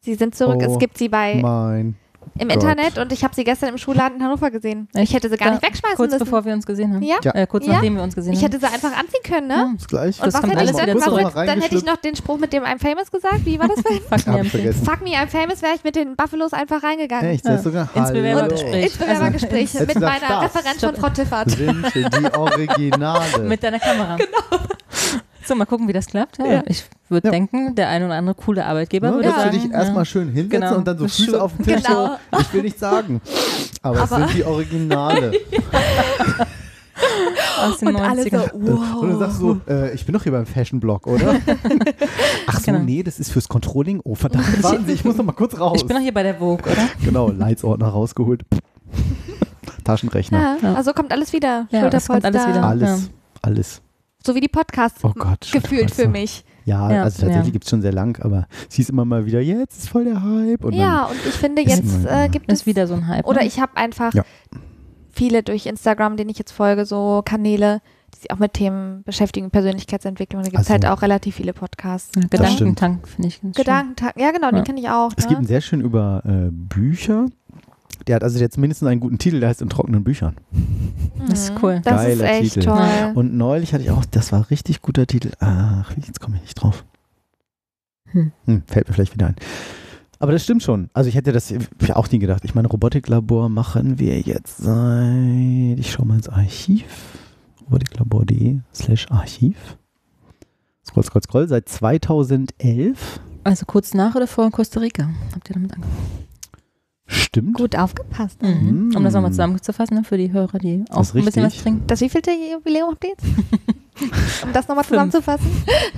Speaker 4: Sie sind zurück.
Speaker 2: Oh
Speaker 4: es gibt sie bei
Speaker 2: Mein.
Speaker 4: Im
Speaker 2: Gott.
Speaker 4: Internet und ich habe sie gestern im Schulladen in Hannover gesehen. Ich hätte sie gar
Speaker 3: Da-
Speaker 4: nicht wegschmeißen
Speaker 3: Kurz
Speaker 4: müssen.
Speaker 3: bevor wir uns gesehen haben.
Speaker 4: Ja.
Speaker 2: Ja.
Speaker 3: Äh, kurz
Speaker 4: Ja.
Speaker 3: nachdem wir uns gesehen
Speaker 4: Ich
Speaker 3: haben.
Speaker 4: hätte sie einfach anziehen können, ne?
Speaker 3: Ja.
Speaker 2: Ist gleich.
Speaker 4: Und
Speaker 3: Das
Speaker 4: was
Speaker 3: kommt
Speaker 4: hätte ich dann? Was dann hätte ich noch den Spruch mit dem I'm famous gesagt. Wie war das denn?
Speaker 3: Fuck me
Speaker 2: ich vergessen.
Speaker 4: Fuck me, I'm famous wäre ich mit den Buffalos einfach reingegangen.
Speaker 2: Echt, das ist sogar
Speaker 3: Ins. Bewerbergespräch.
Speaker 4: Ins Bewerbergespräch
Speaker 2: Hättest
Speaker 4: mit meiner
Speaker 2: das?
Speaker 4: Referenz von Frau Tiffert.
Speaker 2: Sind die Originale.
Speaker 3: Mit deiner Kamera. Genau. So, mal gucken, wie das klappt. Ja,
Speaker 2: Ja.
Speaker 3: Ich würde
Speaker 2: Ja.
Speaker 3: denken, der ein oder andere coole Arbeitgeber
Speaker 2: Ne,
Speaker 3: würde sagen.
Speaker 2: du dich erstmal
Speaker 3: ja.
Speaker 2: schön hinsetzen
Speaker 3: Genau.
Speaker 2: und dann so Füße
Speaker 3: Schuh-
Speaker 2: auf dem Tisch
Speaker 4: Genau.
Speaker 2: so, ich will nicht sagen. Aber, es
Speaker 4: Aber-
Speaker 2: sind die Originale.
Speaker 3: aus den
Speaker 4: Und alle
Speaker 3: 90ern.
Speaker 4: so, wow.
Speaker 2: Und dann sagst du so, äh, ich bin doch hier beim Fashion Blog, oder? Ach so,
Speaker 3: Genau.
Speaker 2: nee, das ist fürs Controlling. Oh, verdammt, warten Sie, ich muss noch mal kurz raus.
Speaker 3: Ich bin doch hier bei der Vogue, oder?
Speaker 2: genau, Leitsordner rausgeholt. Taschenrechner.
Speaker 4: Ja, also kommt alles wieder.
Speaker 3: Ja, es kommt alles wieder.
Speaker 2: Alles, alles.
Speaker 4: So wie die Podcasts
Speaker 2: Oh Gott,
Speaker 4: gefühlt für mich.
Speaker 2: Ja,
Speaker 3: Ja,
Speaker 2: also tatsächlich
Speaker 3: ja.
Speaker 2: gibt es schon sehr lang, aber es hieß immer mal wieder, jetzt ist voll der Hype. Und
Speaker 4: ja, und ich finde,
Speaker 2: ist
Speaker 4: jetzt äh, gibt es
Speaker 3: Ist wieder so ein Hype.
Speaker 4: Oder
Speaker 3: ne?
Speaker 4: ich habe einfach
Speaker 2: Ja.
Speaker 4: viele durch Instagram, denen ich jetzt folge, so Kanäle, die sich auch mit Themen beschäftigen, Persönlichkeitsentwicklung. Da gibt es
Speaker 2: Also-
Speaker 4: halt auch relativ viele Podcasts.
Speaker 3: Ja. Gedankentank finde ich ganz schön.
Speaker 4: Gedankentag, ja genau,
Speaker 3: Ja.
Speaker 4: den kenne ich auch.
Speaker 2: Es gibt einen
Speaker 4: Ne?
Speaker 2: sehr schön über äh, Bücher. Der hat also jetzt mindestens einen guten Titel, der heißt In trockenen Büchern.
Speaker 3: Das ist
Speaker 4: Mhm.
Speaker 3: cool.
Speaker 4: Das ist
Speaker 2: Geiler
Speaker 4: echt
Speaker 2: Titel.
Speaker 4: toll.
Speaker 2: Und neulich hatte ich auch, das war richtig guter Titel. Ach, jetzt komme ich nicht drauf.
Speaker 3: Hm.
Speaker 2: Hm, fällt mir vielleicht wieder ein. Aber das stimmt schon. Also ich hätte das ja auch nie gedacht. Ich meine, Robotiklabor machen wir jetzt seit, ich schau mal ins Archiv, robotiklabor.de slash Archiv. Scroll, scroll, scroll, seit 2011.
Speaker 3: Also kurz nach oder vor Costa Rica habt ihr damit angefangen?
Speaker 2: Stimmt.
Speaker 4: Gut aufgepasst.
Speaker 3: Mhm.
Speaker 2: Mm.
Speaker 3: Um das nochmal zusammenzufassen ne, für die Hörer, die auch ein bisschen was trinken.
Speaker 4: Das wievielte Jubiläum habt ihr jetzt? um das nochmal zusammenzufassen.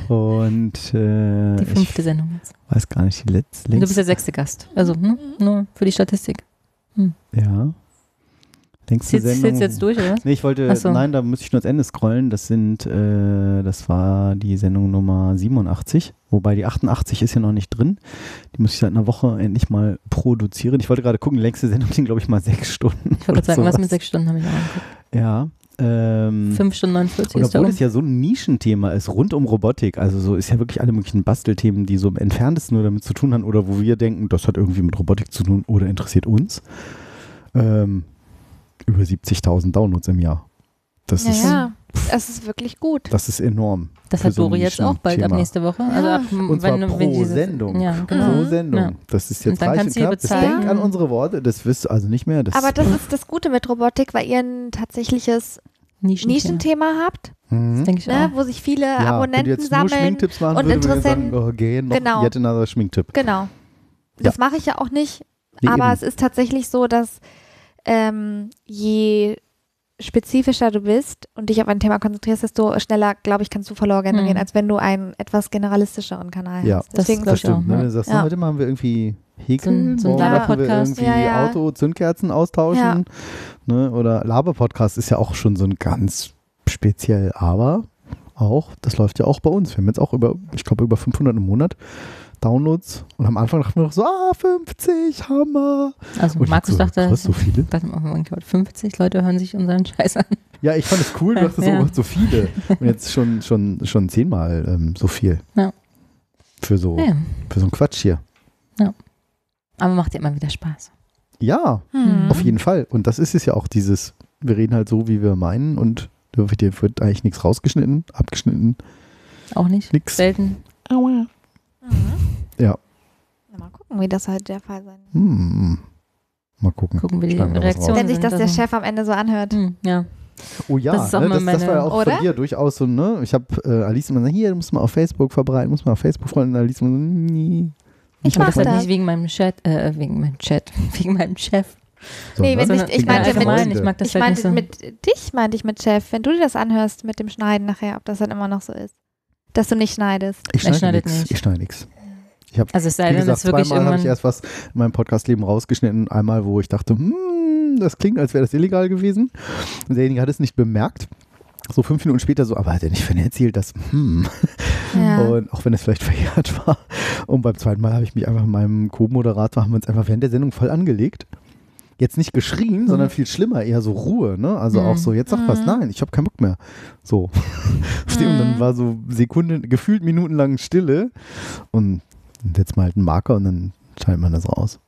Speaker 2: Und äh,
Speaker 3: Die fünfte Sendung jetzt.
Speaker 2: weiß gar nicht, die letzte.
Speaker 3: Du bist der sechste Gast. Also ne, nur für die Statistik.
Speaker 2: Ja. Längste
Speaker 3: Zählst
Speaker 2: Sendung.
Speaker 3: du jetzt durch, oder?
Speaker 2: Nee, ich wollte,
Speaker 3: so.
Speaker 2: nein, da muss ich nur ans Ende scrollen. Das sind, äh, das war die Sendung Nummer 87, wobei die 88 ist ja noch nicht drin. Die muss ich seit einer Woche endlich mal produzieren. Ich wollte gerade gucken, die längste Sendung sind, glaube ich, mal sechs Stunden.
Speaker 3: Ich wollte gerade sagen, was mit sechs Stunden habe ich auch angeguckt.
Speaker 2: Ja. Ähm,
Speaker 3: Fünf Stunden 49
Speaker 2: und obwohl es ja so ein Nischenthema ist, rund um Robotik, also so ist ja wirklich alle möglichen Bastelthemen, die so im entferntesten nur damit zu tun haben oder wo wir denken, das hat irgendwie mit Robotik zu tun oder interessiert uns. Ähm, über 70.000 Downloads im Jahr. Das,
Speaker 4: Ja,
Speaker 2: ist,
Speaker 4: ja. Es ist wirklich gut.
Speaker 2: das ist enorm.
Speaker 3: Das hat
Speaker 2: so
Speaker 3: Dori jetzt auch bald ab
Speaker 2: Nischenthema.
Speaker 3: nächste Woche. Also ab,
Speaker 2: Und zwar
Speaker 3: wenn,
Speaker 2: pro
Speaker 3: wenn dieses,
Speaker 2: Sendung.
Speaker 3: Ja, genau.
Speaker 2: Pro Sendung.
Speaker 3: Ja.
Speaker 2: Das ist jetzt
Speaker 3: Und dann
Speaker 2: reich
Speaker 3: kannst
Speaker 2: und knapp. Das
Speaker 3: bezahlen.
Speaker 2: denkt an unsere Worte, das wirst du also nicht mehr. Das,
Speaker 4: Aber das ist das Gute mit Robotik, weil ihr ein tatsächliches
Speaker 3: Nischenthema.
Speaker 4: Nischenthema habt,
Speaker 2: Mhm.
Speaker 3: Das denke ich
Speaker 4: ne,
Speaker 3: auch.
Speaker 4: wo sich viele
Speaker 2: ja,
Speaker 4: Abonnenten
Speaker 2: jetzt nur
Speaker 4: sammeln.
Speaker 2: Schminktipps machen
Speaker 4: und
Speaker 2: würde, sagen,
Speaker 4: Interessenten-
Speaker 2: oh, gehen noch
Speaker 4: Genau.
Speaker 2: yet another Schminktipp.
Speaker 4: Genau. Das mache ich ja auch nicht.
Speaker 2: Nee,
Speaker 4: aber
Speaker 2: eben.
Speaker 4: es ist tatsächlich so, dass ähm, je spezifischer du bist und dich auf ein Thema konzentrierst, desto schneller, glaube ich, kannst du Follower generieren,
Speaker 3: Mhm.
Speaker 4: als wenn du einen etwas generalistischeren Kanal
Speaker 2: Ja,
Speaker 4: hast.
Speaker 3: das
Speaker 4: Deswegen
Speaker 2: Das
Speaker 3: ich auch,
Speaker 2: stimmt. Ne? Wenn du sagst,
Speaker 4: Ja.
Speaker 2: heute machen wir irgendwie Häkeln,
Speaker 3: So ein- so
Speaker 2: machen wir
Speaker 3: Laber-Podcast.
Speaker 2: irgendwie
Speaker 4: Ja, ja.
Speaker 2: Auto-Zündkerzen austauschen.
Speaker 4: Ja.
Speaker 2: Ne? Oder Laber-Podcast ist ja auch schon so ein ganz speziell, aber auch, das läuft ja auch bei uns. Wir haben jetzt auch über, ich glaube, über 500 im Monat Downloads und am Anfang dachten wir noch so, ah, 50, Hammer.
Speaker 3: Also
Speaker 2: Und ich
Speaker 3: Markus
Speaker 2: so,
Speaker 3: dachte,
Speaker 2: krass, so viele?
Speaker 3: warte mal, mein Gott, 50 Leute hören sich unseren Scheiß an.
Speaker 2: Ja, ich fand es cool, du
Speaker 3: Ja,
Speaker 2: dachtest
Speaker 3: ja.
Speaker 2: so, so viele. Und jetzt schon, schon, schon zehnmal ähm, so viel.
Speaker 3: Ja.
Speaker 2: Für so,
Speaker 3: Ja.
Speaker 2: für so einen Quatsch hier.
Speaker 3: Aber macht ja immer wieder Spaß.
Speaker 2: Ja,
Speaker 4: Mhm.
Speaker 2: auf jeden Fall. Und das ist es ja auch, dieses, wir reden halt so, wie wir meinen und da wird, eigentlich nichts rausgeschnitten, abgeschnitten,
Speaker 3: Auch nicht?
Speaker 2: nix.
Speaker 3: Selten.
Speaker 4: Mhm.
Speaker 2: Ja.
Speaker 4: Na, mal gucken, wie das halt der Fall sein wird.
Speaker 2: Hm. Mal gucken.
Speaker 3: Gucken wir die Reaktion.
Speaker 4: Wenn sich das der Chef am Ende so anhört.
Speaker 3: Hm, ja.
Speaker 2: Oh ja,
Speaker 3: Das ist auch
Speaker 2: ne, das, das war ja auch
Speaker 4: Oder?
Speaker 2: von dir durchaus so, ne? Ich habe äh, Alice immer gesagt, hier, du musst mal auf Facebook verbreiten, musst mal auf Facebook freuen. Und Alice immer so, nee.
Speaker 4: Ich mach
Speaker 3: das halt
Speaker 4: das.
Speaker 3: nicht wegen meinem Chat, äh, wegen meinem Chat, wegen meinem Chef.
Speaker 4: Nee, wenn
Speaker 2: Sondern
Speaker 4: ich- ich meinte mit-
Speaker 2: Freunde.
Speaker 3: ich mag das
Speaker 4: ich
Speaker 3: halt
Speaker 4: meinte
Speaker 3: nicht so.
Speaker 4: mit dich, meinte ich mit Chef, wenn du dir das anhörst mit dem Schneiden nachher, ob das dann immer noch so ist. Dass du nicht schneidest.
Speaker 2: Ich schneide
Speaker 3: schneidet
Speaker 2: nichts.
Speaker 3: nicht.
Speaker 2: Ich schneide nichts. Ich habe,
Speaker 3: Also es sei
Speaker 2: wie
Speaker 3: denn,
Speaker 2: gesagt,
Speaker 3: es ist wirklich
Speaker 2: zweimal habe ich erst was in meinem Podcastleben rausgeschnitten. Einmal, wo ich dachte, hm, das klingt, als wäre das illegal gewesen. Und derjenige hat es nicht bemerkt. So fünf Minuten später so, aber hat er nicht von erzählt, dass, hm.
Speaker 4: Ja.
Speaker 2: Und auch wenn es vielleicht verjährt war. Und beim zweiten Mal habe ich mich einfach mit meinem Co-Moderator, haben wir uns einfach während der Sendung voll angelegt. Jetzt nicht geschrien, sondern viel schlimmer, eher so Ruhe, ne? Also
Speaker 3: Mhm.
Speaker 2: auch so, jetzt sag was,
Speaker 4: Mhm.
Speaker 2: nein, ich habe keinen Bock mehr. So. Und dann
Speaker 4: Mhm.
Speaker 2: war so Sekunden, gefühlt minutenlang Stille. Und setzt man halt einen Marker und dann schaltet man das raus.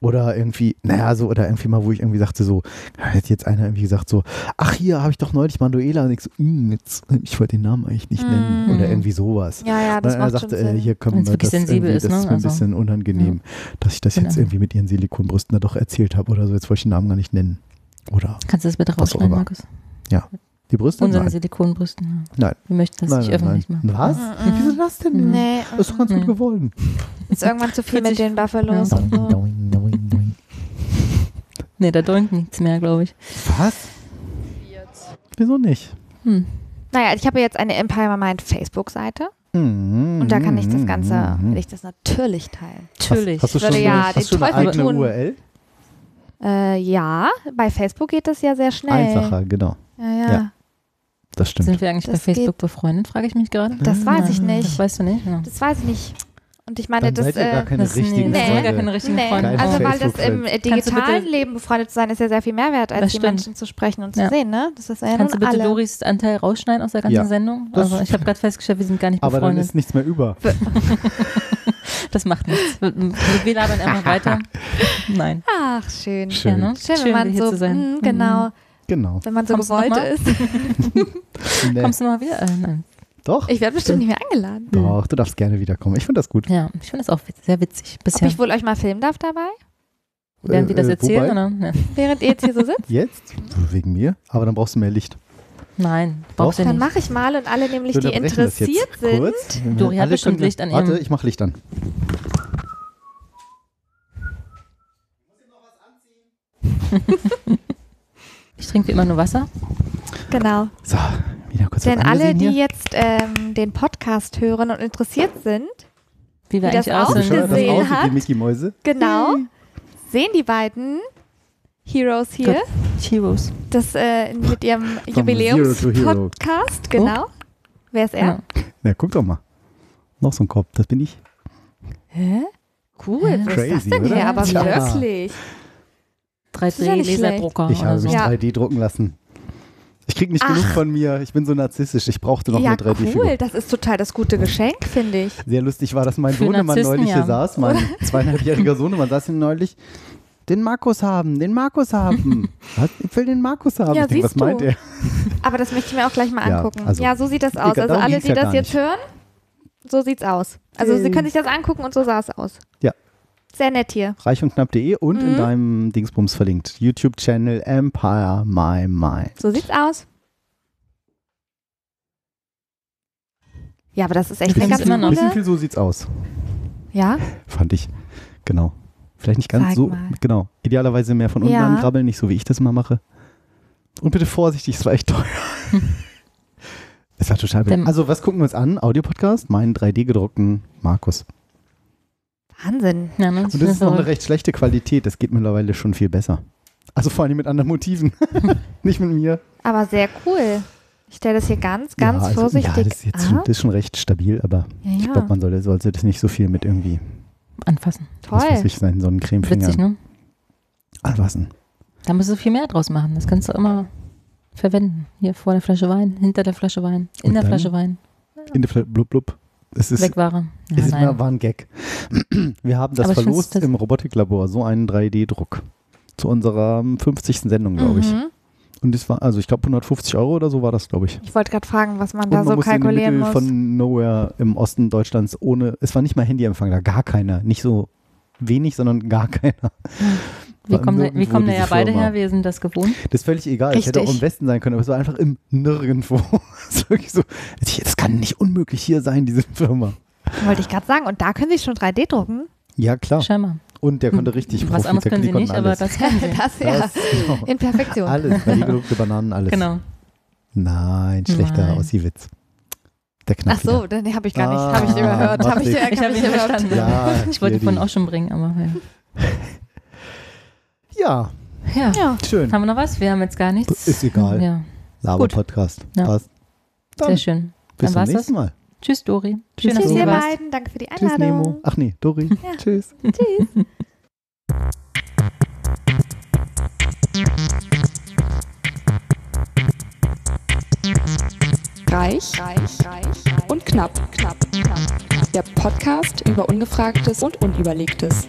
Speaker 2: Oder irgendwie, naja, so, oder irgendwie mal, wo ich irgendwie sagte, so, hat jetzt einer irgendwie gesagt, so, ach, hier habe ich doch neulich Manuela. Und ich so, "Hm, jetzt, ich wollte den Namen eigentlich nicht nennen.
Speaker 4: Mhm.
Speaker 2: Oder irgendwie sowas.
Speaker 4: ja, ja, das
Speaker 2: Dann
Speaker 4: macht
Speaker 2: er
Speaker 4: schon
Speaker 2: sagte, äh, hier können wir
Speaker 3: wirklich
Speaker 2: das
Speaker 3: sensibel
Speaker 2: irgendwie,
Speaker 3: ist,
Speaker 2: das
Speaker 3: ne?
Speaker 2: ist mir ein
Speaker 3: Also,
Speaker 2: bisschen unangenehm, dass ich das jetzt
Speaker 3: Genau.
Speaker 2: irgendwie mit ihren Silikonbrüsten da doch erzählt habe oder so. Jetzt wollte ich den Namen gar nicht nennen. Oder
Speaker 3: Kannst du das bitte rausschneiden. Markus?
Speaker 2: Die Brüste?
Speaker 3: Unseren
Speaker 2: Nein.
Speaker 3: Silikonbrüsten. Ja.
Speaker 2: Nein.
Speaker 3: Wir möchten das
Speaker 2: Nein,
Speaker 3: nicht
Speaker 2: nein,
Speaker 3: öffentlich
Speaker 2: nein.
Speaker 3: machen.
Speaker 2: Was?
Speaker 4: Mhm.
Speaker 2: Wieso das denn? nicht?
Speaker 4: Nee,
Speaker 2: Das ist doch ganz
Speaker 3: Mhm.
Speaker 2: gut geworden.
Speaker 4: ist irgendwann zu viel mit
Speaker 3: 40
Speaker 4: den Buffalos so.
Speaker 2: Doing, doing, doing.
Speaker 3: Nee, da drückt nichts mehr, glaube ich.
Speaker 2: Was? Wieso nicht?
Speaker 3: Hm.
Speaker 4: Naja, ich habe jetzt eine Empire Mind Facebook-Seite
Speaker 2: Mhm.
Speaker 4: und da kann ich das Ganze,
Speaker 2: Mhm.
Speaker 4: will ich das natürlich teilen.
Speaker 3: Natürlich.
Speaker 2: Hast, hast du schon,
Speaker 4: Würde ja
Speaker 2: hast
Speaker 4: den
Speaker 2: du schon eine eigene
Speaker 4: tun.
Speaker 2: URL?
Speaker 4: Äh, ja, bei Facebook geht das ja sehr schnell.
Speaker 2: Einfacher, genau.
Speaker 4: Ja, ja.
Speaker 2: Ja. Das stimmt.
Speaker 3: Sind wir eigentlich
Speaker 4: Das
Speaker 3: bei Facebook befreundet, frage ich mich gerade.
Speaker 4: Das weiß ich
Speaker 3: Das
Speaker 4: nicht.
Speaker 3: weißt du nicht? Genau.
Speaker 4: Das weiß ich nicht. Und ich meine,
Speaker 2: Dann
Speaker 4: das,
Speaker 2: seid ihr gar
Speaker 4: äh,
Speaker 2: keine
Speaker 3: das-
Speaker 2: richtigen
Speaker 3: nee, das
Speaker 4: Freunde.
Speaker 3: gar keine richtigen
Speaker 4: nee,
Speaker 3: Freunde.
Speaker 4: Also weil das im äh, digitalen Leben befreundet zu sein, ist ja sehr viel mehr wert, als
Speaker 3: Das
Speaker 4: die
Speaker 3: stimmt.
Speaker 4: Menschen zu sprechen und zu
Speaker 3: Ja.
Speaker 4: sehen, ne? Das ist ja
Speaker 3: Kannst du bitte
Speaker 4: alle.
Speaker 3: Doris Anteil rausschneiden aus der ganzen
Speaker 2: Ja.
Speaker 3: Sendung?
Speaker 2: Das-
Speaker 3: Also ich habe gerade festgestellt, wir sind gar nicht
Speaker 2: Aber dann
Speaker 3: befreundet.
Speaker 2: ist nichts mehr über.
Speaker 3: das macht nichts. Wir, labern einfach weiter. Nein.
Speaker 4: Ach, schön.
Speaker 2: Schön.
Speaker 3: Ja, ne?
Speaker 4: Schön,
Speaker 3: Schön,
Speaker 4: wenn man
Speaker 3: hier
Speaker 4: so,
Speaker 3: zu sein.
Speaker 4: mh, genau,
Speaker 2: Genau.
Speaker 4: wenn man so
Speaker 3: Kommst
Speaker 4: gewollt
Speaker 3: mal?
Speaker 4: ist.
Speaker 2: Nee.
Speaker 3: Kommst du mal wieder? Äh, nein.
Speaker 2: Doch.
Speaker 4: Ich werde bestimmt nicht mehr eingeladen.
Speaker 2: Doch, du darfst gerne wiederkommen. Ich finde das gut.
Speaker 3: Ja, ich finde das auch witz, sehr witzig.
Speaker 4: Ob
Speaker 3: Bisher.
Speaker 4: ich wohl euch mal filmen darf dabei?
Speaker 3: Während wir das
Speaker 2: Äh, äh,
Speaker 3: erzählen, oder? Ja.
Speaker 4: Während ihr jetzt hier so sitzt?
Speaker 2: Jetzt? Wegen mir? Aber dann brauchst du mehr Licht.
Speaker 3: Nein, brauchst du
Speaker 4: Dann mache ich mal und alle nämlich,
Speaker 2: Wir
Speaker 4: die
Speaker 2: das
Speaker 4: interessiert sind.
Speaker 2: Kurz.
Speaker 3: Dori hat bestimmt Licht an
Speaker 2: Warte, ich mache Licht an.
Speaker 3: Ich trinke wie immer nur Wasser.
Speaker 4: Genau.
Speaker 2: So, wieder kurz
Speaker 4: Denn alle, die
Speaker 2: hier.
Speaker 4: jetzt ähm, den Podcast hören und interessiert sind,
Speaker 3: Wie wir
Speaker 4: Wie das
Speaker 3: eigentlich
Speaker 2: Wie
Speaker 3: aussehen.
Speaker 2: bescheuert das
Speaker 4: gesehen
Speaker 2: aussieht,
Speaker 4: hat.
Speaker 2: die Mickey Mäuse.
Speaker 4: genau, sehen die beiden Heroes hier,
Speaker 3: Heroes.
Speaker 4: das äh, mit ihrem. Jubiläums-Podcast. Genau. Wer ist er?
Speaker 3: Ja.
Speaker 2: Na, guck doch mal. Noch so ein Kopf, das bin ich.
Speaker 4: Hä? Cool, wo ist das
Speaker 2: Crazy,
Speaker 4: denn
Speaker 2: oder?
Speaker 4: her? Aber
Speaker 2: Tja.
Speaker 4: wirklich. Ist ja nicht
Speaker 3: 3D-Laserdrucker.
Speaker 2: Ich habe
Speaker 3: so.
Speaker 2: mich
Speaker 4: Ja.
Speaker 2: 3D drucken lassen. Ich krieg nicht
Speaker 4: Ach.
Speaker 2: genug von mir. Ich bin so narzisstisch. Ich brauchte noch
Speaker 4: Ja,
Speaker 2: eine 3D-Figur.
Speaker 4: cool. Das ist total das gute Geschenk, finde ich.
Speaker 2: Sehr lustig war, dass mein
Speaker 3: Für
Speaker 2: Sohnemann neulich hier
Speaker 3: ja.
Speaker 2: saß, mein zweieinhalbjähriger Sohnemann saß hier neulich. Den Markus haben, den Markus haben. Was? Ich will den Markus haben.
Speaker 4: Ja,
Speaker 2: ich denk, was
Speaker 4: siehst du.
Speaker 2: meint er?
Speaker 4: Aber das möchte ich mir auch gleich mal
Speaker 2: Ja,
Speaker 4: angucken.
Speaker 2: also-
Speaker 4: ja, so sieht das aus. Also alle, die
Speaker 2: ja
Speaker 4: das jetzt
Speaker 2: nicht.
Speaker 4: hören, so sieht's aus. Also Sie
Speaker 2: Yay.
Speaker 4: können sich das angucken und so sah es aus.
Speaker 2: Ja.
Speaker 4: Sehr nett hier.
Speaker 2: Reich und knapp.de und in
Speaker 4: Mhm.
Speaker 2: deinem Dingsbums verlinkt. YouTube-Channel Empire My Mind.
Speaker 4: So sieht's aus. Ja, aber das ist echt eine ganz
Speaker 3: immer noch.
Speaker 2: Bisschen
Speaker 4: coole.
Speaker 2: viel so sieht's aus,
Speaker 4: Ja,
Speaker 2: fand ich. Genau. Vielleicht nicht ganz
Speaker 4: Zeig
Speaker 2: so,
Speaker 4: mal.
Speaker 2: genau. Idealerweise mehr von unten
Speaker 4: Ja.
Speaker 2: angrabbeln, nicht so wie ich das immer mache. Und bitte vorsichtig, es war echt teuer. Es war total.
Speaker 3: Dem-
Speaker 2: Also, was gucken wir uns an? Audiopodcast, meinen 3D gedruckten Markus.
Speaker 4: Wahnsinn.
Speaker 3: Ja, ne?
Speaker 2: Und das ist noch eine recht schlechte Qualität. Das geht mittlerweile schon viel besser. Also vor allem mit anderen Motiven. Nicht mit mir.
Speaker 4: Aber sehr cool. Ich stelle das hier ganz, ganz
Speaker 2: ja, also,
Speaker 4: vorsichtig
Speaker 2: Ja, das ist, jetzt schon, das ist schon recht stabil, aber
Speaker 4: Ja,
Speaker 2: ich glaube, man sollte, sollte das nicht so viel mit irgendwie,
Speaker 3: anfassen.
Speaker 2: was weiß
Speaker 4: Toll.
Speaker 2: ich, seinen Sonnencremefingern
Speaker 3: Witzig, ne?
Speaker 2: anfassen.
Speaker 3: Da musst du viel mehr draus machen. Das kannst du immer verwenden. Hier vor der Flasche Wein, hinter der Flasche Wein, in
Speaker 2: Und
Speaker 3: der
Speaker 2: dann?
Speaker 3: Flasche Wein.
Speaker 2: In der Fl blub blub. Es ist,
Speaker 3: Wegware. Ja,
Speaker 2: es ist mal, war ein Gag. Wir haben das verlost
Speaker 3: das-
Speaker 2: im Robotiklabor, so einen 3D-Druck. Zu unserer 50. Sendung, glaube ich.
Speaker 4: Mhm.
Speaker 2: Und das war, also ich glaube 150 Euro oder so war das, glaube ich.
Speaker 4: Ich wollte gerade fragen, was man
Speaker 2: Und
Speaker 4: da
Speaker 2: man
Speaker 4: so
Speaker 2: in die
Speaker 4: kalkulieren
Speaker 2: Mitte
Speaker 4: muss.
Speaker 2: von Nowhere im Osten Deutschlands ohne, es war nicht mal Handyempfang, da gar keiner. Nicht so wenig, sondern gar keiner.
Speaker 3: Wir
Speaker 2: War
Speaker 3: kommen, wir kommen da ja beide
Speaker 2: Firma.
Speaker 3: her, wir sind das gewohnt.
Speaker 2: Das ist völlig egal. Es hätte auch
Speaker 4: Richtig.
Speaker 2: im Westen sein können, aber es war einfach im Nirgendwo. Wirklich so, das kann nicht unmöglich hier sein, diese Firma.
Speaker 4: Wollte ich gerade sagen. Und da können Sie schon 3D drucken?
Speaker 2: Ja, klar.
Speaker 3: Scheinbar.
Speaker 2: Und der konnte richtig
Speaker 3: Was
Speaker 2: Profi,
Speaker 3: anderes
Speaker 2: der
Speaker 3: können sie nicht, aber das können sie.
Speaker 4: Das ja.
Speaker 2: Das, genau.
Speaker 4: In Perfektion.
Speaker 2: Alles, die gedruckte Bananen, alles.
Speaker 3: Genau.
Speaker 2: Nein, schlechter
Speaker 3: Nein.
Speaker 2: Ossi-Witz. Der knapp
Speaker 4: Ach so, dann habe ich gar nicht, habe ich
Speaker 2: Ah,
Speaker 4: überhört. Habe ich,
Speaker 2: macht
Speaker 4: hab
Speaker 3: Ich habe
Speaker 4: ich
Speaker 3: ihn
Speaker 4: überhört.
Speaker 3: verstanden.
Speaker 2: Ja,
Speaker 3: ich wollte ihn vorhin
Speaker 2: die-
Speaker 3: auch schon bringen, aber ja.
Speaker 2: Ja,
Speaker 3: Ja.
Speaker 4: Ja.
Speaker 2: schön.
Speaker 3: Haben wir noch was? Wir haben jetzt gar nichts.
Speaker 2: Ist egal.
Speaker 3: Ja,
Speaker 2: Laber-Podcast.
Speaker 3: Ja.
Speaker 2: Passt.
Speaker 3: sehr
Speaker 2: Dann
Speaker 3: schön.
Speaker 2: bis
Speaker 3: Dann
Speaker 2: zum nächsten. Mal.
Speaker 3: Tschüss, Dori.
Speaker 2: Tschüss,
Speaker 3: Schön, dass
Speaker 4: Tschüss,
Speaker 3: du
Speaker 4: ihr beiden. Danke für die
Speaker 2: Tschüss,
Speaker 4: Einladung.
Speaker 2: Nemo. Ach nee, Dori.
Speaker 4: Ja.
Speaker 2: Tschüss.
Speaker 4: Tschüss.
Speaker 1: Reich, reich, reich und knapp, knapp, knapp. Der Podcast über Ungefragtes und Unüberlegtes.